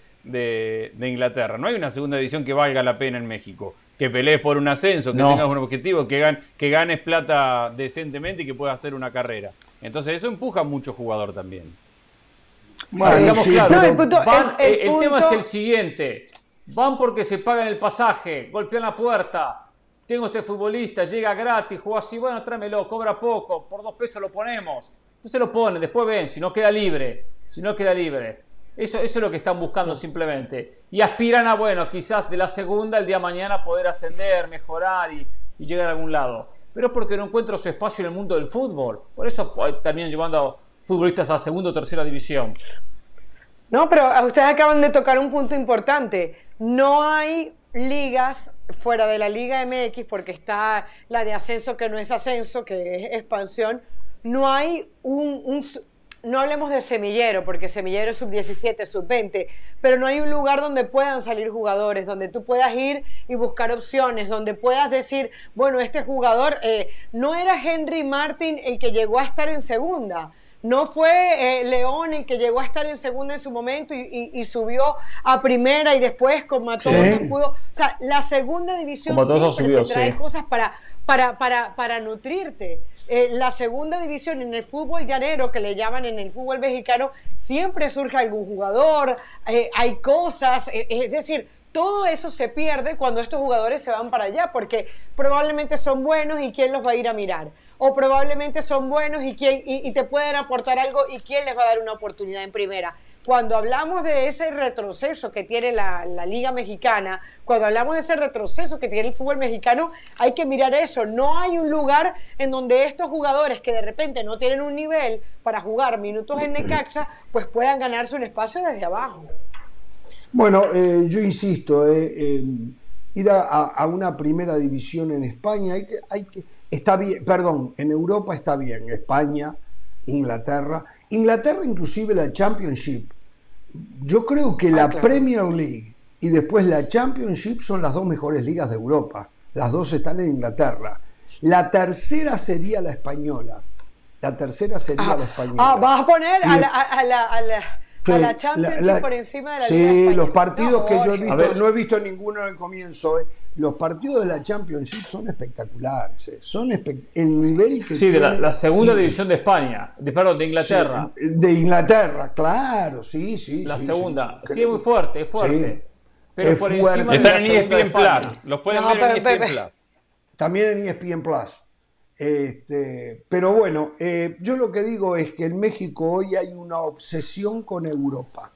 Inglaterra. No hay una segunda división que valga la pena en México. Que pelees por un ascenso, que tengas un objetivo, que, que ganes plata decentemente y que puedas hacer una carrera. Entonces eso empuja a mucho jugador también. el, tema es el siguiente. Van porque se pagan el pasaje, golpean la puerta. Tengo este futbolista, llega gratis, juega así, bueno, tráemelo, cobra poco, por dos pesos lo ponemos se lo pone, después ven, si no queda libre, si no queda libre. Eso, eso es lo que están buscando simplemente. Y aspiran a, bueno, quizás de la segunda el día de mañana poder ascender, mejorar y, llegar a algún lado. Pero es porque no encuentran su espacio en el mundo del fútbol. Por eso pues, también llevando futbolistas a segunda o tercera división. No, pero ustedes acaban de tocar un punto importante. No hay ligas fuera de la Liga MX porque está la de ascenso que no es ascenso, que es expansión no hay un, no hablemos de semillero, porque semillero es sub-17, sub-20, pero no hay un lugar donde puedan salir jugadores, donde tú puedas ir y buscar opciones, donde puedas decir, bueno, este jugador eh, no era Henry Martin el que llegó a estar en segunda. No fue eh, León el que llegó a estar en segunda en su momento y, subió a primera y después con Matoso pudo. O sea, la segunda división siempre te trae cosas para, para, para, para nutrirte. Eh, la segunda división en el fútbol llanero, que le llaman en el fútbol mexicano, siempre surge algún jugador, eh, hay cosas, es decir, todo eso se pierde cuando estos jugadores se van para allá, porque probablemente son buenos y quién los va a ir a mirar. O probablemente son buenos y, quién, y, te pueden aportar algo y quién les va a dar una oportunidad en primera. cuando hablamos de ese retroceso que tiene la, Liga Mexicana, cuando hablamos de ese retroceso que tiene el fútbol mexicano, hay que mirar eso. No hay un lugar en donde estos jugadores que de repente no tienen un nivel para jugar minutos en Necaxa, pues puedan ganarse un espacio desde abajo. Bueno, eh, yo insisto, eh, ir a, una primera división en España, hay que, hay que, está bien, perdón, en Europa está bien, España, Inglaterra, Inglaterra inclusive la Championship. Yo creo que la ah, Premier League y después la Championship son las dos mejores ligas de Europa. Las dos están en Inglaterra. La tercera sería la española. La tercera sería ah, la española. Ah, vas a poner a la a la Champions por encima de la Sí, los partidos que yo he visto, no he visto ninguno en el comienzo. Eh. Los partidos de la Championship son espectaculares. Eh. Son el nivel que. Sí, de la, segunda división de España, de, perdón, de Inglaterra. de Inglaterra, claro, sí, sí. La segunda. Sí, es muy fuerte, es fuerte. pero por encima Están en ESPN Plus. Los pueden ver en ESPN Plus. También en ESPN Plus. Este, pero bueno, eh, yo lo que digo es que en México hoy hay una obsesión con Europa.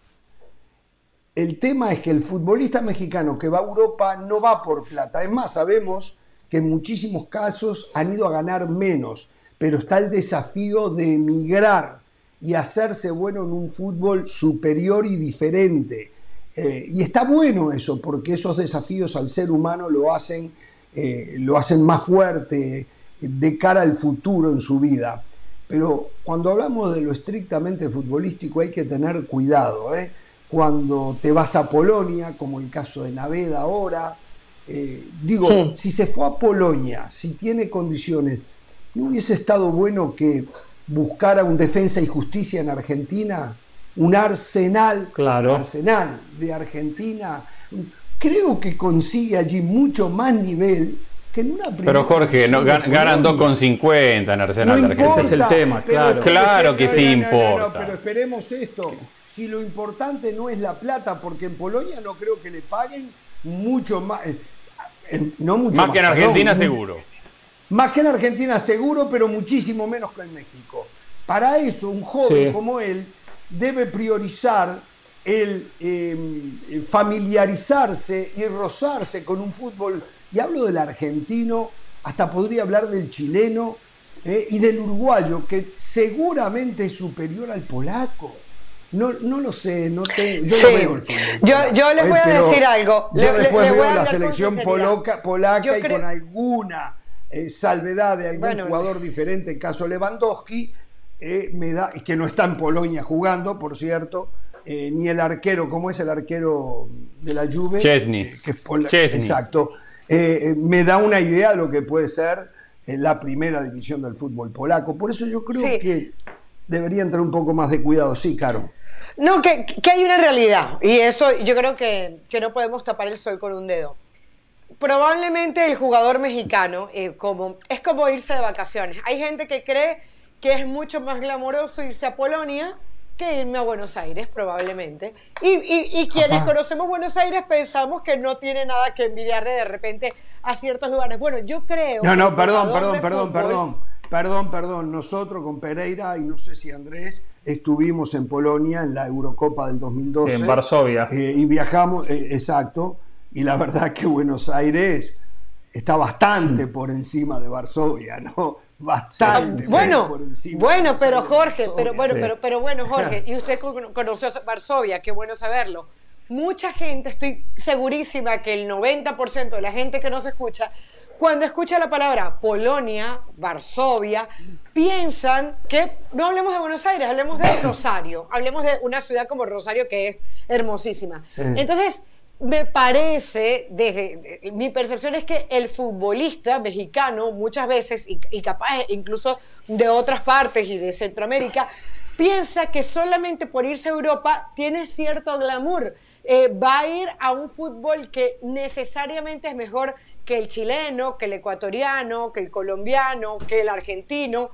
El tema es que el futbolista mexicano que va a Europa no va por plata. Es más, sabemos que en muchísimos casos han ido a ganar menos, pero está el desafío de emigrar y hacerse bueno en un fútbol superior y diferente. Eh, y está bueno eso, porque esos desafíos al ser humano lo hacen, eh, lo hacen más fuerte, de cara al futuro en su vida. Pero cuando hablamos de lo estrictamente futbolístico hay que tener cuidado. ¿eh? Cuando te vas a Polonia, como el caso de Naveda ahora, eh, digo, si se fue a Polonia, si tiene condiciones, ¿no hubiese estado bueno que buscara un defensa y justicia en Argentina? Un arsenal, claro. arsenal de Argentina. Creo que consigue allí mucho más nivel pero Jorge, no, ganan 2,50 en Arsenal. Ese es el tema, claro. claro que sí importa. pero esperemos esto. Si lo importante no es la plata, porque en Polonia no creo que le paguen mucho más. Eh, eh, no mucho más, que en Argentina, seguro. Más que en Argentina, seguro, pero muchísimo menos que en México. Para eso, un joven como él debe priorizar el em, familiarizarse y rozarse con un fútbol y hablo del argentino, hasta podría hablar del chileno eh, y del uruguayo, que seguramente es superior al polaco. No, no lo sé, no tengo, yo no veo el fútbol. Yo, les voy a decir algo. Yo después veo la selección polaca, polaca y con alguna eh, salvedad de algún jugador diferente, en caso Lewandowski, eh, me da, que no está en Polonia jugando, por cierto, ni el arquero, como es el arquero de la Juve, Chesney. que es Exacto eh, eh, me da una idea de lo que puede ser eh, la primera división del fútbol polaco. Por eso yo creo que debería entrar un poco más de cuidado. Sí, Caro. No, que, hay una realidad, y eso yo creo que, no podemos tapar el sol con un dedo. Probablemente el jugador mexicano como, es como irse de vacaciones. Hay gente que cree que es mucho más glamoroso irse a Polonia que irme a Buenos Aires, probablemente. Y, quienes conocemos Buenos Aires pensamos que no tiene nada que envidiarle de repente a ciertos lugares. Bueno, yo creo... No, no, perdón, perdón, perdón, perdón. Perdón, perdón. Nosotros con Pereira y no sé si Andrés estuvimos en Polonia en la Eurocopa del 2012. En Varsovia. Eh, y viajamos, eh, exacto. Y la verdad que Buenos Aires está bastante por encima de Varsovia, ¿no? Bastante bueno, Bueno, pero Jorge, pero bueno, pero, pero bueno, Jorge, y usted conoció Varsovia, qué bueno saberlo. Mucha gente, estoy segurísima que el 90% de la gente que nos escucha, cuando escucha la palabra Polonia, Varsovia, piensan que no hablemos de Buenos Aires, hablemos de Rosario, hablemos de una ciudad como Rosario que es hermosísima. Entonces, me parece, desde mi percepción es que el futbolista mexicano muchas veces, y, capaz incluso de otras partes y de Centroamérica, piensa que solamente por irse a Europa tiene cierto glamour. Eh, va a ir a un fútbol que necesariamente es mejor que el chileno, que el ecuatoriano, que el colombiano, que el argentino.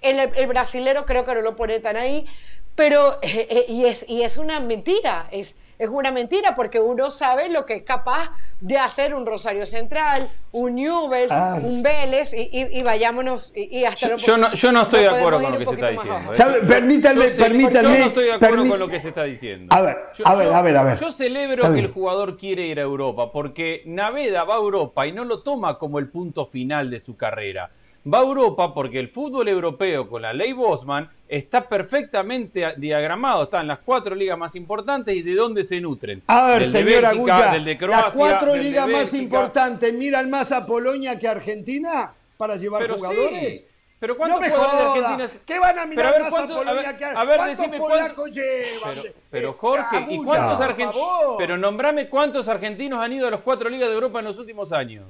El, el brasilero creo que no lo pone tan ahí, pero, eh, eh, y, es, y es una mentira. Es, es una mentira porque uno sabe lo que es capaz de hacer un Rosario Central, un Newell's, un Vélez y, vayámonos y, hasta yo, no, yo no estoy de acuerdo con lo que se está diciendo. ¿eh? Permítanme, permítanme. Yo no estoy de acuerdo con lo que se está diciendo. A ver, a ver, a ver, a ver. Yo celebro que el jugador quiere ir a Europa porque Naveda va a Europa y no lo toma como el punto final de su carrera va a Europa porque el fútbol europeo con la ley Bosman está perfectamente diagramado, están las cuatro ligas más importantes y de dónde se nutren. A ver, señora Agulla, las cuatro ligas más importantes miran más a Polonia que a Argentina para llevar jugadores. Pero ¿cuántos no jugadores de Argentina? ¿Qué van a mirar más a Polonia que a, ver, ¿Cuántos polacos llevan? Pero, pero Jorge, ¿y cuántos argentinos? Pero nombrame cuántos argentinos han ido a las cuatro ligas de Europa en los últimos años.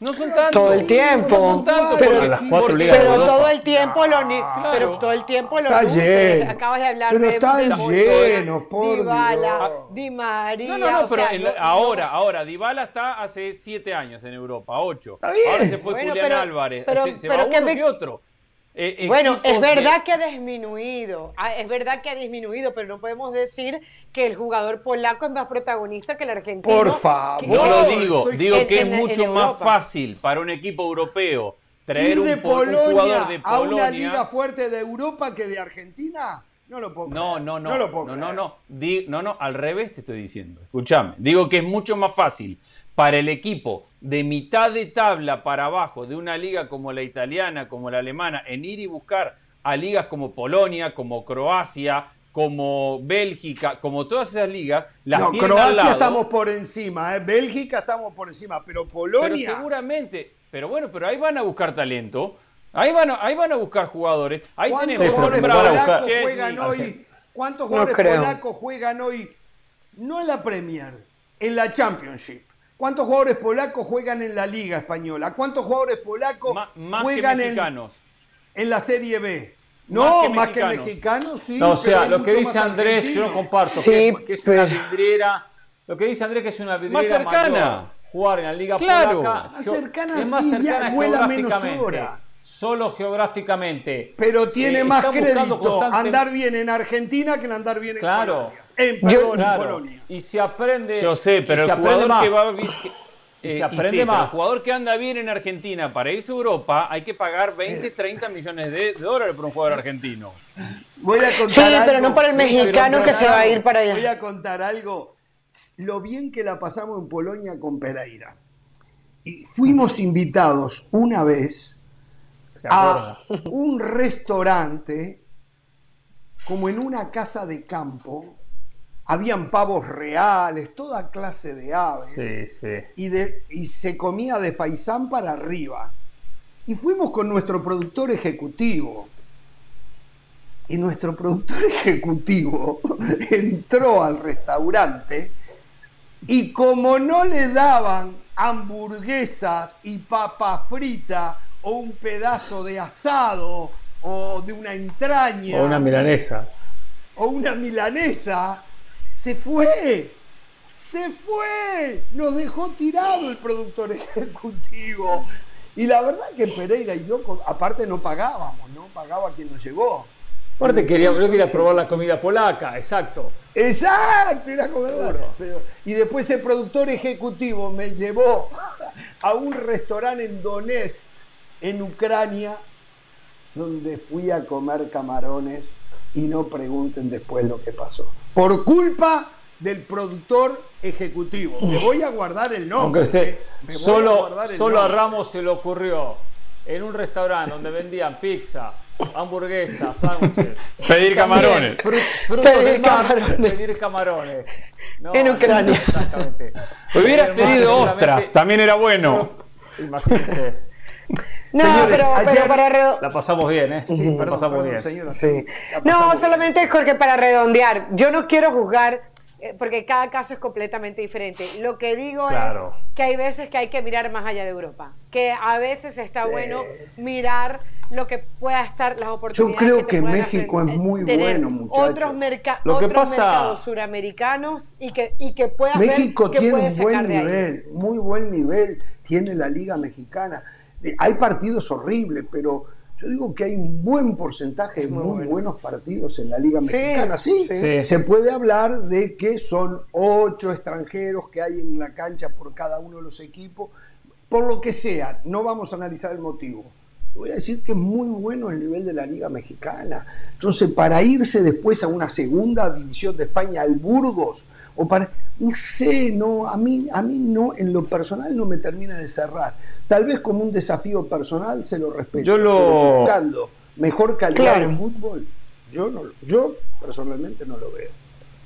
No son tantos. Todo el tiempo. No son tantos pero, las cuatro ligas pero todo el tiempo lo ni, claro. pero todo el tiempo lo está lleno. Acabas de hablar pero de están llenos, por Dybala, Di María. No, no, no, pero sea, ahora, ahora Dybala está hace siete años en Europa, ocho. Está bien. Ahora se fue bueno, Julián pero, Álvarez. Pero, se, se va uno que otro. Eh, eh, bueno, es verdad que ha disminuido, ah, es verdad que ha disminuido, pero no podemos decir que el jugador polaco es más protagonista que el argentino. Por favor. No lo digo, digo que es mucho más fácil para un equipo europeo traer de un, Polonia un jugador de Polonia a una liga fuerte de Europa que de Argentina. No lo puedo No, no, no. No lo puedo no, no, no, no, no, al revés te estoy diciendo. Escúchame. Digo que es mucho más fácil para el equipo de mitad de tabla para abajo de una liga como la italiana, como la alemana, en ir y buscar a ligas como Polonia, como Croacia, como Bélgica, como todas esas ligas, las no, Croacia estamos por encima, ¿eh? Bélgica estamos por encima, pero Polonia. Pero seguramente, pero bueno, pero ahí van a buscar talento, ahí van a, ahí van a buscar jugadores. Ahí ¿Cuántos tenemos jugadores polacos juegan hoy? ¿Cuántos jugadores polacos juegan hoy? No en la Premier, en la Championship. ¿Cuántos jugadores polacos juegan en la Liga Española? ¿Cuántos jugadores polacos juegan en, en, la Serie B? No, más que, mexicanos, sí. No, o sea, lo que dice Andrés, yo lo comparto, que, es una vidriera. Lo que dice Andrés que es una vidriera más cercana. jugar en la Liga claro. polaca. Más cercana, es más cercana vuela menos hora. Solo geográficamente. Pero tiene eh, más crédito andar bien en Argentina que en andar bien en claro. Polonia. En, Polonia. Y se aprende. Yo sé, pero el jugador que va a y se aprende más. El jugador que anda bien en Argentina para irse a Europa hay que pagar 20, 30 millones de dólares por un jugador argentino. Voy a contar sí, pero no por el mexicano que se va a ir para allá. Voy a contar algo. Lo bien que la pasamos en Polonia con Pereira. Y fuimos invitados una vez a un restaurante como en una casa de campo habían pavos reales, toda clase de aves. Sí, sí. Y, de, y se comía de faisán para arriba. Y fuimos con nuestro productor ejecutivo. Y nuestro productor ejecutivo entró al restaurante y como no le daban hamburguesas y papa frita o un pedazo de asado o de una entraña o una milanesa o una milanesa se fue, se fue, nos dejó tirado el productor ejecutivo. Y la verdad que Pereira y yo, aparte no pagábamos, no pagaba quien nos llevó. Aparte quería, yo quería probar la comida polaca, exacto. Exacto, era Y después el productor ejecutivo me llevó a un restaurante en Donetsk, en Ucrania, donde fui a comer camarones y no pregunten después lo que pasó por culpa del productor ejecutivo. Me voy a guardar el nombre. Usted, solo a, solo a Ramos se le ocurrió en un restaurante donde vendían pizza, hamburguesas, sándwiches. Pedir camarones. pedir, camarones. pedir camarones. en Ucrania. exactamente. Hubieras pedido ostras, también era bueno. imagínense. No, pero, para La pasamos bien, ¿eh? Sí, la pasamos bien. sí. No, solamente Jorge, para redondear. Yo no quiero juzgar, eh, porque cada caso es completamente diferente. Lo que digo es que hay veces que hay que mirar más allá de Europa. Que a veces está bueno mirar lo que pueda estar, las oportunidades. Yo creo que, México es muy bueno, muchachos. Otros, mercados suramericanos y que, y que pueda México ver tiene un buen nivel, muy buen nivel. Tiene la Liga Mexicana hay partidos horribles, pero Yo digo que hay un buen porcentaje de muy, buenos partidos en la Liga Mexicana. Sí, se puede hablar de que son ocho extranjeros que hay en la cancha por cada uno de los equipos. Por lo que sea, no vamos a analizar el motivo. Voy a decir que es muy bueno el nivel de la Liga Mexicana. Entonces, para irse después a una segunda división de España, al Burgos, o para, no sé, no, a mí, a mí no, en lo personal no me termina de cerrar. Tal vez como un desafío personal se lo respeto. Yo lo... buscando mejor calidad de fútbol, yo, no, yo personalmente no lo veo.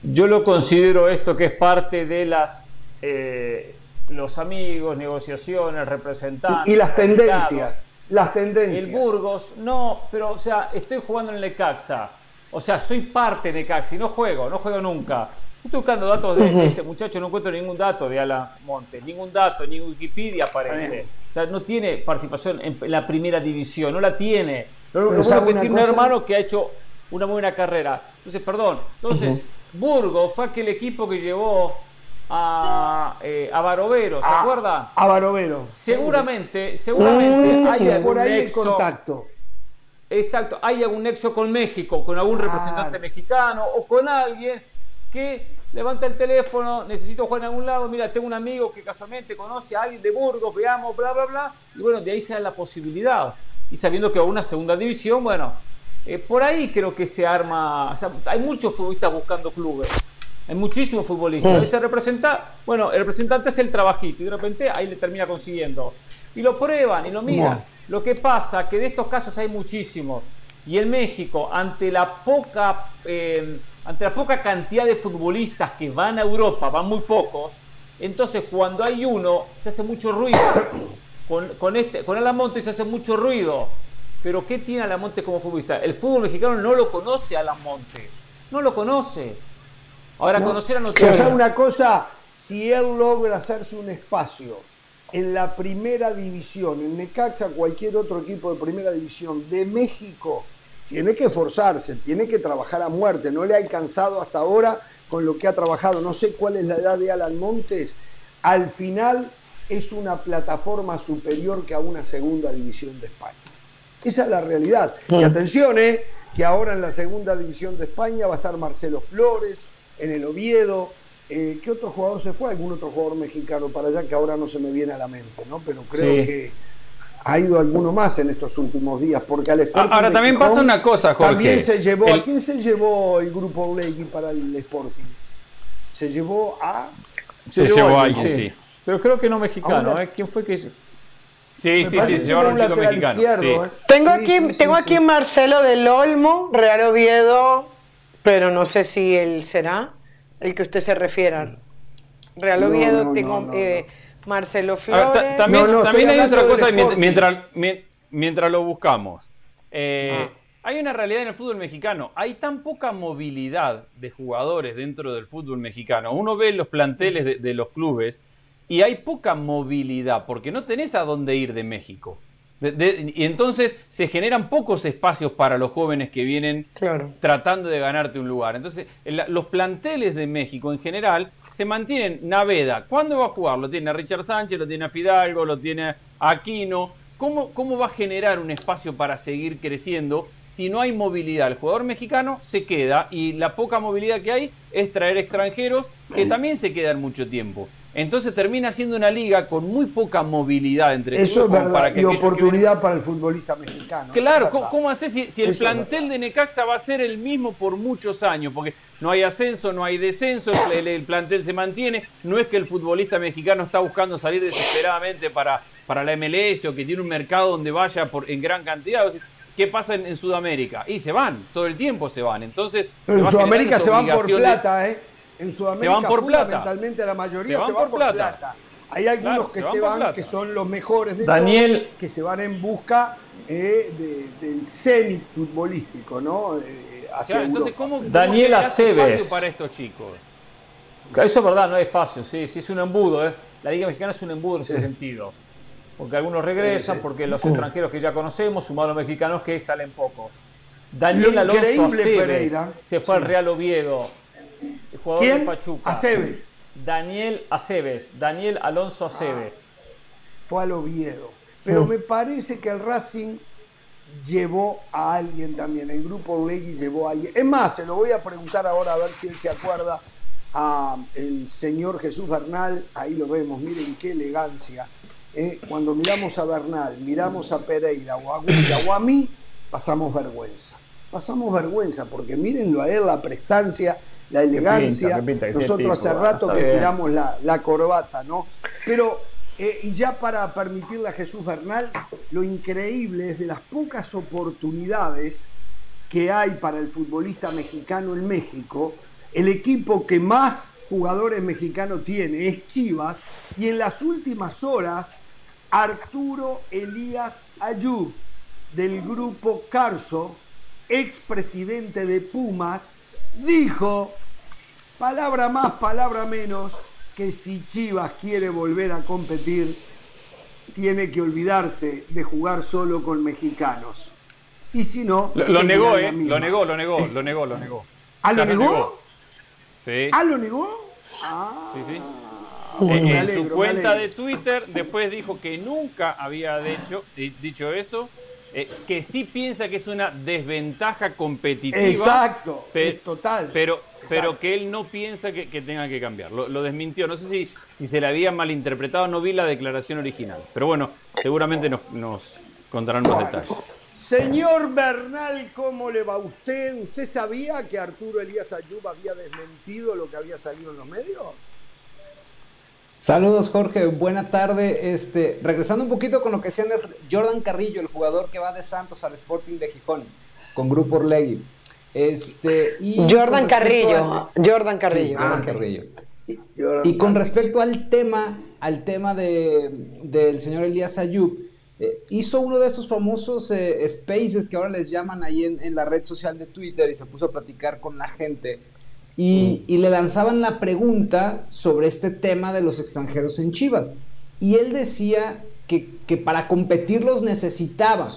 Yo lo considero esto que es parte de las eh, los amigos, negociaciones, representantes. Y, las tendencias. Las tendencias. El Burgos, no, pero o sea, estoy jugando en el Necaxa. O sea, soy parte de Necaxa y no juego, no juego nunca. Estoy buscando datos de este muchacho, no encuentro ningún dato de Alan Montes, ningún dato, ni Wikipedia aparece. O sea, no tiene participación en la primera división, no la tiene. Lo, único que tiene un hermano que ha hecho una buena carrera. Entonces, perdón. Entonces, Burgos fue aquel equipo que llevó a, eh, a Barovero, ¿se acuerda? A Barovero. Seguramente, seguramente hay algún por ahí nexo, contacto. Exacto, hay algún nexo con México, con algún representante mexicano o con alguien que levanta el teléfono, necesito jugar en algún lado, mira, tengo un amigo que casualmente conoce a alguien de Burgos, veamos, bla, bla, bla, y bueno, de ahí se da la posibilidad. Y sabiendo que va a una segunda división, bueno, eh, por ahí creo que se arma, o sea, hay muchos futbolistas buscando clubes. Hay muchísimos futbolistas. se representa, bueno, el representante es el trabajito y de repente ahí le termina consiguiendo. Y lo prueban y lo miran. Lo que pasa que de estos casos hay muchísimos. Y en México, ante la poca, eh, ante la poca cantidad de futbolistas que van a Europa, van muy pocos, entonces cuando hay uno se hace mucho ruido. Con, con, este, con Alamonte se hace mucho ruido. Pero ¿qué tiene Alamonte como futbolista? El fútbol mexicano no lo conoce a Alamontes. No lo conoce. Ahora, conocer a Pero sabe una cosa, si él logra hacerse un espacio en la primera división, en Necaxa, cualquier otro equipo de primera división de México, tiene que esforzarse, tiene que trabajar a muerte. No le ha alcanzado hasta ahora con lo que ha trabajado. No sé cuál es la edad de Alan Montes. Al final es una plataforma superior que a una segunda división de España. Esa es la realidad. Y atención, eh, que ahora en la segunda división de España va a estar Marcelo Flores, en el Oviedo. Eh, ¿Qué otro jugador se fue? Algún otro jugador mexicano para allá que ahora no se me viene a la mente, ¿no? Pero creo que ha ido alguno más en estos últimos días, porque al Sporting Ahora también pasa una cosa, Jorge. También se llevó, ¿a quién se llevó el grupo Legui para el Sporting? Se llevó a... Se, llevó a alguien, sí. Pero creo que no mexicano, ¿eh? ¿Quién fue que... Sí, sí, sí, se llevaron un chico mexicano. ¿eh? Tengo aquí, tengo aquí Marcelo del Olmo, Real Oviedo, pero no sé si él será el que usted se refiera. Real Oviedo, tengo eh, Marcelo Flores. también, también hay otra cosa mientras, mientras, lo buscamos. Eh, ah. Hay una realidad en el fútbol mexicano. Hay tan poca movilidad de jugadores dentro del fútbol mexicano. Uno ve los planteles de, de los clubes y hay poca movilidad porque no tenés a dónde ir de México y entonces se generan pocos espacios para los jóvenes que vienen tratando de ganarte un lugar. Entonces, los planteles de México en general se mantienen. Naveda, ¿cuándo va a jugar? Lo tiene a Richard Sánchez, lo tiene a Fidalgo, lo tiene a Aquino. ¿Cómo, ¿Cómo va a generar un espacio para seguir creciendo si no hay movilidad? El jugador mexicano se queda y la poca movilidad que hay es traer extranjeros que también se quedan mucho tiempo. Entonces termina siendo una liga con muy poca movilidad entre Eso es verdad, y oportunidad para el futbolista mexicano. Claro, ¿cómo, haces si, el plantel de Necaxa va a ser el mismo por muchos años? Porque no hay ascenso, no hay descenso, el, plantel se mantiene. No es que el futbolista mexicano está buscando salir desesperadamente para, para la MLS o que tiene un mercado donde vaya por, en gran cantidad. ¿Qué pasa en, Sudamérica? Y se van, todo el tiempo se van. Entonces, en Sudamérica se van por plata, ¿eh? En Sudamérica, se van por fundamentalmente la mayoría se van, por, plata. Hay algunos que se, van, que son los mejores de Daniel, que se van en busca eh, del cenit futbolístico, ¿no? Eh, entonces, ¿cómo, Daniel Aceves. para estos chicos? Eso es verdad, no hay espacio, sí, sí es un embudo, ¿eh? La Liga Mexicana es un embudo en ese sentido. Porque algunos regresan, porque los extranjeros que ya conocemos, sumados los mexicanos que salen pocos. Daniel Alonso Aceves se fue al Real Oviedo jugador de Pachuca. Aceves. Daniel Aceves, Daniel Alonso Aceves. fue al Oviedo. Pero mm. me parece que el Racing llevó a alguien también, el grupo Legui llevó a alguien. Es más, se lo voy a preguntar ahora a ver si él se acuerda a el señor Jesús Bernal, ahí lo vemos, miren qué elegancia. ¿eh? Cuando miramos a Bernal, miramos a Pereira o a o a mí, pasamos vergüenza. Pasamos vergüenza, porque mírenlo a él, la prestancia, la elegancia. Nosotros hace rato que tiramos la, la corbata, ¿no? Pero eh, y ya para permitirle a Jesús Bernal, lo increíble es de las pocas oportunidades que hay para el futbolista mexicano en México, el equipo que más jugadores mexicanos tiene es Chivas, y en las últimas horas, Arturo Elías Ayub, del grupo Carso, expresidente de Pumas, dijo, palabra más, palabra menos, que si Chivas quiere volver a competir, tiene que olvidarse de jugar solo con mexicanos. Y si no... Lo, negó, ¿eh? Lo negó, lo negó, lo negó, lo negó. ¿Ah, lo negó? Sí. ¿Ah, lo negó? Ah. Sí, sí. en, su cuenta de Twitter después dijo que nunca había dicho, dicho eso, eh, que sí piensa que es una desventaja competitiva. Exacto, es total. Pero pero que él no piensa que, tenga que cambiar. Lo, desmintió. No sé si, si se le había malinterpretado, no vi la declaración original. Pero bueno, seguramente nos, contarán más detalles. Señor Bernal, ¿cómo le va a usted? ¿Usted sabía que Arturo Elías Ayub había desmentido lo que había salido en los medios? Saludos Jorge, buena tarde. Este, regresando un poquito con lo que decía Jordan Carrillo, el jugador que va de Santos al Sporting de Gijón, con Grupo Orlegui. Este, y Jordan Carrillo, Jordan Carrillo. Jordan Carrillo. Y, con respecto al tema, al tema de, del señor Elías Ayub, eh, hizo uno de estos famosos eh, spaces que ahora les llaman ahí en, la red social de Twitter y se puso a platicar con la gente. Y, y, le lanzaban la pregunta sobre este tema de los extranjeros en Chivas. Y él decía que, que para competir los necesitaba.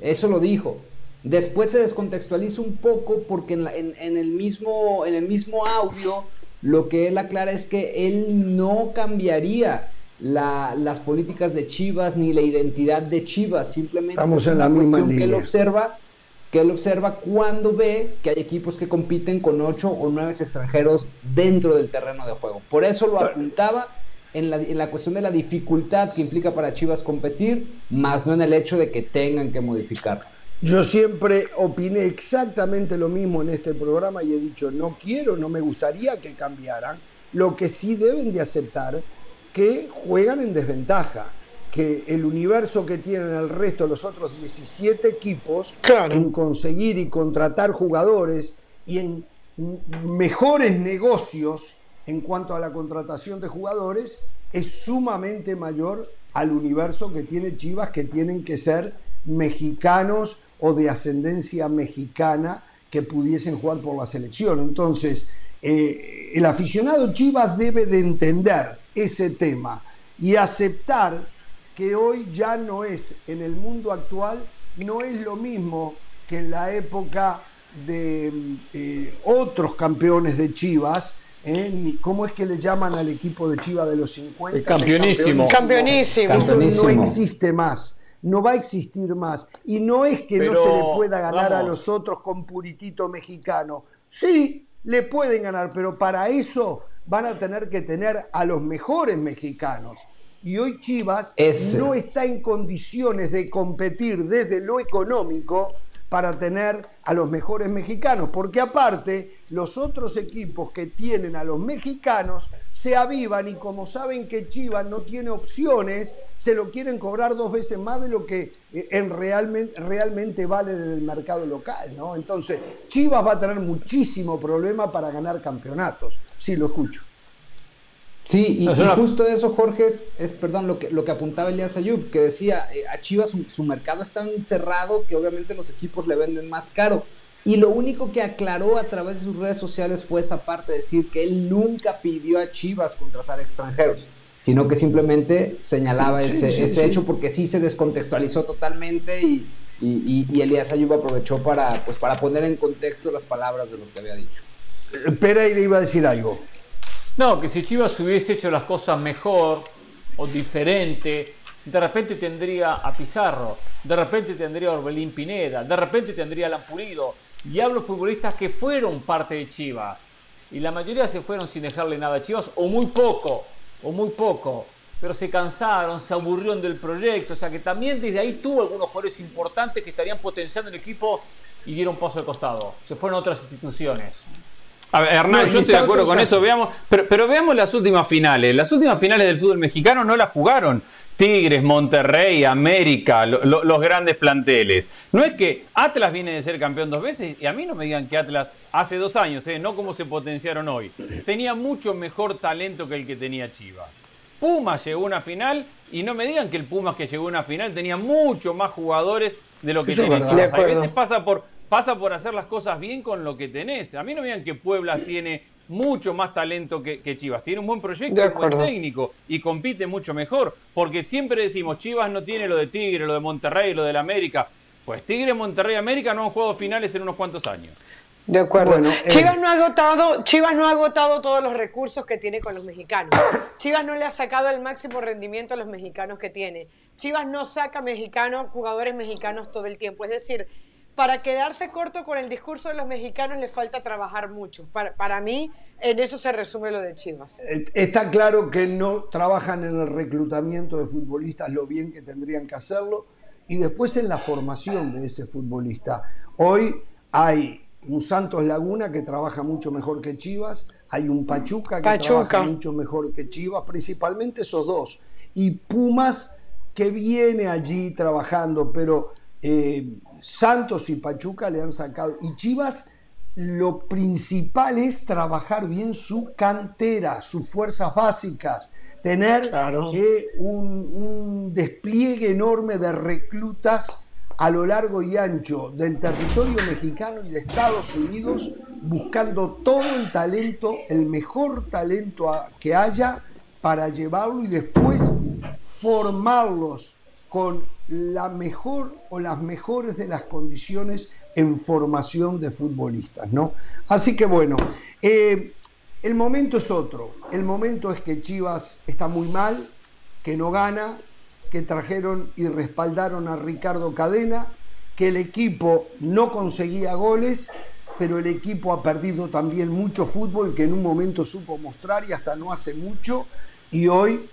Eso lo dijo. Después se descontextualiza un poco porque en, el mismo, en el mismo audio lo que él aclara es que él no cambiaría las políticas de Chivas ni la identidad de Chivas, simplemente Estamos en la misma que él observa que él observa cuando ve que hay equipos que compiten con ocho o nueve extranjeros dentro del terreno de juego. Por eso lo apuntaba en la, en la, cuestión de la dificultad que implica para Chivas competir, más no en el hecho de que tengan que modificarlo. Yo siempre opiné exactamente lo mismo en este programa y he dicho, no quiero, no me gustaría que cambiaran. Lo que sí deben de aceptar, que juegan en desventaja, que el universo que tienen el resto de los otros 17 equipos en conseguir y contratar jugadores y en mejores negocios en cuanto a la contratación de jugadores es sumamente mayor al universo que tiene Chivas, que tienen que ser mexicanos o de ascendencia mexicana que pudiesen jugar por la selección. Entonces, eh, el aficionado Chivas debe de entender ese tema y aceptar que hoy ya no es, en el mundo actual, no es lo mismo que en la época de eh, otros campeones de Chivas, ¿eh? ¿Cómo es que le llaman al equipo de Chivas de los 50? El campeonísimo. campeonísimo. Eso no existe más no va a existir más. Y no es que no se le pueda ganar a los otros con puritito mexicano. Sí, le pueden ganar, pero para eso van a tener que tener a los mejores mexicanos. Y hoy Chivas no está en condiciones de competir desde lo económico para tener a los mejores mexicanos, porque aparte los otros equipos que tienen a los mexicanos se avivan y como saben que Chivas no tiene opciones, se lo quieren cobrar dos veces más de lo que eh, en realmente, realmente vale en el mercado local, ¿no? Entonces, Chivas va a tener muchísimo problema para ganar campeonatos. Sí, lo escucho. Sí, y, justo eso, Jorge, es, perdón, lo que, lo que apuntaba Elías Ayub, que decía, eh, a Chivas su, mercado es tan cerrado que obviamente los equipos le venden más caro. Y lo único que aclaró a través de sus redes sociales fue esa parte, decir que él nunca pidió a Chivas contratar extranjeros, sino que simplemente señalaba ese, hecho porque sí se descontextualizó totalmente y, y, Elías Ayub aprovechó para, pues, para poner en contexto las palabras de lo que había dicho. Espera, y le iba a decir algo. No, que si Chivas hubiese hecho las cosas mejor o diferente, de repente tendría a Pizarro, de repente tendría a Orbelín Pineda, de repente tendría a Lampurido. Y hablo futbolistas que fueron parte de Chivas. Y la mayoría se fueron sin dejarle nada a Chivas, o muy poco, o muy poco. Pero se cansaron, se aburrieron del proyecto. O sea que también desde ahí tuvo algunos jugadores importantes que estarían potenciando el equipo y dieron paso al costado. Se fueron a otras instituciones. A ver, Hernán, yo estoy de acuerdo con eso, veamos, pero, veamos las últimas finales. Las últimas finales del fútbol mexicano no las jugaron Tigres, Monterrey, América, los grandes planteles. No es que Atlas viene de ser campeón dos veces y a mí no me digan que Atlas hace dos años, eh, no como se potenciaron hoy, tenía mucho mejor talento que el que tenía Chivas. Pumas llegó a una final y no me digan que el Pumas que llegó a una final tenía mucho más jugadores de lo que tenía Chivas. A veces pasa por pasa por hacer las cosas bien con lo que tenés. A mí no me digan que Puebla tiene mucho más talento que, Chivas. Tiene un buen proyecto, un buen técnico y compite mucho mejor. Porque siempre decimos, Chivas no tiene lo de Tigre, lo de Monterrey, lo del América. Pues Tigre, Monterrey y América no han jugado finales en unos cuantos años. De acuerdo. Eh, Chivas, no ha agotado, Chivas no ha agotado todos los recursos que tiene con los mexicanos. Chivas no le ha sacado el máximo rendimiento a los mexicanos que tiene. Chivas no saca mexicanos, jugadores mexicanos todo el tiempo. Es decir, para quedarse corto con el discurso de los mexicanos le falta trabajar mucho. Para, mí, en eso se resume lo de Chivas. Eh, está claro que no trabajan en el reclutamiento de futbolistas lo bien que tendrían que hacerlo y después en la formación de ese futbolista. Hoy hay un Santos Laguna que trabaja mucho mejor que Chivas, hay un Pachuca que trabaja mucho mejor que Chivas, principalmente esos dos. Y Pumas que viene allí trabajando, pero eh, Santos y Pachuca le han sacado. Y Chivas, lo principal es trabajar bien su cantera, sus fuerzas básicas, tener eh, un, despliegue enorme de reclutas a lo largo y ancho del territorio mexicano y de Estados Unidos, buscando todo el talento, el mejor talento que haya para llevarlo y después formarlos con la mejor o las mejores de las condiciones en formación de futbolistas, ¿no? Así que bueno, eh, el momento es otro. El momento es que Chivas está muy mal, que no gana, que trajeron y respaldaron a Ricardo Cadena, que el equipo no conseguía goles, pero el equipo ha perdido también mucho fútbol que en un momento supo mostrar y hasta no hace mucho. Y hoy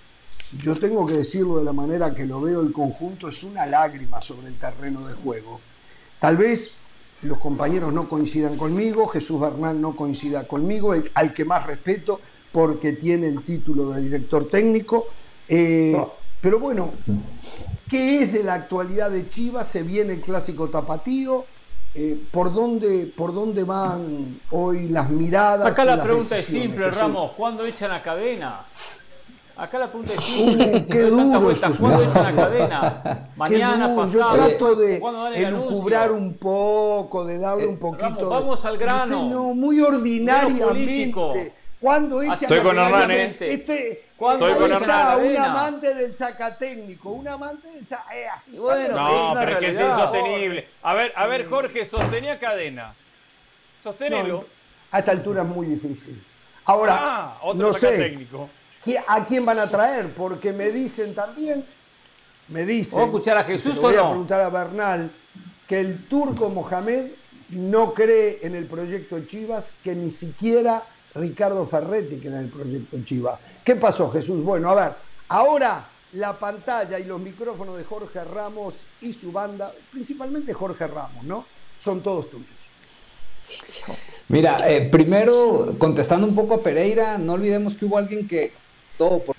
yo tengo que decirlo de la manera que lo veo el conjunto, es una lágrima sobre el terreno de juego. Tal vez los compañeros no coincidan conmigo, Jesús Bernal no coincida conmigo, al que más respeto porque tiene el título de director técnico. Eh, pero bueno, ¿qué es de la actualidad de Chivas? Se viene el clásico tapatío. Eh, ¿por, dónde, ¿Por dónde van hoy las miradas? Acá la pregunta es simple, Ramos. ¿Cuándo echan a cadena? Acá la pregunta es uh, qué duro ¿Cuándo echan la cadena? Mañana, pasado. Yo trato de elucubrar un poco, de darle un poquito. vamos al grano. No, muy ordinariamente. ¿Cuándo echan Estoy con Hernán, ¿eh? Este, Estoy con Hernán. Un amante del sacatécnico, un amante del sacatécnico. Eh, bueno, no, pero es que es insostenible. A ver, a ver, Jorge, sostenía cadena. Sostenelo. a esta altura es muy difícil. Ahora, ah, otro no sé, técnico. ¿A quién van a traer? Porque me dicen también, me dicen. ¿Vamos a escuchar a Jesús o voy a preguntar a Bernal que el turco Mohamed no cree en el proyecto Chivas, que ni siquiera Ricardo Ferretti cree en el proyecto Chivas. ¿Qué pasó, Jesús? Bueno, a ver, ahora la pantalla y los micrófonos de Jorge Ramos y su banda, principalmente Jorge Ramos, ¿no? Son todos tuyos. Mira, eh, primero, contestando un poco a Pereira, no olvidemos que hubo alguien que todo por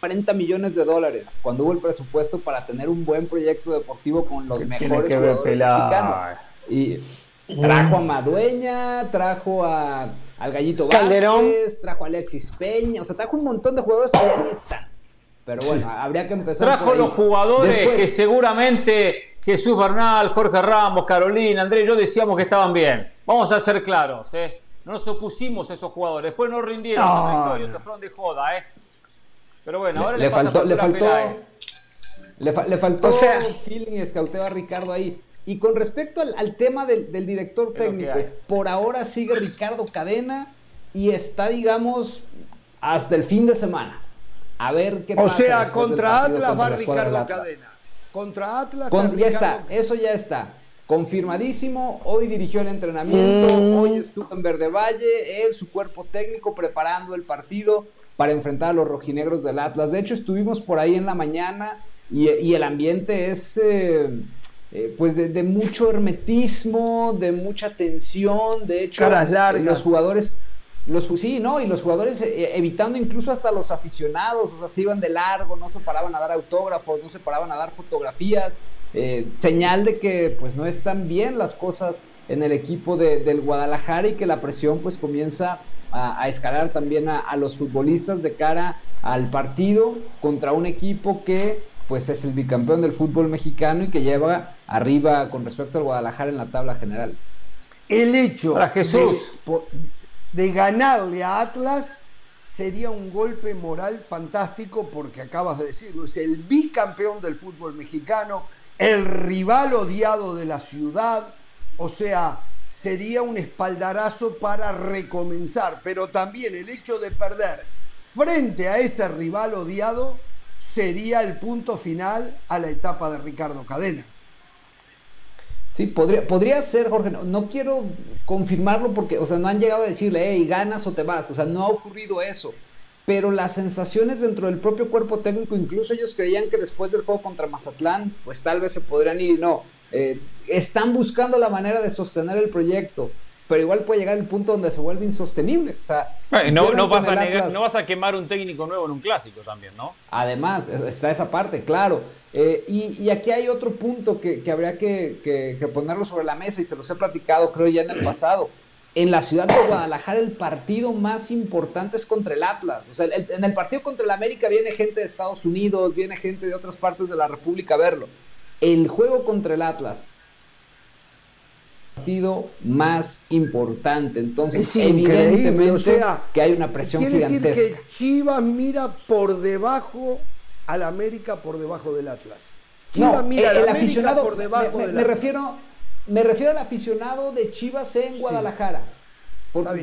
40 millones de dólares cuando hubo el presupuesto para tener un buen proyecto deportivo con los mejores jugadores mexicanos. Y trajo a Madueña, trajo a, al Gallito Calderón. Vázquez, trajo a Alexis Peña, o sea, trajo un montón de jugadores que ya están. Pero bueno, habría que empezar. Trajo los jugadores que seguramente Jesús Bernal, Jorge Ramos, Carolina, Andrés, yo decíamos que estaban bien. Vamos a ser claros, ¿eh? No nos opusimos a esos jugadores. Después no rindieron. No, no. Se fueron de joda, ¿eh? Pero bueno, ahora le, faltó, le faltó, le, faltó o sea, feeling y escauteo a Ricardo ahí. Y con respecto al, tema del, director técnico, por ahora sigue Ricardo Cadena y está, digamos, hasta el fin de semana. A ver qué pasa. O sea, contra Atlas va Ricardo Cadena. Contra Atlas. ya está, eso ya está. Confirmadísimo, hoy dirigió el entrenamiento, mm. hoy estuvo en Verde Valle, él, su cuerpo técnico preparando el partido para enfrentar a los rojinegros del Atlas. De hecho, estuvimos por ahí en la mañana y, el ambiente es eh, eh, pues de, mucho hermetismo, de mucha tensión, de hecho, los jugadores... Los, sí, no, y los jugadores eh, evitando incluso hasta los aficionados, o sea, se iban de largo, no se paraban a dar autógrafos, no se paraban a dar fotografías, eh, señal de que pues no están bien las cosas en el equipo del Guadalajara y que la presión pues comienza a, escalar también a, los futbolistas de cara al partido contra un equipo que pues es el bicampeón del fútbol mexicano y que lleva arriba con respecto al Guadalajara en la tabla general. El hecho Jesús. de ganarle a Atlas sería un golpe moral fantástico porque acabas de decirlo, es el bicampeón del fútbol mexicano, el rival odiado de la ciudad, o sea, sería un espaldarazo para recomenzar, pero también el hecho de perder frente a ese rival odiado sería el punto final a la etapa de Ricardo Cadena. Sí, podría, podría ser, Jorge. No, quiero confirmarlo porque, o sea, no han llegado a decirle, hey, ganas o te vas. O sea, no ha ocurrido eso pero las sensaciones dentro del propio cuerpo técnico, incluso ellos creían que después del juego contra Mazatlán, pues tal vez se podrían ir, no, eh, están buscando la manera de sostener el proyecto, pero igual puede llegar el punto donde se vuelve insostenible. O sea, no, no, vas a no, vas a quemar un técnico nuevo en un clásico también, ¿no? Además, está esa parte, claro. Eh, y, aquí hay otro punto que, habría que, que, ponerlo sobre la mesa y se los he platicado, creo, ya en el pasado en la ciudad de Guadalajara el partido más importante es contra el Atlas. O sea, en el partido contra el América viene gente de Estados Unidos, viene gente de otras partes de la República a verlo. El juego contra el Atlas partido más importante. Entonces, evidentemente que hay una presión quiere gigantesca. Decir que Chivas mira por debajo al América por debajo del Atlas. Chivas mira el, América aficionado, por debajo me, del me refiero me refiero al aficionado de Chivas en Guadalajara.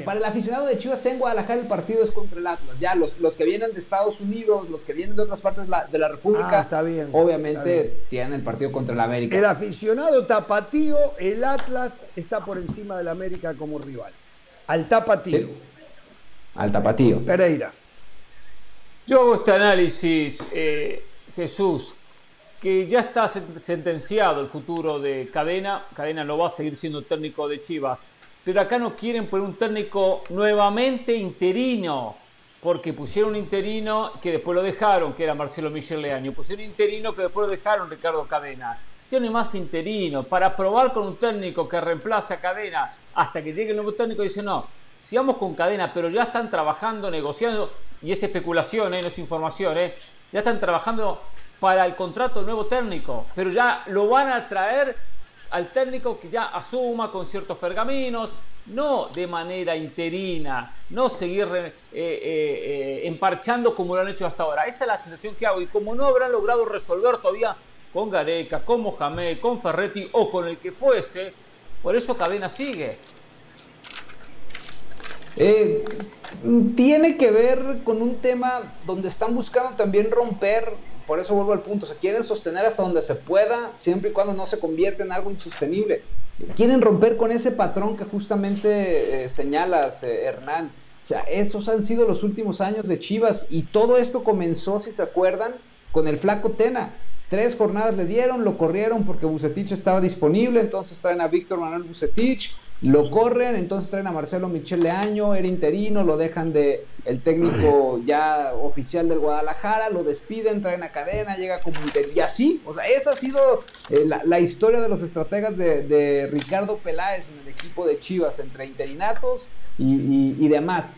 para el aficionado de Chivas en Guadalajara el partido es contra el Atlas. Ya los, los que vienen de Estados Unidos, los que vienen de otras partes de la República, ah, está bien, obviamente tienen el partido contra el América. El aficionado tapatío, el Atlas está por encima del América como rival. Al tapatío. Al tapatío. Pereira. Yo hago este análisis, eh, Jesús que ya está sentenciado el futuro de Cadena. Cadena no va a seguir siendo técnico de Chivas. Pero acá no quieren poner un técnico nuevamente interino. Porque pusieron un interino que después lo dejaron, que era Marcelo Michel Leaño. Pusieron un interino que después lo dejaron Ricardo Cadena. Tiene más interino. Para probar con un técnico que reemplace a Cadena hasta que llegue el nuevo técnico, dice no, sigamos con Cadena, pero ya están trabajando, negociando, y es especulación, ¿eh? no es información, ¿eh? ya están trabajando para el contrato nuevo técnico, pero ya lo van a traer al técnico que ya asuma con ciertos pergaminos, no de manera interina, no seguir eh, eh, eh, emparchando como lo han hecho hasta ahora. Esa es la sensación que hago. Y como no habrán logrado resolver todavía con Gareca, con Mohamed, con Ferretti o con el que fuese, por eso Cadena sigue. Tiene que ver con un tema donde están buscando también romper por eso vuelvo al punto, se quieren sostener hasta donde se pueda, siempre y cuando no se convierta en algo insostenible. Quieren romper con ese patrón que justamente eh, señalas, eh, Hernán. O sea, esos han sido los últimos años de Chivas y todo esto comenzó, si se acuerdan, con el flaco Tena. Tres jornadas le dieron, lo corrieron porque Bucetich estaba disponible, entonces traen a Víctor Manuel Bucetich, lo corren, entonces traen a Marcelo Michel Leaño, era interino, lo dejan de el técnico ya oficial del Guadalajara, lo despiden, traen a cadena, llega como interino, y así, o sea, esa ha sido eh, la, historia de los estrategas de, Ricardo Peláez en el equipo de Chivas, entre interinatos y, demás.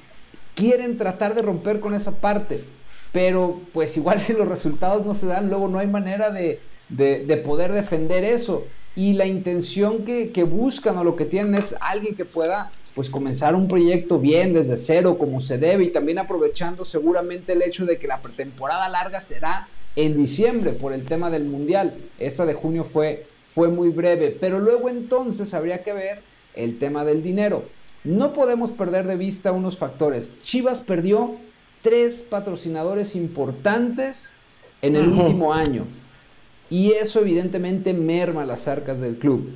Quieren tratar de romper con esa parte, pero pues igual si los resultados no se dan, luego no hay manera de, de poder defender eso y la intención que, buscan o lo que tienen es alguien que pueda pues comenzar un proyecto bien desde cero como se debe y también aprovechando seguramente el hecho de que la pretemporada larga será en diciembre por el tema del mundial. Esta de junio fue, fue muy breve, pero luego entonces habría que ver el tema del dinero. No podemos perder de vista unos factores. Chivas perdió tres patrocinadores importantes en el último año. Y eso evidentemente merma las arcas del club.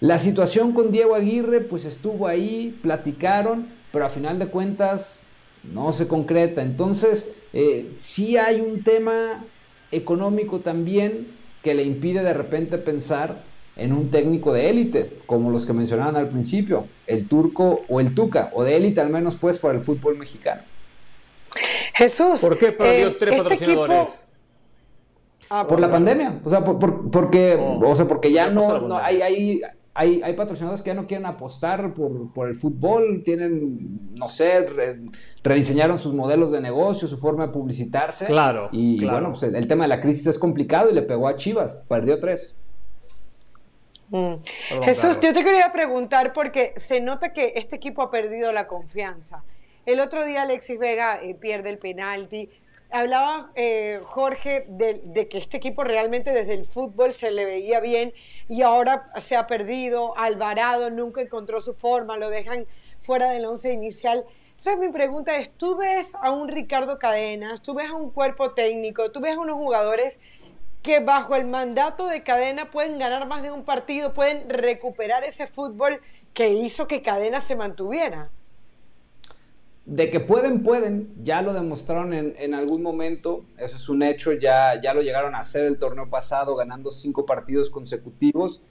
La situación con Diego Aguirre, pues estuvo ahí, platicaron, pero a final de cuentas no se concreta. Entonces, eh, sí hay un tema económico también que le impide de repente pensar en un técnico de élite, como los que mencionaban al principio, el turco o el tuca, o de élite al menos pues para el fútbol mexicano. Jesús. ¿Por qué perdió eh, tres este patrocinadores? Ah, por, la pandemia, o sea, porque, oh. o sea, porque ya no, hay, hay, hay, hay, patrocinadores que ya no quieren apostar por, por el fútbol, tienen, no sé, rediseñaron sus modelos de negocio, su forma de publicitarse. Claro. Y, bueno, pues el, tema de la crisis es complicado y le pegó a Chivas, perdió tres. Mm. Jesús, yo te quería preguntar porque se nota que este equipo ha perdido la confianza. El otro día Alexis Vega eh, pierde el penalti. Hablaba eh, Jorge de, que este equipo realmente desde el fútbol se le veía bien y ahora se ha perdido. Alvarado nunca encontró su forma, lo dejan fuera del once inicial. Entonces mi pregunta es, ¿tú ves a un Ricardo Cadenas, tú ves a un cuerpo técnico, tú ves a unos jugadores que bajo el mandato de Cadena pueden ganar más de un partido, pueden recuperar ese fútbol que hizo que Cadena se mantuviera? De que pueden, pueden, ya lo demostraron en, algún momento, eso es un hecho, ya, ya lo llegaron a hacer el torneo pasado ganando cinco partidos consecutivos,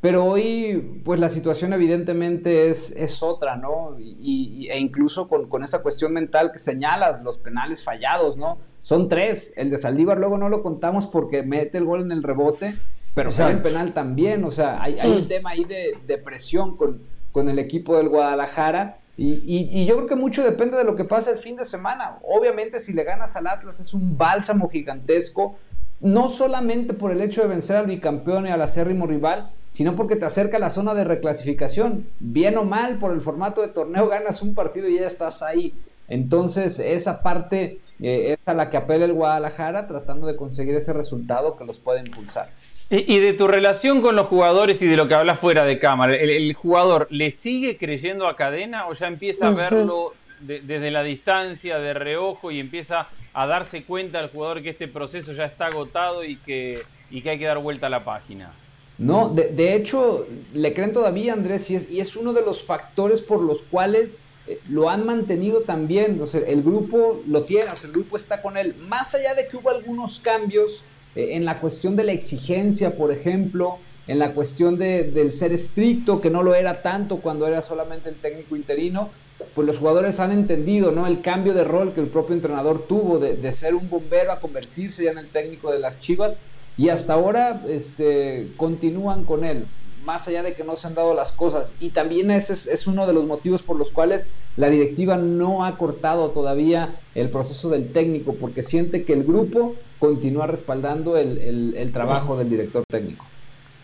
pero hoy pues la situación evidentemente es, es otra, ¿no? Y, e incluso con, con, esta cuestión mental que señalas, los penales fallados, ¿no? Son tres, el de Saldívar luego no lo contamos porque mete el gol en el rebote, pero fue el penal también, o sea, hay, hay un tema ahí de, de presión con, con el equipo del Guadalajara y, yo creo que mucho depende de lo que pasa el fin de semana. Obviamente si le ganas al Atlas es un bálsamo gigantesco, no solamente por el hecho de vencer al bicampeón y al acérrimo rival, sino porque te acerca a la zona de reclasificación. Bien o mal, por el formato de torneo ganas un partido y ya estás ahí. Entonces esa parte eh, es a la que apela el Guadalajara tratando de conseguir ese resultado que los puede impulsar. Y, de tu relación con los jugadores y de lo que hablas fuera de cámara, ¿el, jugador le sigue creyendo a cadena o ya empieza a verlo desde la distancia, de reojo, y empieza a darse cuenta al jugador que este proceso ya está agotado y que, y que hay que dar vuelta a la página? No, de, hecho, le creen todavía, Andrés, y es, y es, uno de los factores por los cuales eh, lo han mantenido también. O sea, el grupo lo tiene, o sea, el grupo está con él. Más allá de que hubo algunos cambios eh, en la cuestión de la exigencia, por ejemplo, en la cuestión del ser estricto, que no lo era tanto cuando era solamente el técnico interino, pues los jugadores han entendido ¿no? el cambio de rol que el propio entrenador tuvo de, ser un bombero a convertirse ya en el técnico de las Chivas y hasta ahora este, continúan con él, más allá de que no se han dado las cosas. Y también ese es uno de los motivos por los cuales la directiva no ha cortado todavía el proceso del técnico, porque siente que el grupo continúa respaldando el, trabajo del director técnico.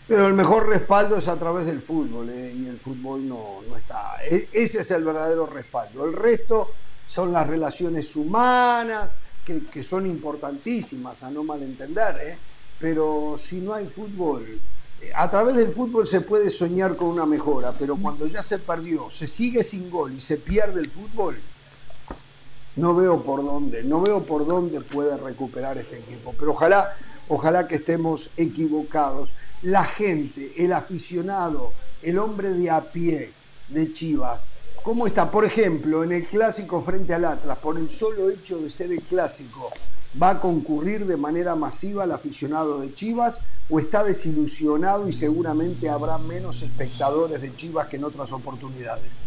Pero el mejor respaldo es a través del fútbol, ¿eh? y el fútbol no, está. E, ese es el verdadero respaldo. El resto son las relaciones humanas, que, son importantísimas, a no malentender, ¿eh? pero si no hay fútbol, eh, a través del fútbol se puede soñar con una mejora, pero cuando ya se perdió, se sigue sin gol y se pierde el fútbol, no veo por dónde, no veo por dónde puede recuperar este equipo. Pero ojalá, ojalá que estemos equivocados. La gente, el aficionado, el hombre de a pie de Chivas, ¿cómo está? Por ejemplo, en el clásico frente al Atlas, por el solo hecho de ser el clásico, ¿va a concurrir de manera masiva el aficionado de Chivas o está desilusionado y seguramente habrá menos espectadores de Chivas que en otras oportunidades?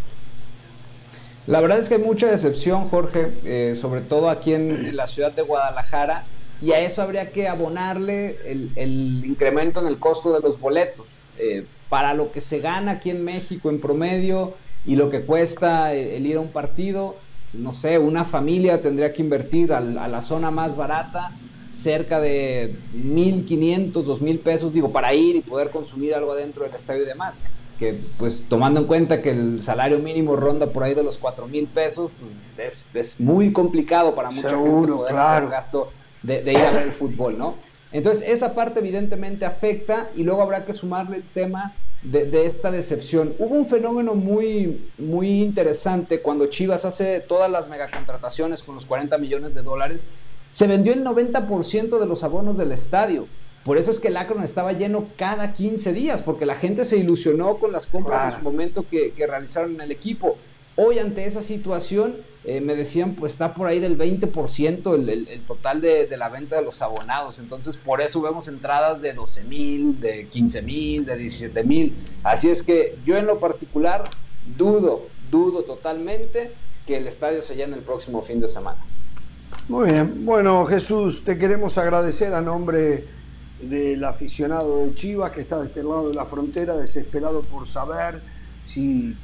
La verdad es que hay mucha decepción, Jorge, eh, sobre todo aquí en, la ciudad de Guadalajara, y a eso habría que abonarle el, incremento en el costo de los boletos. Eh, para lo que se gana aquí en México en promedio y lo que cuesta el, ir a un partido, no sé, una familia tendría que invertir a, la zona más barata cerca de 1.500, 2.000 pesos, digo, para ir y poder consumir algo adentro del estadio y demás que pues tomando en cuenta que el salario mínimo ronda por ahí de los 4 mil pesos, pues, es, muy complicado para mucha gente poder hacer el gasto de, ir a ver el fútbol, ¿no? Entonces esa parte evidentemente afecta y luego habrá que sumarle el tema de, esta decepción. Hubo un fenómeno muy, muy interesante cuando Chivas hace todas las megacontrataciones con los 40 millones de dólares. Se vendió el 90% de los abonos del estadio. Por eso es que el Akron estaba lleno cada 15 días, porque la gente se ilusionó con las compras en su momento que, que realizaron en el equipo. Hoy ante esa situación, eh, me decían, pues está por ahí del 20% el, el, total de, de, la venta de los abonados. Entonces, por eso vemos entradas de 12 mil, de 15 mil, de 17 mil. Así es que yo en lo particular dudo, dudo totalmente que el estadio se llene el próximo fin de semana. Muy bien, bueno Jesús, te queremos agradecer a nombre del aficionado de Chivas que está de este lado de la frontera, desesperado por saber si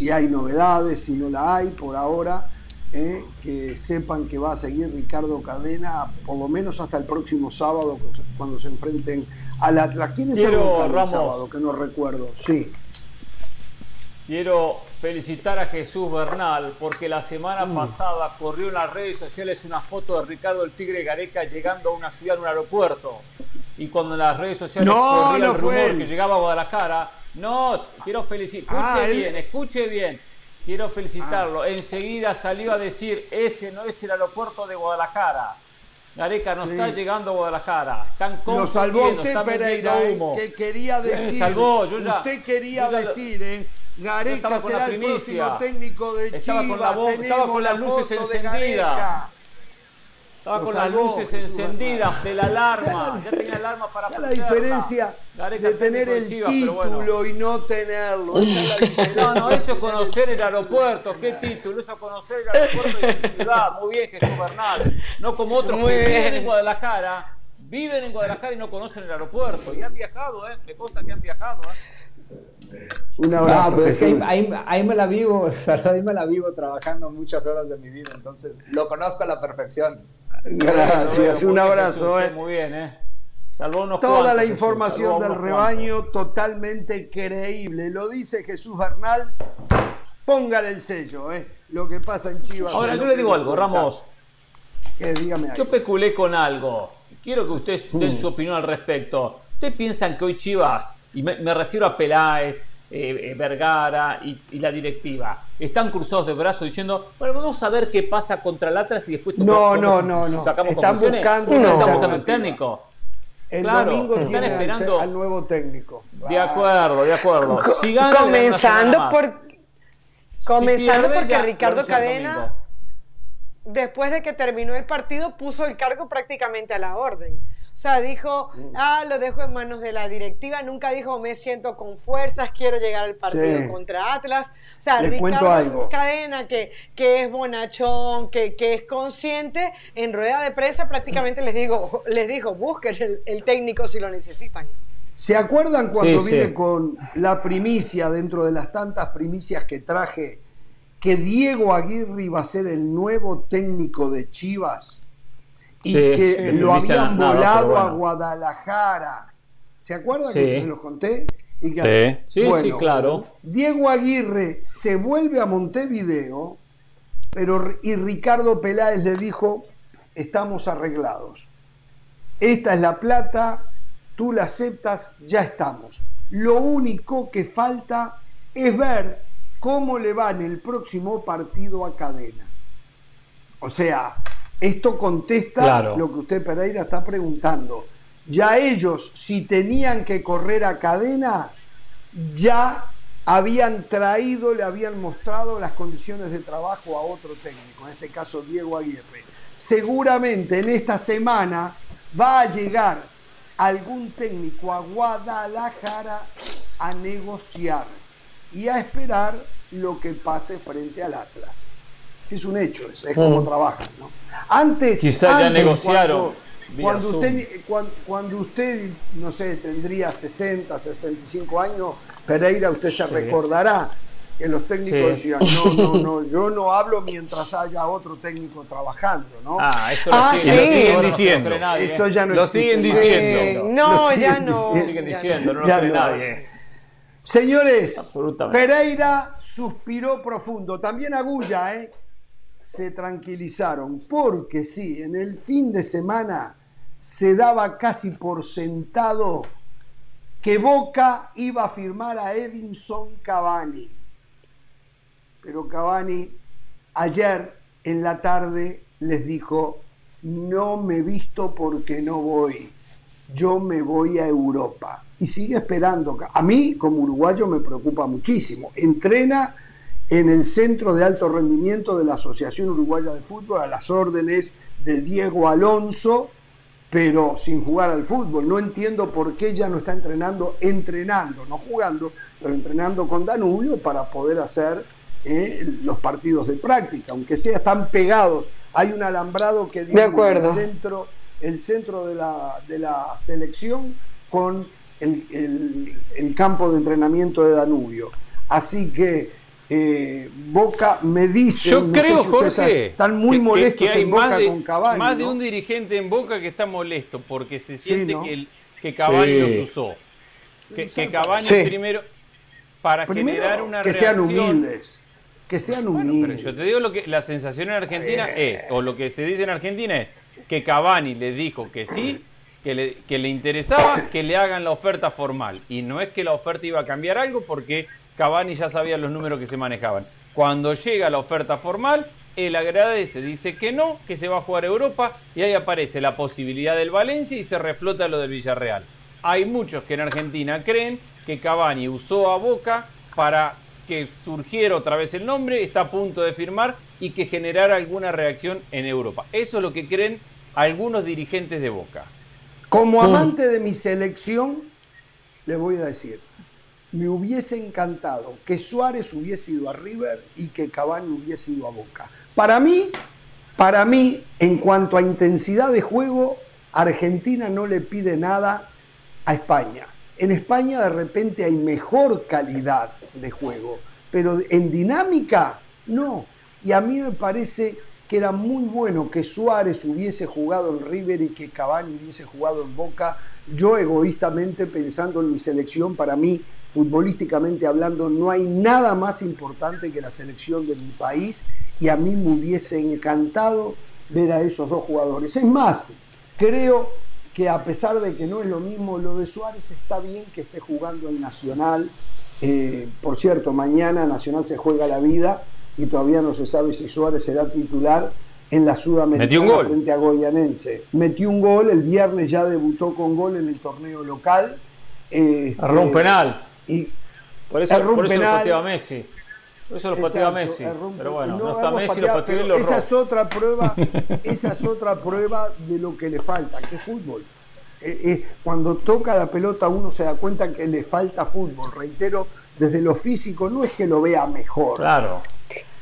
si hay novedades, si no la hay por ahora, eh, que sepan que va a seguir Ricardo Cadena por lo menos hasta el próximo sábado cuando se enfrenten al Atlas. ¿Quién es el sábado? Que no recuerdo. Sí. Quiero felicitar a Jesús Bernal porque la semana mm. pasada corrió en las redes sociales una foto de Ricardo el Tigre Gareca llegando a una ciudad, en un aeropuerto. Y cuando en las redes sociales no, corría el rumor que llegaba a Guadalajara, no, quiero felicitar. Ah, escuche bien, escuche bien. Quiero felicitarlo. Ah. Enseguida salió a decir, ese no es el aeropuerto de Guadalajara. Gareca no está llegando a Guadalajara. Están Lo salvó usted, Pereira, eh, que quería decir. salvó, yo ya, usted quería decir, ¿eh? Gareca será el próximo técnico de estaba Chivas. Con la, estaba con las luces encendidas. Estaba con las luces encendidas de la alarma. Ya tenía alarma para Esa la diferencia de tener el título y no tenerlo. no, no, eso es conocer el aeropuerto. ¿Qué título? Eso es conocer el aeropuerto de la ciudad. Muy bien, Jesús Bernal. No como otros que viven en Guadalajara. Viven en Guadalajara y no conocen el aeropuerto. Y han viajado, ¿eh? Me consta que han viajado, ¿eh? Un abrazo. No, es que ahí, ahí, me la vivo, ahí me la vivo trabajando muchas horas de mi vida, entonces lo conozco a la perfección. Gracias, un abrazo. Eh. Muy bien, ¿eh? Toda la información del rebaño totalmente creíble. Lo dice Jesús Bernal. Póngale el sello, ¿eh? Lo que pasa en Chivas. Ahora, yo le digo algo, Ramos. dígame Yo peculé con algo. Quiero que ustedes den mm. su opinión al respecto. ¿Ustedes piensan que hoy Chivas, y me refiero a Peláez, eh, eh, Vergara y, la directiva están cruzados de brazos diciendo, bueno, vamos a ver qué pasa contra el Atlas y después no, no, no, no. sacamos están buscando, no, están buscando técnico. El domingo están esperando al nuevo técnico. De acuerdo, de acuerdo. comenzando por comenzando porque Ricardo Cadena después de que terminó el partido puso el cargo prácticamente a la orden. O sea, dijo, mm. ah, lo dejo en manos de la directiva. Nunca dijo, me siento con fuerzas, quiero llegar al partido contra Atlas. O sea, Ricardo Cadena, que, que es bonachón, que, que, es consciente, en rueda de prensa prácticamente les, digo, les dijo, busquen el, técnico si lo necesitan. ¿Se acuerdan cuando vine con la primicia, dentro de las tantas primicias que traje, que Diego Aguirre iba a ser el nuevo técnico de Chivas? Y que lo habían volado a Guadalajara. ¿Se acuerdan que yo se los conté? Y sí, sí, claro. Diego Aguirre se vuelve a Montevideo, pero y Ricardo Peláez le dijo, estamos arreglados. Esta es la plata, tú la aceptas, ya estamos. Lo único que falta es ver cómo le va en el próximo partido a Cadena. O sea, esto contesta lo que usted Pereira está preguntando. Ya ellos, si tenían que correr a cadena, ya habían traído, le habían mostrado las condiciones de trabajo a otro técnico, en este caso Diego Aguirre. Seguramente en esta semana va a llegar algún técnico a Guadalajara a negociar y a esperar lo que pase frente al Atlas. Es un hecho, es, como mm. trabajan. ¿no? Antes, Quizá ya negociaron. Cuando, usted, cuando, usted, no sé, tendría 60, 65 años, Pereira, usted se recordará que los técnicos decían, no, no, no, yo no hablo mientras haya otro técnico trabajando, ¿no? Ah, eso lo, ah, siguen, diciendo. eso ya no Lo siguen diciendo. no, ya no. Lo siguen diciendo, no lo cree nadie. Señores, Pereira suspiró profundo. También Agulla, ¿eh? Se tranquilizaron, porque sí, en el fin de semana se daba casi por sentado que Boca iba a firmar a Edinson Cavani. Pero Cavani ayer en la tarde les dijo, no me visto porque no voy, yo me voy a Europa. Y sigue esperando. A mí, como uruguayo, me preocupa muchísimo. Entrena en el Centro de Alto Rendimiento de la Asociación Uruguaya de Fútbol a las órdenes de Diego Alonso, pero sin jugar al fútbol. No entiendo por qué ya no está entrenando, entrenando, no jugando, pero entrenando con Danubio para poder hacer eh, los partidos de práctica, aunque sea están pegados. Hay un alambrado que divide el centro, el centro de la, de la selección con el, el, campo de entrenamiento de Danubio. Así que eh, Boca me dice. Yo creo, Jorge, están muy molestos que, hay en Boca más de, con Cavani. Más de un dirigente en Boca que está molesto porque se siente que, el, que Cavani los usó. Que, que Cavani primero. Para generar una que sean humildes. Que sean humildes. yo te digo lo que la sensación en Argentina eh. es, o lo que se dice en Argentina es que Cavani le dijo que sí que le, que le interesaba que le hagan la oferta formal. Y no es que la oferta iba a cambiar algo porque Cavani ya sabía los números que se manejaban. Cuando llega la oferta formal, él agradece, dice que no, que se va a jugar a Europa y ahí aparece la posibilidad del Valencia y se reflota lo del Villarreal. Hay muchos que en Argentina creen que Cavani usó a Boca para que surgiera otra vez el nombre, está a punto de firmar y que generara alguna reacción en Europa. Eso es lo que creen algunos dirigentes de Boca. Como mm. amante de mi selección, le voy a decir, me hubiese encantado que Suárez hubiese ido a River y que Cavani hubiese ido a Boca. Para mí, para mí, en cuanto a intensidad de juego, Argentina no le pide nada a España. En España de repente hay mejor calidad de juego, pero en dinámica no. Y a mí me parece que era muy bueno que Suárez hubiese jugado en River y que Cavani hubiese jugado en Boca. Yo egoístamente pensando en mi selección, para mí, futbolísticamente hablando, no hay nada más importante que la selección de mi país y a mí me hubiese encantado ver a esos dos jugadores. Es más, creo que a pesar de que no es lo mismo lo de Suárez, está bien que esté jugando en Nacional. Eh, por cierto, mañana Nacional se juega la vida y todavía no se sabe si Suárez será titular en la Sudamericana frente a Goyanense. Metió un gol, el viernes ya debutó con gol en el torneo local. Eh, un penal. Y por eso, por eso lo pateaba Messi. Por eso lo pateaba Messi. Pero bueno, no, está Messi, lo pateó y lo Esa es otra prueba, esa es otra prueba de lo que le falta, que es fútbol. Eh, eh, cuando toca la pelota uno se da cuenta que le falta fútbol. Reitero, desde lo físico no es que lo vea mejor. Claro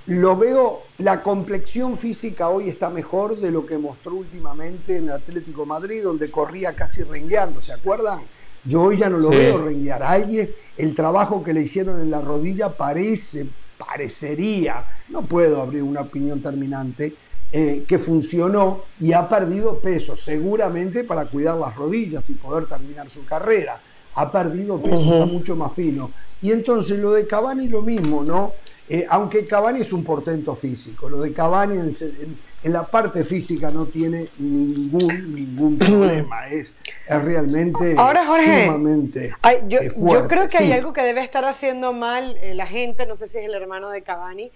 lo veo, la complexión física hoy está mejor de lo que mostró últimamente en Atlético Madrid, donde corría casi rengueando, ¿se acuerdan? Yo hoy ya no lo veo renguear. Alguien, el trabajo que le hicieron en la rodilla parece, parecería, no puedo abrir una opinión terminante, eh, que funcionó y ha perdido peso, seguramente para cuidar las rodillas y poder terminar su carrera. Ha perdido peso, está mucho más fino. Y entonces lo de Cavani lo mismo, ¿no? Eh, aunque Cavani es un portento físico, lo de Cavani en, la parte física no tiene ningún, ningún problema, es, realmente Ahora, sumamente yo, eh, yo, creo que hay algo que debe estar haciendo mal eh, la gente, no sé si es el hermano de Cavani,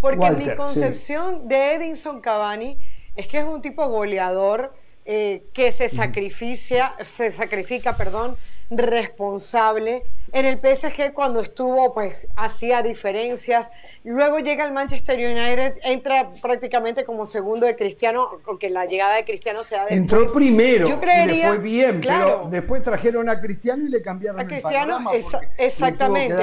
porque mi concepción de Edinson Cavani es que es un tipo goleador que se sacrifica, se sacrifica, perdón, responsable en el PSG cuando estuvo, pues hacía diferencias. Luego llega el Manchester United, entra prácticamente como segundo de Cristiano, porque la llegada de Cristiano se da después. Entró primero Yo y le fue bien, pero después trajeron a Cristiano y le cambiaron a Cristiano, el exactamente.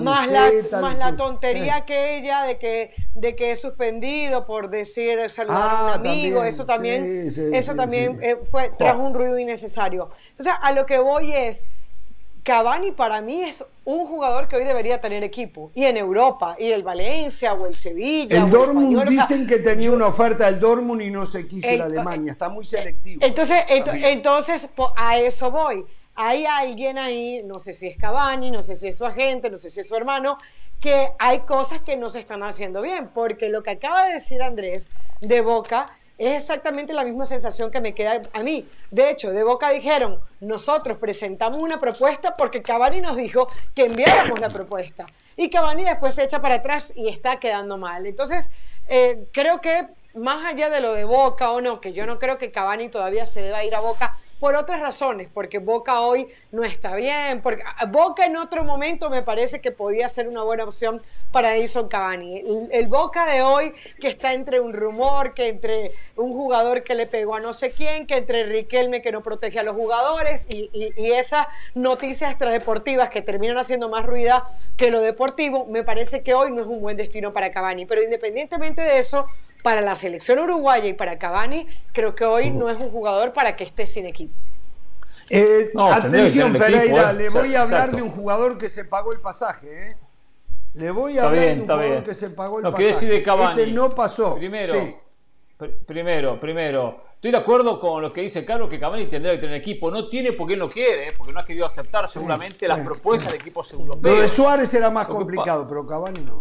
más, la, más la tontería aquella de que, de que es suspendido por decir saludar a un ah, amigo, eso también, eso también eh, fue, trajo un ruido innecesario. Entonces, a lo que voy es Cavani para mí es un jugador que hoy debería tener equipo. Y en Europa, y el Valencia o el Sevilla. El Dortmund dicen que tenía una oferta del Dortmund y no se quiso en Alemania. Está muy selectivo. Entonces, entonces a eso voy. Hay alguien ahí, no sé si es Cavani, no sé si es su agente, no sé si es su hermano, que hay cosas que no se están haciendo bien. Porque lo que acaba de decir Andrés de Boca Es exactamente la misma sensación que me queda a mí. De hecho, de Boca dijeron, nosotros presentamos una propuesta porque Cavani nos dijo que enviáramos la propuesta. Y Cavani después se echa para atrás y está quedando mal. Entonces, eh, creo que más allá de lo de Boca o no, que yo no creo que Cavani todavía se deba ir a Boca, por otras razones, porque Boca hoy no está bien, porque Boca en otro momento me parece que podía ser una buena opción para Edison Cavani. El, Boca de hoy que está entre un rumor, que entre un jugador que le pegó a no sé quién, que entre Riquelme que no protege a los jugadores y, y esas noticias extradeportivas que terminan haciendo más ruida que lo deportivo, me parece que hoy no es un buen destino para Cavani. Pero independientemente de eso, para la selección uruguaya y para Cavani, creo que hoy no es un jugador para que esté sin equipo. Eh, atención, Pereira, ¿eh? le voy a hablar de un jugador que se pagó el pasaje. ¿eh? Le voy a hablar de un jugador que se pagó el no, pasaje. De Cavani. Este no pasó. Primero, primero, primero. Estoy de acuerdo con lo que dice Carlos, que Cavani tendría que tener equipo. No tiene porque él no quiere, porque no ha querido aceptar seguramente las propuestas de equipos europeos. Lo de Suárez era más complicado, pero Cavani no.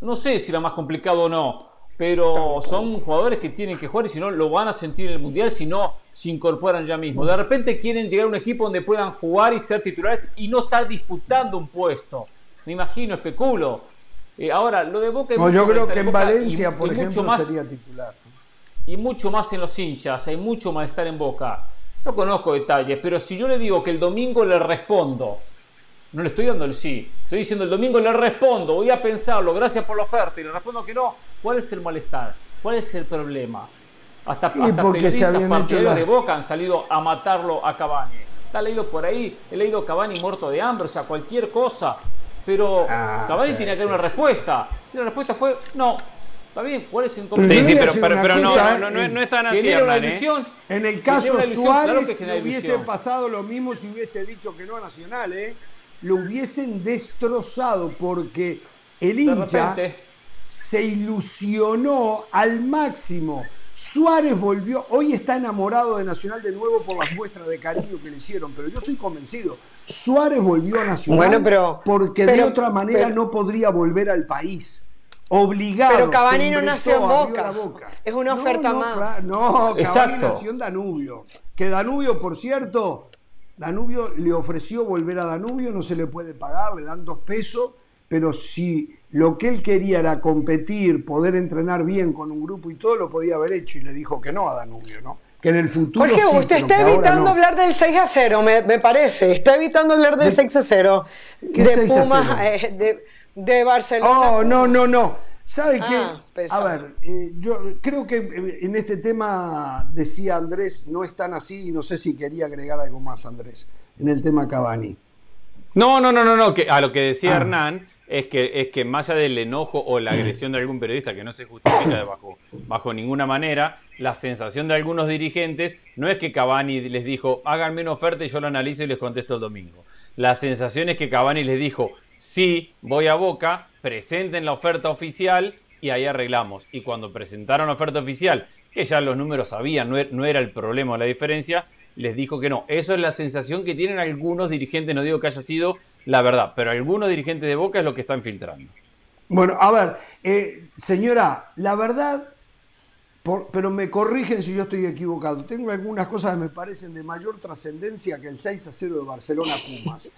No sé si era más complicado o no pero son jugadores que tienen que jugar y si no lo van a sentir en el Mundial si no se incorporan ya mismo. De repente quieren llegar a un equipo donde puedan jugar y ser titulares y no estar disputando un puesto. Me imagino, especulo. Eh, ahora, lo de Boca... No, yo creo que en Valencia, por ejemplo, sería titular. Y mucho más en los hinchas, hay mucho más estar en Boca. No conozco detalles, pero si yo le digo que el domingo le respondo, no le estoy dando el sí, estoy diciendo el domingo le respondo, voy a pensarlo, gracias por la oferta, y le respondo que no, ¿Cuál es el malestar? ¿Cuál es el problema? Hasta, hasta periodistas partidarios de Boca han salido a matarlo a Cavani. Está leído por ahí, he leído Cavani muerto de hambre, o sea, cualquier cosa. Pero ah, Cavani tenía que dar una respuesta. Y la respuesta fue, no, Está bien, ¿cuál es el inconveniente? Sí, sí, pero, pero, no, no, no, no, es tan así, Hernán, ¿eh? En el caso Suárez, le hubiese pasado lo mismo si hubiese dicho que no a Nacional, ¿eh? Lo hubiesen destrozado porque el hincha se ilusionó al máximo. Suárez volvió, hoy está enamorado de Nacional de nuevo por las muestras de cariño que le hicieron, pero yo estoy convencido, Suárez volvió a Nacional porque de otra manera no podría volver al país. Obligado. Pero Cavani no nació en Boca. Es una oferta más. no, Cavani nació en Danubio. Que Danubio, por cierto, Danubio le ofreció volver a Danubio, no se le puede pagar, le dan dos pesos, pero si lo que él quería era competir, poder entrenar bien con un grupo y todo, lo podía haber hecho y le dijo que no a Danubio, ¿no? Que en el futuro. Jorge, usted está evitando hablar del 6 a 0, me, parece. Está evitando hablar del 6 a 0. ¿Qué de 6 Pumas, a 0? Eh, de, Barcelona. Oh, no, no, no. ¿Sabe ah, qué? A ver, eh, yo creo que eh, en este tema decía Andrés, no es tan así y no sé si quería agregar algo más, Andrés, en el tema Cavani. No, no, no, no, no, que a lo que decía ah. Hernán, es que, es que más allá del enojo o la agresión de algún periodista que no se justifica bajo, bajo ninguna manera, la sensación de algunos dirigentes no es que Cavani les dijo, háganme una oferta y yo lo analizo y les contesto el domingo. La sensación es que Cavani les dijo, sí, voy a Boca, presenten la oferta oficial y ahí arreglamos. Y cuando presentaron la oferta oficial, que ya los números sabían, no, er, no era el problema o la diferencia, les dijo que no. Eso es la sensación que tienen algunos dirigentes, no digo que haya sido la verdad, pero algunos dirigentes de Boca es lo que están filtrando. Bueno, a ver, eh, señora, la verdad, pero me corrigen si yo estoy equivocado. Tengo algunas cosas que me parecen de mayor trascendencia que el 6 a 0 de Barcelona Pumas,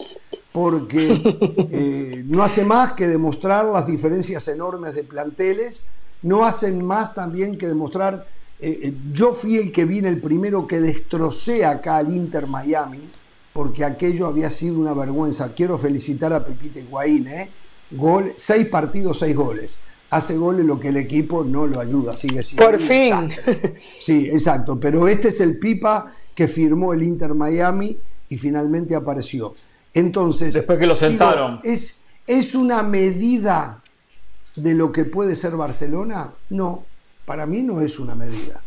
porque eh, no hace más que demostrar las diferencias enormes de planteles, no hacen más también que demostrar. Eh, yo fui el que vine el primero que destrocé acá al Inter Miami porque aquello había sido una vergüenza. Quiero felicitar a Pepita Higuaín, ¿eh? Gol, seis partidos, seis goles. Hace goles lo que el equipo no lo ayuda, sigue siendo. Por fin. Sí, exacto. Pero este es el Pipa que firmó el Inter Miami y finalmente apareció. Entonces. Después que lo sentaron. ¿es, ¿Es una medida de lo que puede ser Barcelona? No, para mí no es una medida.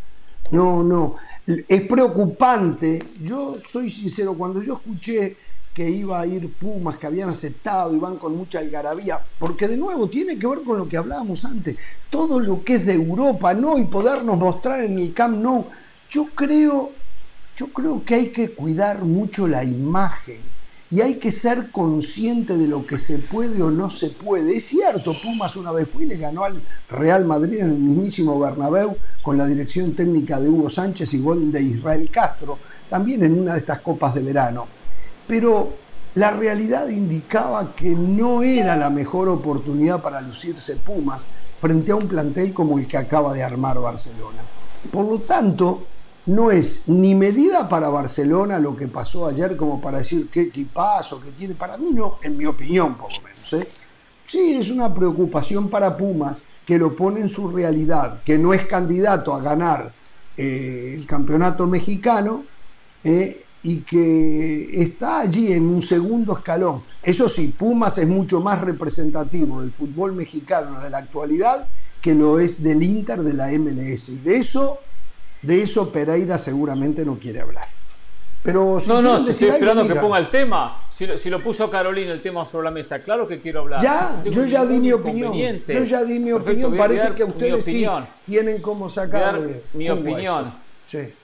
No, no. Es preocupante. Yo soy sincero, cuando yo escuché que iba a ir Pumas, que habían aceptado y van con mucha algarabía, porque de nuevo tiene que ver con lo que hablábamos antes, todo lo que es de Europa, ¿no? Y podernos mostrar en el Camp no. Yo creo, yo creo que hay que cuidar mucho la imagen. y hay que ser consciente de lo que se puede o no se puede. Es cierto, Pumas una vez fue y le ganó al Real Madrid en el mismísimo Bernabéu con la dirección técnica de Hugo Sánchez y gol de Israel Castro, también en una de estas copas de verano. Pero la realidad indicaba que no era la mejor oportunidad para lucirse Pumas frente a un plantel como el que acaba de armar Barcelona. Por lo tanto, no es ni medida para Barcelona lo que pasó ayer como para decir qué equipazo que tiene. Para mí no, en mi opinión por lo menos. ¿eh? Sí, es una preocupación para Pumas que lo pone en su realidad, que no es candidato a ganar eh, el campeonato mexicano eh, y que está allí en un segundo escalón. Eso sí, Pumas es mucho más representativo del fútbol mexicano de la actualidad que lo es del Inter de la MLS. Y de eso de eso Pereira seguramente no quiere hablar. Pero no, no, estoy esperando que ponga el tema. Si lo, si lo, puso Carolina el tema sobre la mesa, claro que quiero hablar. Ya, yo ya di mi opinión. Yo ya di mi opinión. Parece que ustedes sí tienen cómo sacar. mi opinión.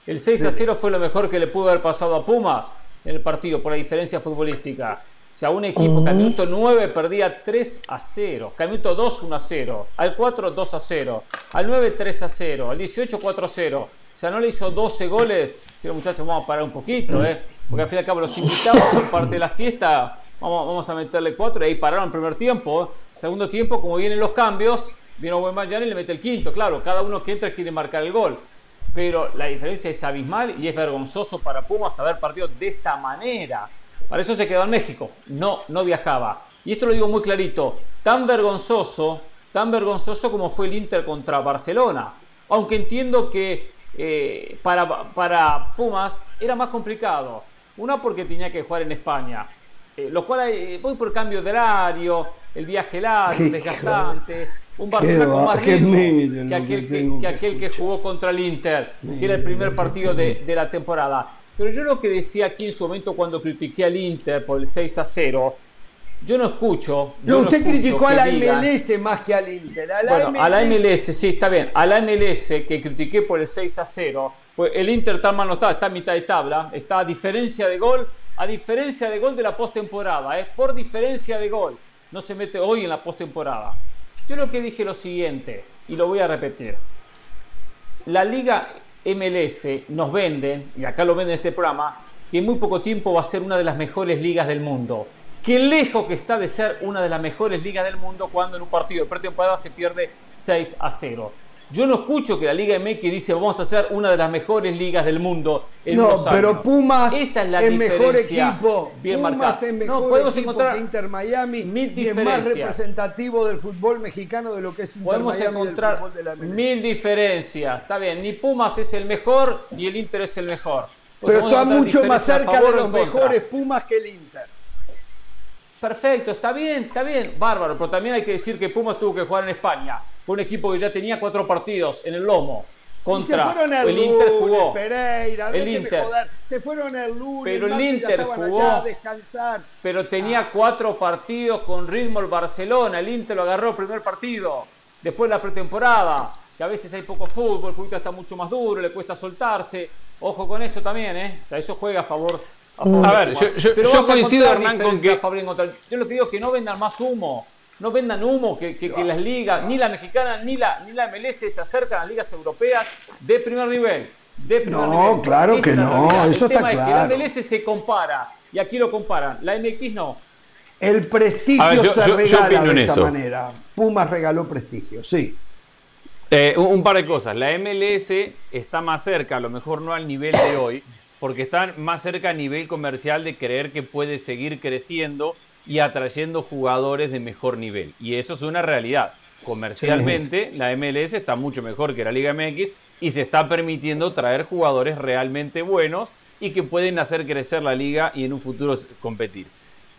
El 6 a 0 fue lo mejor que le pudo haber pasado a Pumas en el partido, por la diferencia futbolística. O sea, un equipo que al minuto 9 perdía 3 a 0, que al minuto 2 1 a 0, al 4 2 a 0, al 9 3 a 0, al 18 4 a 0 sea, no le hizo 12 goles, pero muchachos, vamos a parar un poquito, ¿eh? Porque al fin y al cabo los invitamos, son parte de la fiesta, vamos, vamos a meterle 4 y ahí pararon el primer tiempo. Segundo tiempo, como vienen los cambios, vino Buen y le mete el quinto, claro, cada uno que entra quiere marcar el gol. Pero la diferencia es abismal y es vergonzoso para Pumas haber partido de esta manera. Para eso se quedó en México, no, no viajaba. Y esto lo digo muy clarito, tan vergonzoso, tan vergonzoso como fue el Inter contra Barcelona. Aunque entiendo que eh, para, para, Pumas era más complicado. Una porque tenía que jugar en España, eh, lo cual eh, voy por cambio de horario, el viaje largo, desgastante. Un Barcelona con más ritmo que aquel que, aquel que jugó contra el Inter, que era el primer partido de, de la temporada. Pero yo lo que decía aquí en su momento cuando critiqué al Inter por el 6 a 0 yo no escucho. no, usted criticó a la MLS más que al Inter. A la, bueno, MLS. a la MLS, sí, está bien. A la MLS que critiqué por el 6 a 0, pues el Inter está mal no está, está a mitad de tabla, está a diferencia de gol, a diferencia de gol de la postemporada, es ¿eh? por diferencia de gol. No se mete hoy en la postemporada. Yo lo que dije lo siguiente, y lo voy a repetir. La Liga MLS nos venden, y acá lo venden en este programa, que en muy poco tiempo va a ser una de las mejores ligas del mundo que lejos que está de ser una de las mejores ligas del mundo cuando en un partido de pretemporada se pierde 6 a 0. Yo no escucho que la Liga MX dice vamos a ser una de las mejores ligas del mundo. En no, pero Pumas Esa es, la mejor equipo. Bien Pumas es mejor no, podemos equipo encontrar que Inter Miami mil y es más representativo del fútbol mexicano de lo que es Inter podemos Miami encontrar de la mil diferencias. Está bien, ni Pumas es el mejor ni el Inter es el mejor. pero está mucho más cerca de los mejores Pumas que el Inter. Perfecto, está bien, está bien, bárbaro, pero también hay que decir que Pumas tuvo que jugar en España, con un equipo que ya tenía cuatro partidos en el lomo. Contra se fueron el, el Inter jugó. Pereira, el Inter. Se fueron el lunes. Pero el, Inter jugó. Pero tenía ah. cuatro partidos con ritmo el Barcelona. El Inter lo agarró el primer partido. Después la pretemporada. Que a veces hay poco fútbol, el fútbol está mucho más duro, le cuesta soltarse. Ojo con eso también, ¿eh? O sea, eso juega a favor a, ver, yo, coincido, Hernán, con que. Yo lo que digo es que no vendan más humo. No vendan humo, que, las ligas, ni la mexicana ni la, ni la MLS se acercan a ligas europeas de primer nivel. De primer no, claro que no, eso está claro. Es que la MLS se compara, y aquí lo comparan, la MX no. El prestigio se regala de esa manera. Pumas regaló prestigio, sí. Eh, un par de cosas. La MLS está más cerca, a lo mejor no al nivel de hoy, porque están más cerca a nivel comercial de creer que puede seguir creciendo y atrayendo jugadores de mejor nivel. Y eso es una realidad. Comercialmente, la MLS está mucho mejor que la Liga MX y se está permitiendo traer jugadores realmente buenos y que pueden hacer crecer la liga y en un futuro competir.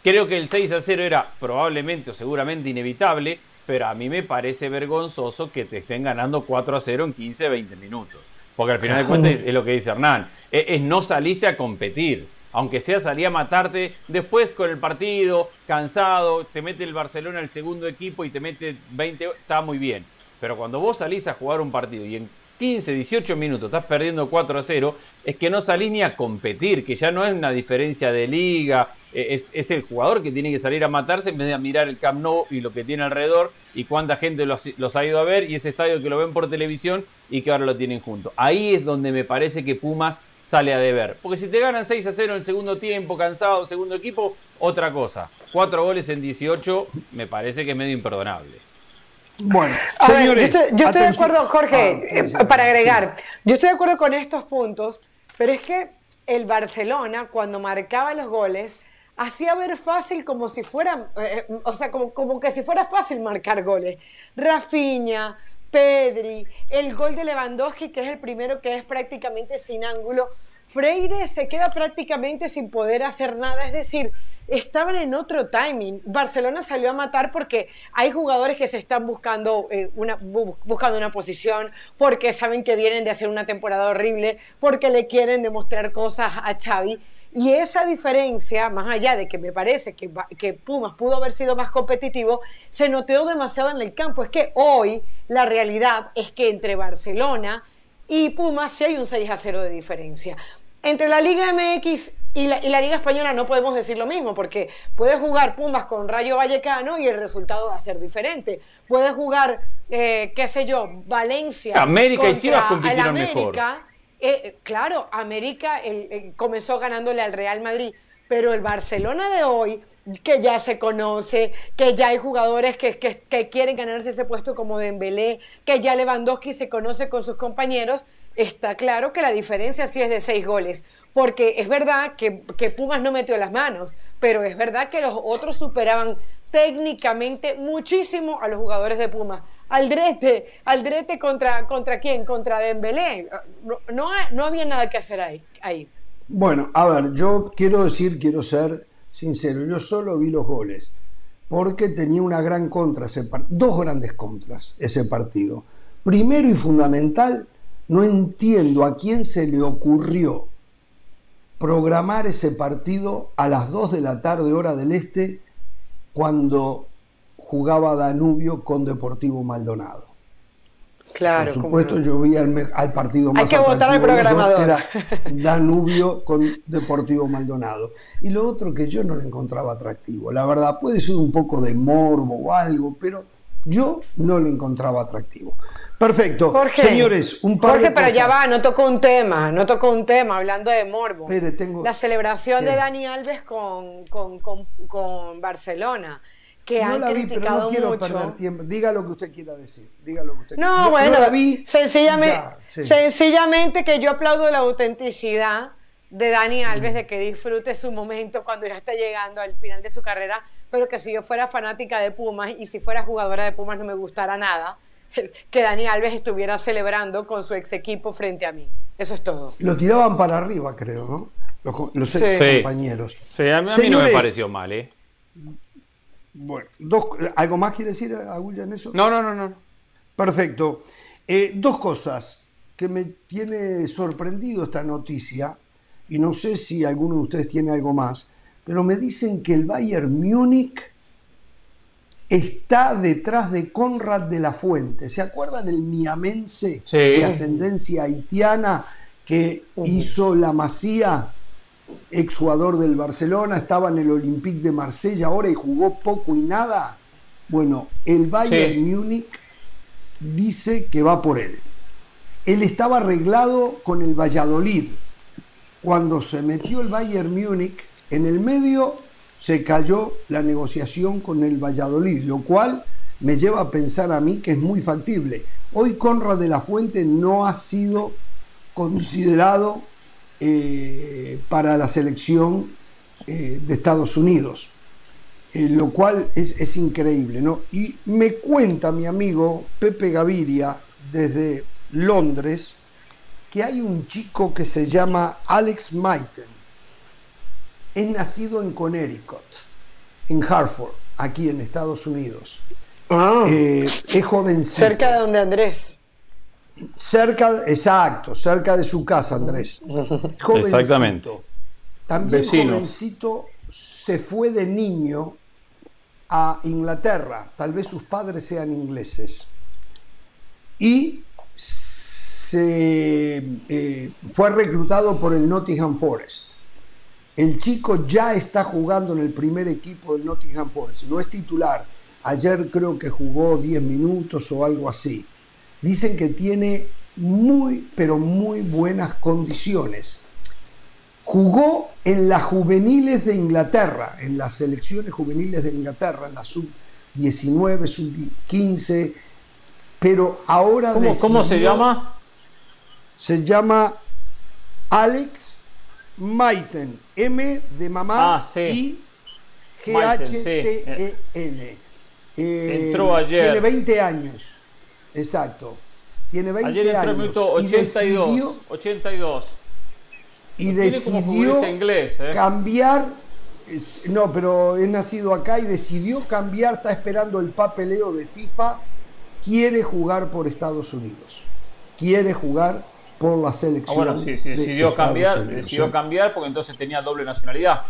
Creo que el 6 a 0 era probablemente o seguramente inevitable, pero a mí me parece vergonzoso que te estén ganando 4 a 0 en 15, 20 minutos. Porque al final de cuentas es, lo que dice Hernán, es, no saliste a competir. Aunque sea salí a matarte, después con el partido, cansado, te mete el Barcelona el segundo equipo y te mete 20, está muy bien. Pero cuando vos salís a jugar un partido y en 15, 18 minutos estás perdiendo 4 a 0, es que no salís ni a competir, que ya no es una diferencia de liga, eh, es, el jugador que tiene que salir a matarse en vez de mirar el Camp Nou y lo que tiene alrededor y cuánta gente los, los, ha ido a ver y ese estadio que lo ven por televisión y que ahora lo tienen junto. Ahí es donde me parece que Pumas sale a deber. Porque si te ganan 6 a 0 en el segundo tiempo, cansado, segundo equipo, otra cosa. Cuatro goles en 18 me parece que es medio imperdonable. Bueno, señores, yo estoy, de acuerdo, Jorge, ah, eh, para agregar, yo estoy de acuerdo con estos puntos, pero es que el Barcelona, cuando marcaba los goles, hacía ver fácil como si fuera, eh, eh, o sea, como, como que si fuera fácil marcar goles. Rafinha, Pedri, el gol de Lewandowski, que es el primero que es prácticamente sin ángulo. Freire se queda prácticamente sin poder hacer nada, es decir, estaban en otro timing. Barcelona salió a matar porque hay jugadores que se están buscando, eh, una, buscando una posición, porque saben que vienen de hacer una temporada horrible, porque le quieren demostrar cosas a Xavi. Y esa diferencia, más allá de que me parece que, que, Pumas pudo haber sido más competitivo, se notó demasiado en el campo. Es que hoy la realidad es que entre Barcelona y Pumas sí hay un 6 a 0 de diferencia. Entre la Liga MX y la, Liga Española no podemos decir lo mismo, porque puede jugar Pumas con Rayo Vallecano y el resultado va a ser diferente. Puede jugar, eh, qué sé yo, Valencia. América y Chivas compitieron mejor. Eh, claro, América comenzó ganándole al Real Madrid, pero el Barcelona de hoy, que ya se conoce, que ya hay jugadores que, que, quieren ganarse ese puesto como Dembélé, que ya Lewandowski se conoce con sus compañeros, está claro que la diferencia sí es de seis goles porque es verdad que, Pumas no metió las manos, pero es verdad que los otros superaban técnicamente muchísimo a los jugadores de Pumas. Aldrete, Aldrete contra, contra quién? Contra Dembélé. No, no, había nada que hacer ahí, ahí. Bueno, a ver, yo quiero decir, quiero ser sincero, yo solo vi los goles porque tenía una gran contra ese dos grandes contras ese partido. Primero y fundamental, no entiendo a quién se le ocurrió programar ese partido a las 2 de la tarde hora del este cuando jugaba Danubio con Deportivo Maldonado. Claro, Por supuesto, yo vi al, partido más Hay que votar al programador. era Danubio con Deportivo Maldonado. Y lo otro que yo no le encontraba atractivo. La verdad, puede ser un poco de morbo o algo, pero yo no lo encontraba atractivo. Perfecto. Señores, un par Jorge, pero ya va, no tocó un tema, no tocó un tema, hablando de morbo. La celebración de Dani Alves con, con, Barcelona que han criticado mucho. Diga lo que usted quiera decir. Diga lo que usted no, bueno, sencillamente, sencillamente que yo aplaudo la autenticidad de Dani Alves, de que disfrute su momento cuando ya está llegando al final de su carrera, pero que si yo fuera fanática de Pumas y si fuera jugadora de Pumas no me gustara nada, que Dani Alves estuviera celebrando con su ex equipo frente a mí. Eso es todo. Lo tiraban para arriba, creo, ¿no? Los, ex compañeros. Sí, a mí, no me pareció mal, ¿eh? Bueno, ¿algo más quiere decir Agulla en eso? No, no, no, no. Perfecto. Eh, dos cosas que me tiene sorprendido esta noticia, y no sé si alguno de ustedes tiene algo más pero me dicen que el Bayern Múnich está detrás de Conrad de la Fuente. ¿Se acuerdan el miamense de ascendencia haitiana que hizo la Masía, exjugador del Barcelona, estaba en el Olympique de Marsella ahora y jugó poco y nada? Bueno, el Bayern Múnich dice que va por él. Él estaba arreglado con el Valladolid. Cuando se metió el Bayern Múnich, en el medio se cayó la negociación con el Valladolid, lo cual me lleva a pensar a mí que es muy factible. Hoy Conrad de la Fuente no ha sido considerado eh, para la selección eh, de Estados Unidos, eh, lo cual es, es, increíble. ¿no? Y me cuenta mi amigo Pepe Gaviria desde Londres que hay un chico que se llama Alex Maiten es nacido en Connecticut, en Hartford, aquí en Estados Unidos. Ah. Eh, es joven. Cerca de donde Andrés. Cerca, exacto, cerca de su casa, Andrés. Exactamente. También jovencito se fue de niño a Inglaterra, tal vez sus padres sean ingleses, y se eh, fue reclutado por el Nottingham Forest El chico ya está jugando en el primer equipo del Nottingham Forest, no es titular. Ayer creo que jugó 10 minutos o algo así. Dicen que tiene muy, pero muy buenas condiciones. Jugó en las juveniles de Inglaterra, en las selecciones juveniles de Inglaterra, en la sub-19, sub-15, pero ahora... ¿Cómo, se llama? Se llama Alex Maiten, M de mamá ah, y G-H-T-E-N. Eh, entró ayer. Tiene 20 años. Exacto. Tiene 20 ayer entró años. minuto 82. 82. Y decidió inglés, ¿eh? cambiar. No, pero he nacido acá y decidió cambiar. Está esperando el papeleo de FIFA. Quiere jugar por Estados Unidos. Quiere jugar por la selección. Ah, bueno, sí, sí decidió cambiar, decidió cambiar porque entonces tenía doble nacionalidad.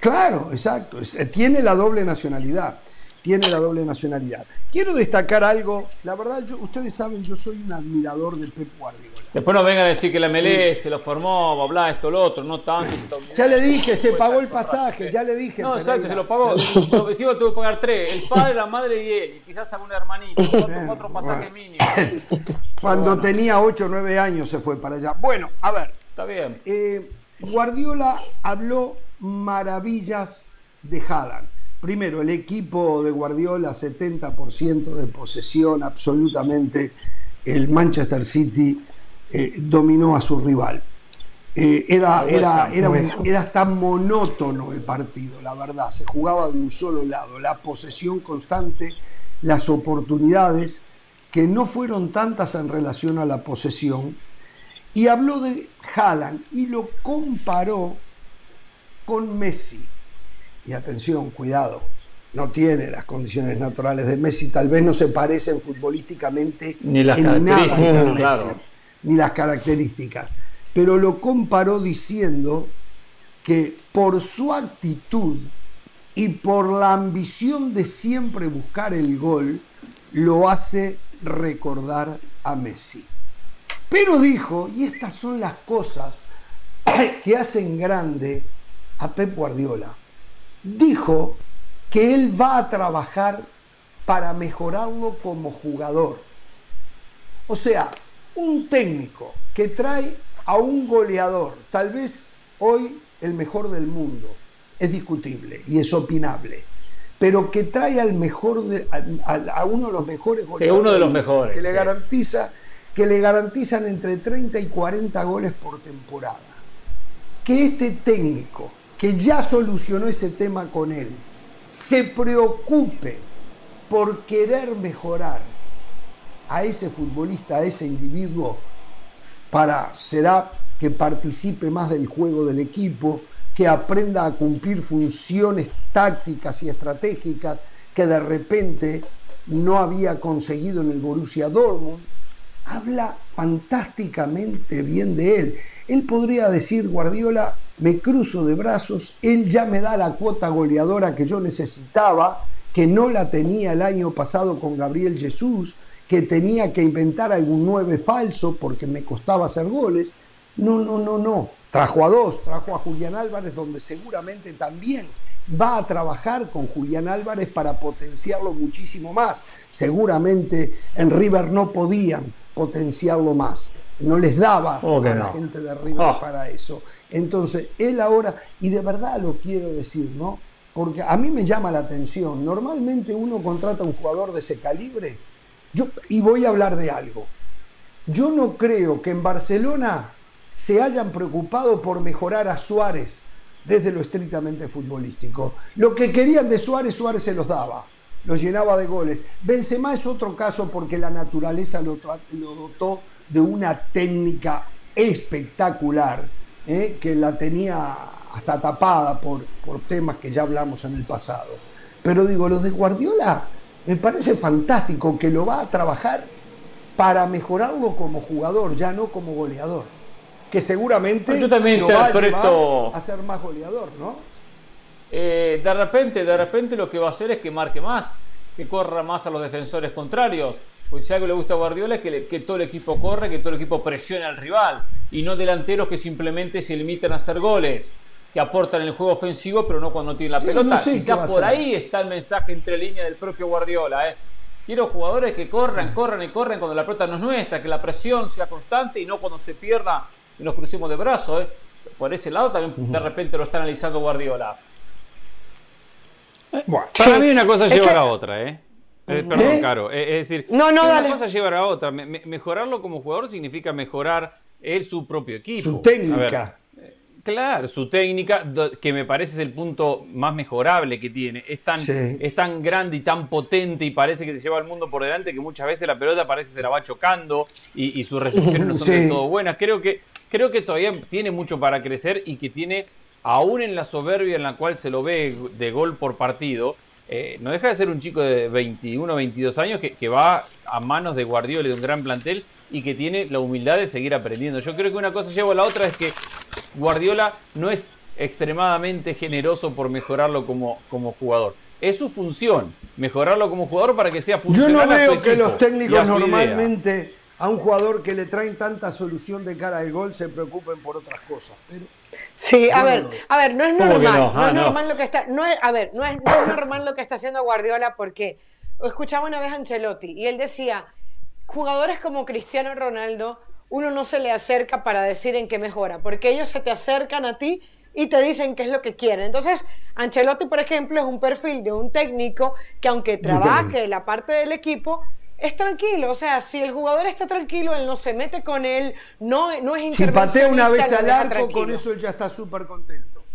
Claro, exacto. Tiene la doble nacionalidad tiene la doble nacionalidad. Quiero destacar algo, la verdad, yo, ustedes saben, yo soy un admirador del Pep Guardiola. Después no vengan a decir que la MLS se lo formó, bla, esto, lo otro, no tanto. Ya le dije, se pagó el pasaje, ya le dije. No, exacto, se lo pagó. Encima tuvo que pagar tres, el padre, la madre y él, y quizás algún hermanito, cuatro, pasajes mínimos. Cuando tenía 8 o 9 años se fue para allá. Bueno, a ver. Está bien. Eh, Guardiola habló maravillas de Haaland. Primero, el equipo de Guardiola, 70% de posesión, absolutamente. El Manchester City eh, dominó a su rival. Eh, era, era, era, era, tan monótono el partido, la verdad. Se jugaba de un solo lado. La posesión constante, las oportunidades, que no fueron tantas en relación a la posesión. Y habló de Haaland y lo comparó con Messi y atención, cuidado, no tiene las condiciones naturales de Messi, tal vez no se parecen futbolísticamente ni las en nada ni las características, pero lo comparó diciendo que por su actitud y por la ambición de siempre buscar el gol, lo hace recordar a Messi. Pero dijo, y estas son las cosas que hacen grande a Pep Guardiola, dijo que él va a trabajar para mejorarlo como jugador. O sea, un técnico que trae a un goleador, tal vez hoy el mejor del mundo, es discutible y es opinable, pero que trae al mejor a, uno de los mejores goleadores, uno de los mejores, que le garantiza que le garantizan entre 30 y 40 goles por temporada. Que este técnico que ya solucionó ese tema con él, se preocupe por querer mejorar a ese futbolista, a ese individuo, para, será que participe más del juego del equipo, que aprenda a cumplir funciones tácticas y estratégicas que de repente no había conseguido en el Borussia Dortmund, habla fantásticamente bien de él. Él podría decir, Guardiola, me cruzo de brazos, él ya me da la cuota goleadora que yo necesitaba, que no la tenía el año pasado con Gabriel Jesús, que tenía que inventar algún nueve falso porque me costaba hacer goles. No, no, no, no. Trajo a dos, trajo a Julián Álvarez, donde seguramente también va a trabajar con Julián Álvarez para potenciarlo muchísimo más. Seguramente en River no podían potenciarlo más no les daba a la gente de arriba ah. para eso. Entonces, él ahora, y de verdad lo quiero decir, ¿no? Porque a mí me llama la atención, normalmente uno contrata a un jugador de ese calibre, y voy a hablar de algo. Yo no creo que en Barcelona se hayan preocupado por mejorar a Suárez desde lo estrictamente futbolístico. Lo que querían de Suárez, Suárez se los daba, los llenaba de goles. Benzema es otro caso porque la naturaleza lo, dotó de una técnica espectacular, ¿eh? que la tenía hasta tapada por, por temas que ya hablamos en el pasado. Pero digo, lo de Guardiola me parece fantástico que lo va a trabajar para mejorarlo como jugador, ya no como goleador. Que seguramente yo también lo va a, a ser más goleador, ¿no? Eh, de repente, de repente lo que va a hacer es que marque más, que corra más a los defensores contrarios. Pues si algo le gusta a Guardiola es que, todo el equipo corre, que todo el equipo presione al rival y no delanteros que simplemente se limitan a hacer goles. Que aportan en el juego ofensivo, pero no cuando tienen la pelota. Quizás por ahí está el mensaje entre líneas del propio Guardiola. ¿eh? Quiero jugadores que corran, corran y corran cuando la pelota no es nuestra, que la presión sea constante y no cuando se pierda y nos crucemos de brazos. ¿eh? Por ese lado también de repente lo está analizando Guardiola. Para mí una cosa lleva a la otra, ¿eh? Eh, perdón, Caro. Eh, es decir, no, no, una cosa lleva a la otra. mejorarlo como jugador significa mejorar él su propio equipo. Su técnica. Claro, su técnica, que me parece es el punto más mejorable que tiene. Es tan, es tan grande y tan potente y parece que se lleva al mundo por delante que muchas veces la pelota parece que se la va chocando y, sus recepciones no son del todo buenas. Creo que, creo que todavía tiene mucho para crecer y que tiene, aún en la soberbia en la cual se lo ve de gol por partido, eh, no deja de ser un chico de 21, 22 años que, que, va a manos de Guardiola y de un gran plantel y que tiene la humildad de seguir aprendiendo. Yo creo que una cosa lleva a la otra es que Guardiola no es extremadamente generoso por mejorarlo como, como jugador. Es su función, mejorarlo como jugador para que sea funcional. Yo no veo que los técnicos normalmente a un jugador que le traen tanta solución de cara al gol se preocupen por otras cosas. sí, a ver, a ver, no es normal, no? es ah, normal lo que está, no es, a ver, no es, no es normal lo que está haciendo Guardiola porque escuchaba una vez a Ancelotti y él decía, jugadores como Cristiano Ronaldo uno no se le acerca para decir en qué mejora, porque ellos se te acercan a ti y te dicen qué es lo que quieren. Entonces, Ancelotti, por ejemplo, es un perfil de un técnico que aunque trabaje la parte del equipo, es tranquilo. O sea, si el jugador está tranquilo, él no se mete con él, no, no es Si patea una vez al arco, con eso él ya está súper contento.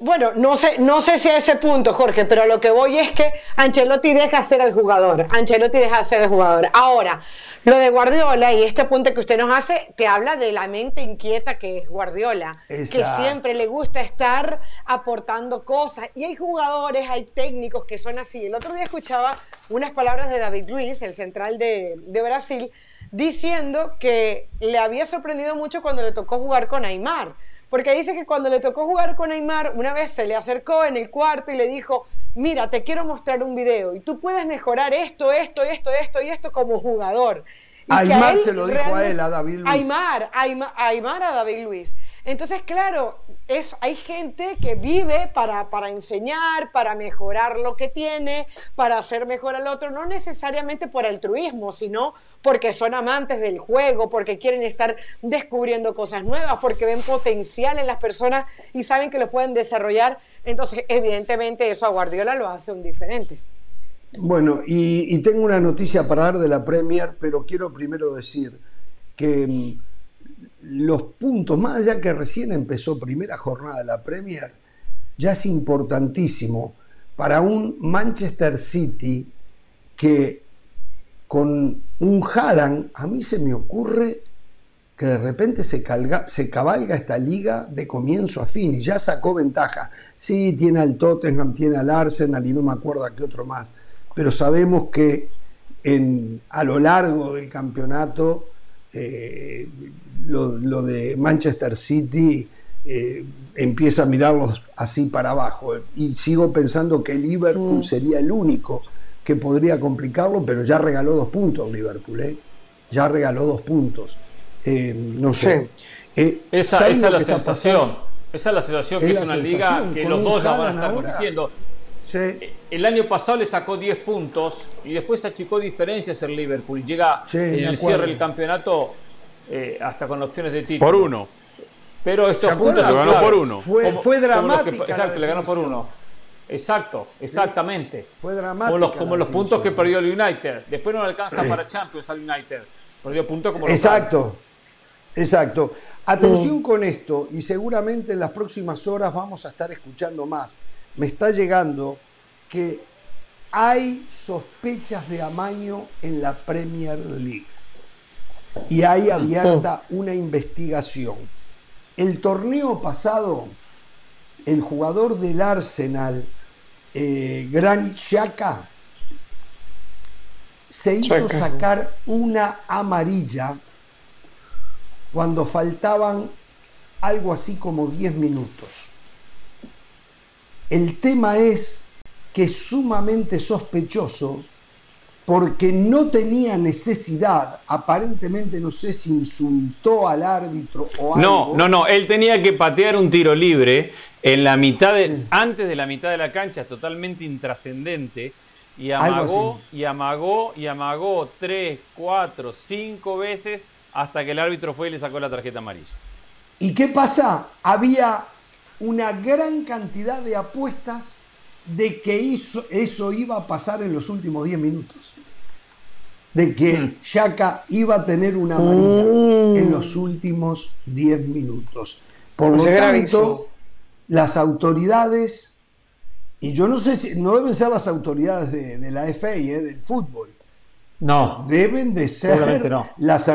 Bueno, no sé, no sé si a ese punto, Jorge, pero lo que voy es que Ancelotti deja ser al jugador. Ancelotti deja ser el jugador. Ahora, lo de Guardiola y este punto que usted nos hace, te habla de la mente inquieta que es Guardiola, que siempre le gusta estar aportando cosas. Y hay jugadores, hay técnicos que son así. El otro día escuchaba unas palabras de David Luiz, el central de, de Brasil, diciendo que le había sorprendido mucho cuando le tocó jugar con Aymar. Porque dice que cuando le tocó jugar con Aymar, una vez se le acercó en el cuarto y le dijo, mira, te quiero mostrar un video y tú puedes mejorar esto, esto, esto, esto y esto como jugador. Aymar se lo dijo a él, a David Luis. Aymar, Aymar, a David Luis. Entonces, claro, es, hay gente que vive para, para, enseñar, para mejorar lo que tiene, para hacer mejor al otro, no necesariamente por altruismo, sino porque son amantes del juego, porque quieren estar descubriendo cosas nuevas, porque ven potencial en las personas y saben que lo pueden desarrollar. Entonces, evidentemente, eso a Guardiola lo hace un diferente. Bueno, y, tengo una noticia para dar de la Premier, pero quiero primero decir que mm, los puntos, más allá que recién empezó primera jornada de la Premier, ya es importantísimo para un Manchester City que con un Haaland, a mí se me ocurre que de repente se, se cabalga esta liga de comienzo a fin y ya sacó ventaja. Sí, tiene al Tottenham, tiene al Arsenal y no me acuerdo a qué otro más pero sabemos que en, a lo largo del campeonato eh, lo, de Manchester City eh, empieza a mirarlos así para abajo. Y sigo pensando que Liverpool mm. sería el único que podría complicarlo, pero ya regaló dos puntos Liverpool, ¿eh? Ya regaló dos puntos. no sé. esa, es la sensación. Esa es la sensación que es, una liga que los dos la van a estar compitiendo. El año pasado le sacó 10 puntos y después achicó diferencias el Liverpool. Y llega en el cierre del campeonato eh, hasta con opciones de título. Por uno. Pero estos puntos se ganó por uno. Fue, dramático. exacto, le ganó por uno. Exacto, exactamente. Fue dramático. Como los, como los puntos que perdió el United. Después no le alcanza para Champions al United. Perdió puntos como los Exacto, exacto. Atención con esto, y seguramente en las próximas horas vamos a estar escuchando más me está llegando que hay sospechas de amaño en la Premier League y hay abierta una investigación. El torneo pasado, el jugador del Arsenal, eh, Granit Xhaka, se hizo sacar una amarilla cuando faltaban algo así como 10 minutos. El tema es que es sumamente sospechoso porque no tenía necesidad, aparentemente no sé si insultó al árbitro o algo. No, no, no, él tenía que patear un tiro libre en la mitad antes de la mitad de la cancha, totalmente intrascendente, y amagó, y amagó, y amagó tres, cuatro, cinco veces hasta que el árbitro fue y le sacó la tarjeta amarilla. ¿Y qué pasa? Había una gran cantidad de apuestas de que eso iba a pasar en los últimos 10 minutos. De que Shaka mm. iba a tener una amarilla mm. en los últimos 10 minutos. Por lo tanto, las autoridades, y yo no sé si, no deben ser las autoridades de, la FA, ¿eh? del fútbol. No. Deben de ser las,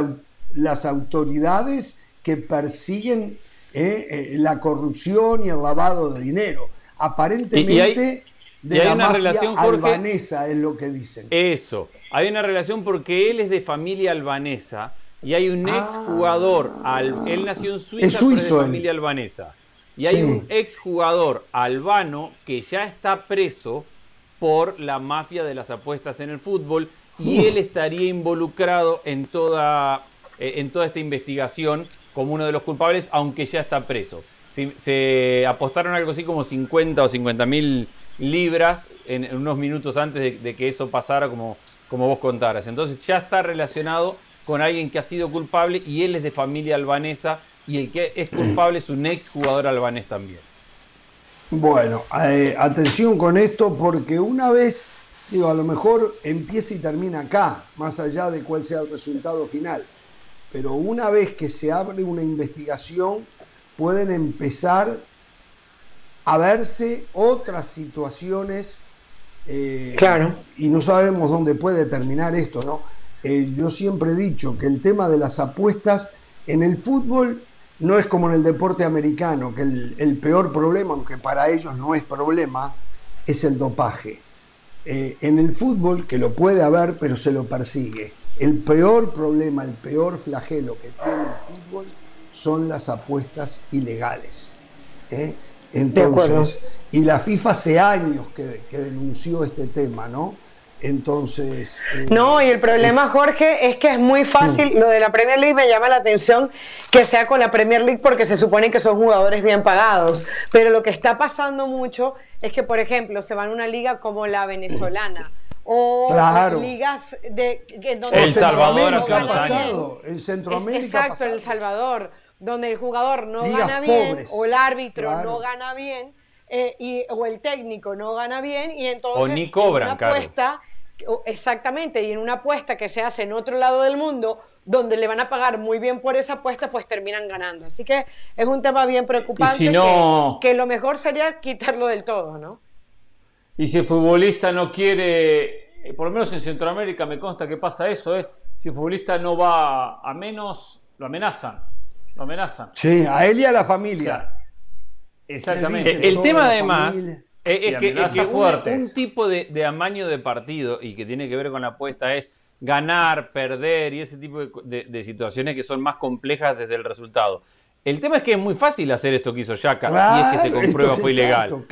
las autoridades que persiguen eh, eh, la corrupción y el lavado de dinero. Aparentemente de la una relación, albanesa es lo que dicen. Eso, hay una relación porque él es de familia albanesa y hay un ex jugador, ah. él nació en Suiza, es de familia albanesa. Y hay un ex jugador albano que ya está preso por la mafia de las apuestas en el fútbol y él estaría involucrado en toda, eh, en toda esta investigación como uno de los culpables, aunque ya está preso. Se, apostaron algo así como 50 o 50 mil libras en, unos minutos antes de, que eso pasara, como, como vos contaras. Entonces ya está relacionado con alguien que ha sido culpable y él es de familia albanesa y el que es culpable es un ex jugador albanés también. Bueno, eh, atención con esto porque una vez, digo, a lo mejor empieza y termina acá, más allá de cuál sea el resultado final pero una vez que se abre una investigación, pueden empezar a verse otras situaciones. Eh, claro. Y no sabemos dónde puede terminar esto, ¿no? Eh, yo siempre he dicho que el tema de las apuestas en el fútbol no es como en el deporte americano, que el, peor problema, aunque para ellos no es problema, es el dopaje. Eh, en el fútbol, que lo puede haber, pero se lo persigue. El peor problema, el peor flagelo que tiene el fútbol son las apuestas ilegales. ¿eh? Entonces, y la FIFA hace años que, denunció este tema, ¿no? Entonces. Eh, no, y el problema, eh, Jorge, es que es muy fácil. Lo de la Premier League me llama la atención que sea con la Premier League porque se supone que son jugadores bien pagados. Pero lo que está pasando mucho es que, por ejemplo, se van a una liga como la venezolana o ligas de el Salvador ha pasado en Centroamérica exacto El Salvador donde el jugador no gana bien o el árbitro no gana bien eh, y, o el técnico no gana bien y entonces o ni cobran una apuesta exactamente y en una apuesta que se hace en otro lado del mundo donde le van a pagar muy bien por esa apuesta, pues terminan ganando. Así que es un tema bien preocupante que, lo mejor sería quitarlo del todo, ¿no? Y si el futbolista no quiere, eh, por lo menos en Centroamérica me consta que pasa eso, ¿eh? si el futbolista no va a menos, lo amenazan. Lo amenazan. Sí, a él y a la familia. Exactamente. El, tema además es, que, un, tipo de, amaño de partido y que tiene que ver con la apuesta es ganar, perder y ese tipo de, situaciones que son más complejas desde el resultado. El tema es que es muy fácil hacer esto que hizo Yaka y es que se comprueba fue ilegal.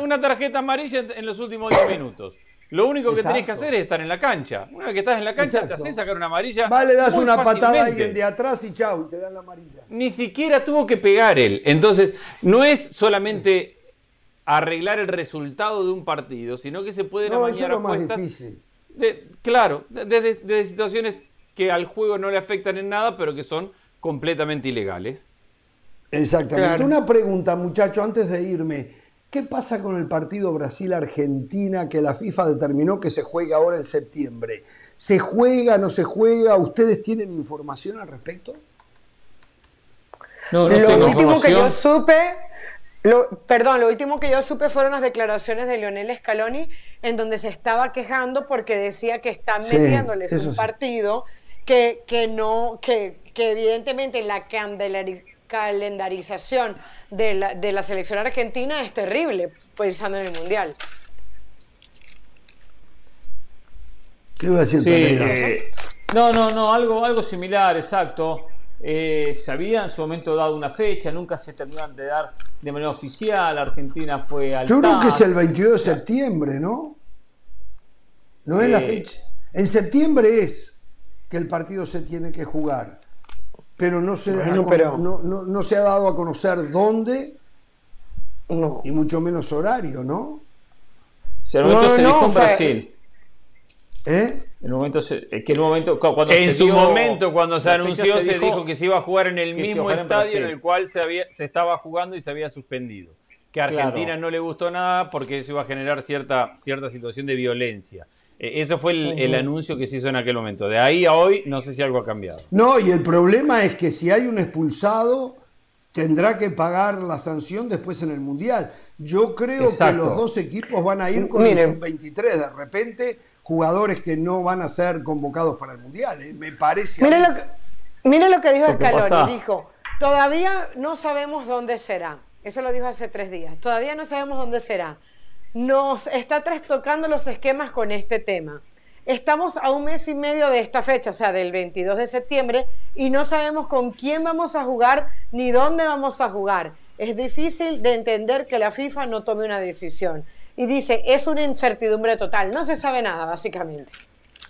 Una, tarjeta amarilla en los últimos 10 minutos. Lo único que tenés que hacer es estar en la cancha. Una vez que estás en la cancha, te haces sacar una amarilla. Vale, das una patada a alguien de atrás y chau, te dan la amarilla. Ni siquiera tuvo que pegar él. Entonces, no es solamente arreglar el resultado de un partido, sino que se pueden no, amañar apuestas. De, claro, desde de, situaciones que al juego no le afectan en nada, pero que son completamente ilegales. Exactamente. Una pregunta, muchacho, antes de irme. ¿Qué pasa con el partido Brasil-Argentina que la FIFA determinó que se juega ahora en septiembre? ¿Se juega, no se juega? ¿Ustedes tienen información al respecto? No, no lo último que yo supe, perdón, lo último que yo supe fueron las declaraciones de Lionel Scaloni, en donde se estaba quejando porque decía que están metiéndoles un partido que, que no, que, que evidentemente la candelaria calendarización de la, de la selección argentina es terrible, pensando en el Mundial. ¿Qué iba a decir eh, no, no, no, algo, algo similar, exacto. Eh, se había en su momento dado una fecha, nunca se terminaron de dar de manera oficial. Argentina fue al. Yo creo que es el 22 de septiembre, ¿no? No es la eh, fecha. En septiembre es que el partido se tiene que jugar, pero no se, no, se ha dado a conocer dónde y mucho menos horario, ¿no? Se, momento se dijo en Brasil. ¿Eh? En, momento que en, momento, cuando en su momento, cuando se anunció, se, dijo, que se iba a jugar en el mismo estadio en, el cual se, había, se estaba jugando y se había suspendido. Que a Argentina no le gustó nada porque eso iba a generar cierta, cierta situación de violencia. E, eso fue el, anuncio que se hizo en aquel momento. De ahí a hoy, no sé si algo ha cambiado. No, y el problema es que si hay un expulsado, tendrá que pagar la sanción después en el Mundial. Yo creo que los dos equipos van a ir con el 23 De repente jugadores que no van a ser convocados para el Mundial. ¿eh? Me parece. Mire lo, que, mire lo que dijo Scaloni. Dijo: Todavía no sabemos dónde será. Eso lo dijo hace tres días. Todavía no sabemos dónde será. Nos está trastocando los esquemas con este tema. Estamos a un mes y medio de esta fecha, o sea, del 22 de septiembre, y no sabemos con quién vamos a jugar ni dónde vamos a jugar. Es difícil de entender que la FIFA no tome una decisión y dice, es una incertidumbre total, no se sabe nada, básicamente.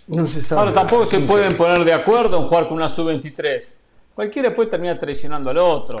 No se sabe. Ahora, tampoco se pueden poner de acuerdo en jugar con una sub-23. Cualquiera puede terminar traicionando al otro.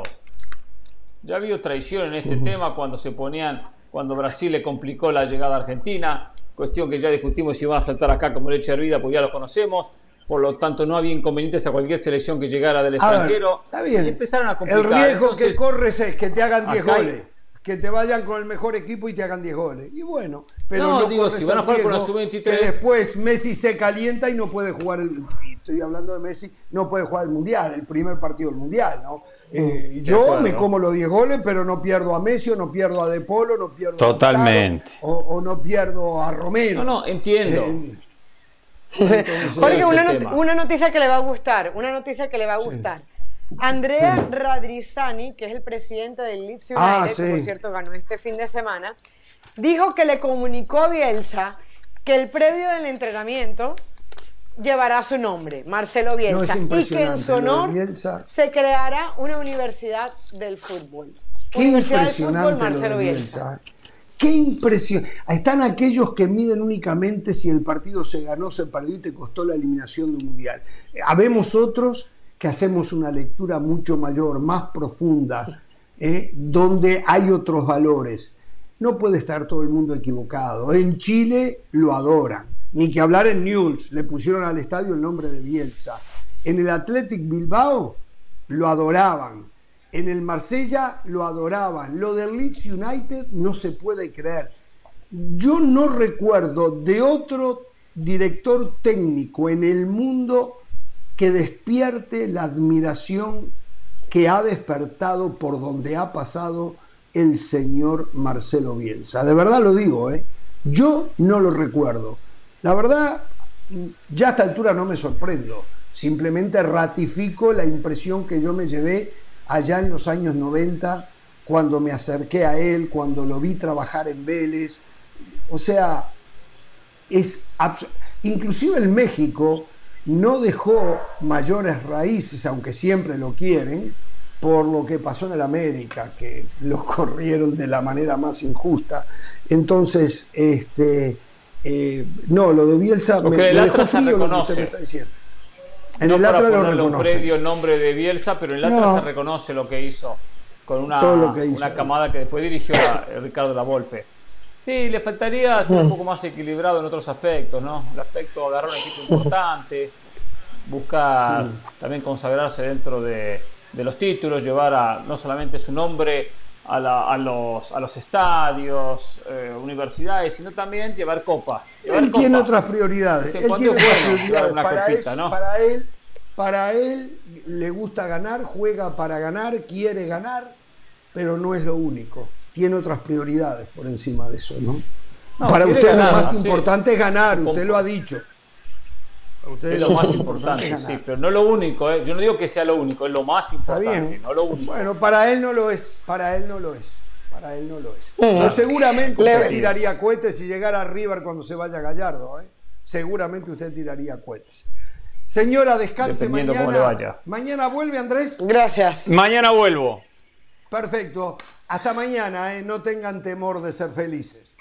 Ya ha habido traición en este tema cuando se ponían, cuando Brasil le complicó la llegada a Argentina, cuestión que ya discutimos si van a saltar acá como leche hervida, pues ya lo conocemos. Por lo tanto, no había inconvenientes a cualquier selección que llegara del extranjero. está bien. empezaron a complicar. El riesgo que corres es que te hagan 10 goles que te vayan con el mejor equipo y te hagan 10 goles. Y bueno, pero no, digo, si van a jugar con la sub-23 que después Messi se calienta y no puede jugar el estoy hablando de Messi, no puede jugar el mundial, el primer partido del mundial, ¿no? Eh, yo me como los 10 goles, pero no pierdo a Messi, o no pierdo a De Polo, no pierdo Totalmente. a o, no pierdo a Romero. No, no, entiendo. Eh, Jorge, una, noticia que le va a gustar, una noticia que le va a gustar. Andrea Radrizani, que es el presidente del Leeds ah, United, que por cierto ganó este fin de semana, dijo que le comunicó a Bielsa que el predio del entrenamiento llevará su nombre, Marcelo Bielsa, y que en su honor se creará una universidad del fútbol. Qué universidad del fútbol, Marcelo Bielsa. Qué impresión. Están aquellos que miden únicamente si el partido se ganó, se perdió y te costó la eliminación de un mundial. Habemos otros que hacemos una lectura mucho mayor, más profunda, ¿eh? donde hay otros valores. No puede estar todo el mundo equivocado. En Chile lo adoran. Ni que hablar en News, le pusieron al estadio el nombre de Bielsa. En el Athletic Bilbao lo adoraban. En el Marsella lo adoraban. Lo del Leeds United no se puede creer. Yo no recuerdo de otro director técnico en el mundo que despierte la admiración que ha despertado por donde ha pasado el señor Marcelo Bielsa. De verdad lo digo, ¿eh? yo no lo recuerdo. La verdad, ya a esta altura no me sorprendo, simplemente ratifico la impresión que yo me llevé allá en los años 90, cuando me acerqué a él, cuando lo vi trabajar en Vélez. O sea, es inclusive en México no dejó mayores raíces, aunque siempre lo quieren, por lo que pasó en el América, que los corrieron de la manera más injusta. Entonces, este, eh, no, lo de Bielsa me, me dejó frío lo que usted me está diciendo. En el Atlas lo reconoce. el nombre de Bielsa, pero en el Atlas se reconoce lo que hizo con una, una camada que después dirigió a Ricardo Lavolpe. Sí, le faltaría ser un mm. poco más equilibrado en otros aspectos, ¿no? El aspecto agarrar un equipo importante, buscar mm. también consagrarse dentro de, los títulos, llevar a, no solamente su nombre a, los, a los estadios, eh, universidades, sino también llevar copas. él tiene otras prioridades. Él tiene otras prioridades. Para, para, él, para él le gusta ganar, juega para ganar, quiere ganar, pero no es lo único tiene otras prioridades por encima de eso, ¿no? Para usted lo más importante es ganar, usted lo ha dicho. Es lo más importante, sí, pero no lo único, ¿eh? yo no digo que sea lo único, es lo más importante, Está bien. no lo único. Bueno, para él no lo es, para él no lo es, para él no lo es. Pero seguramente usted tiraría cohetes si llegara a River cuando se vaya Gallardo, ¿eh? Seguramente usted tiraría cohetes. Señora, descanse mañana. le vaya. Mañana vuelve Andrés. Gracias. Mañana vuelvo. Perfecto. Hasta mañana, ¿eh? no tengan temor de ser felices.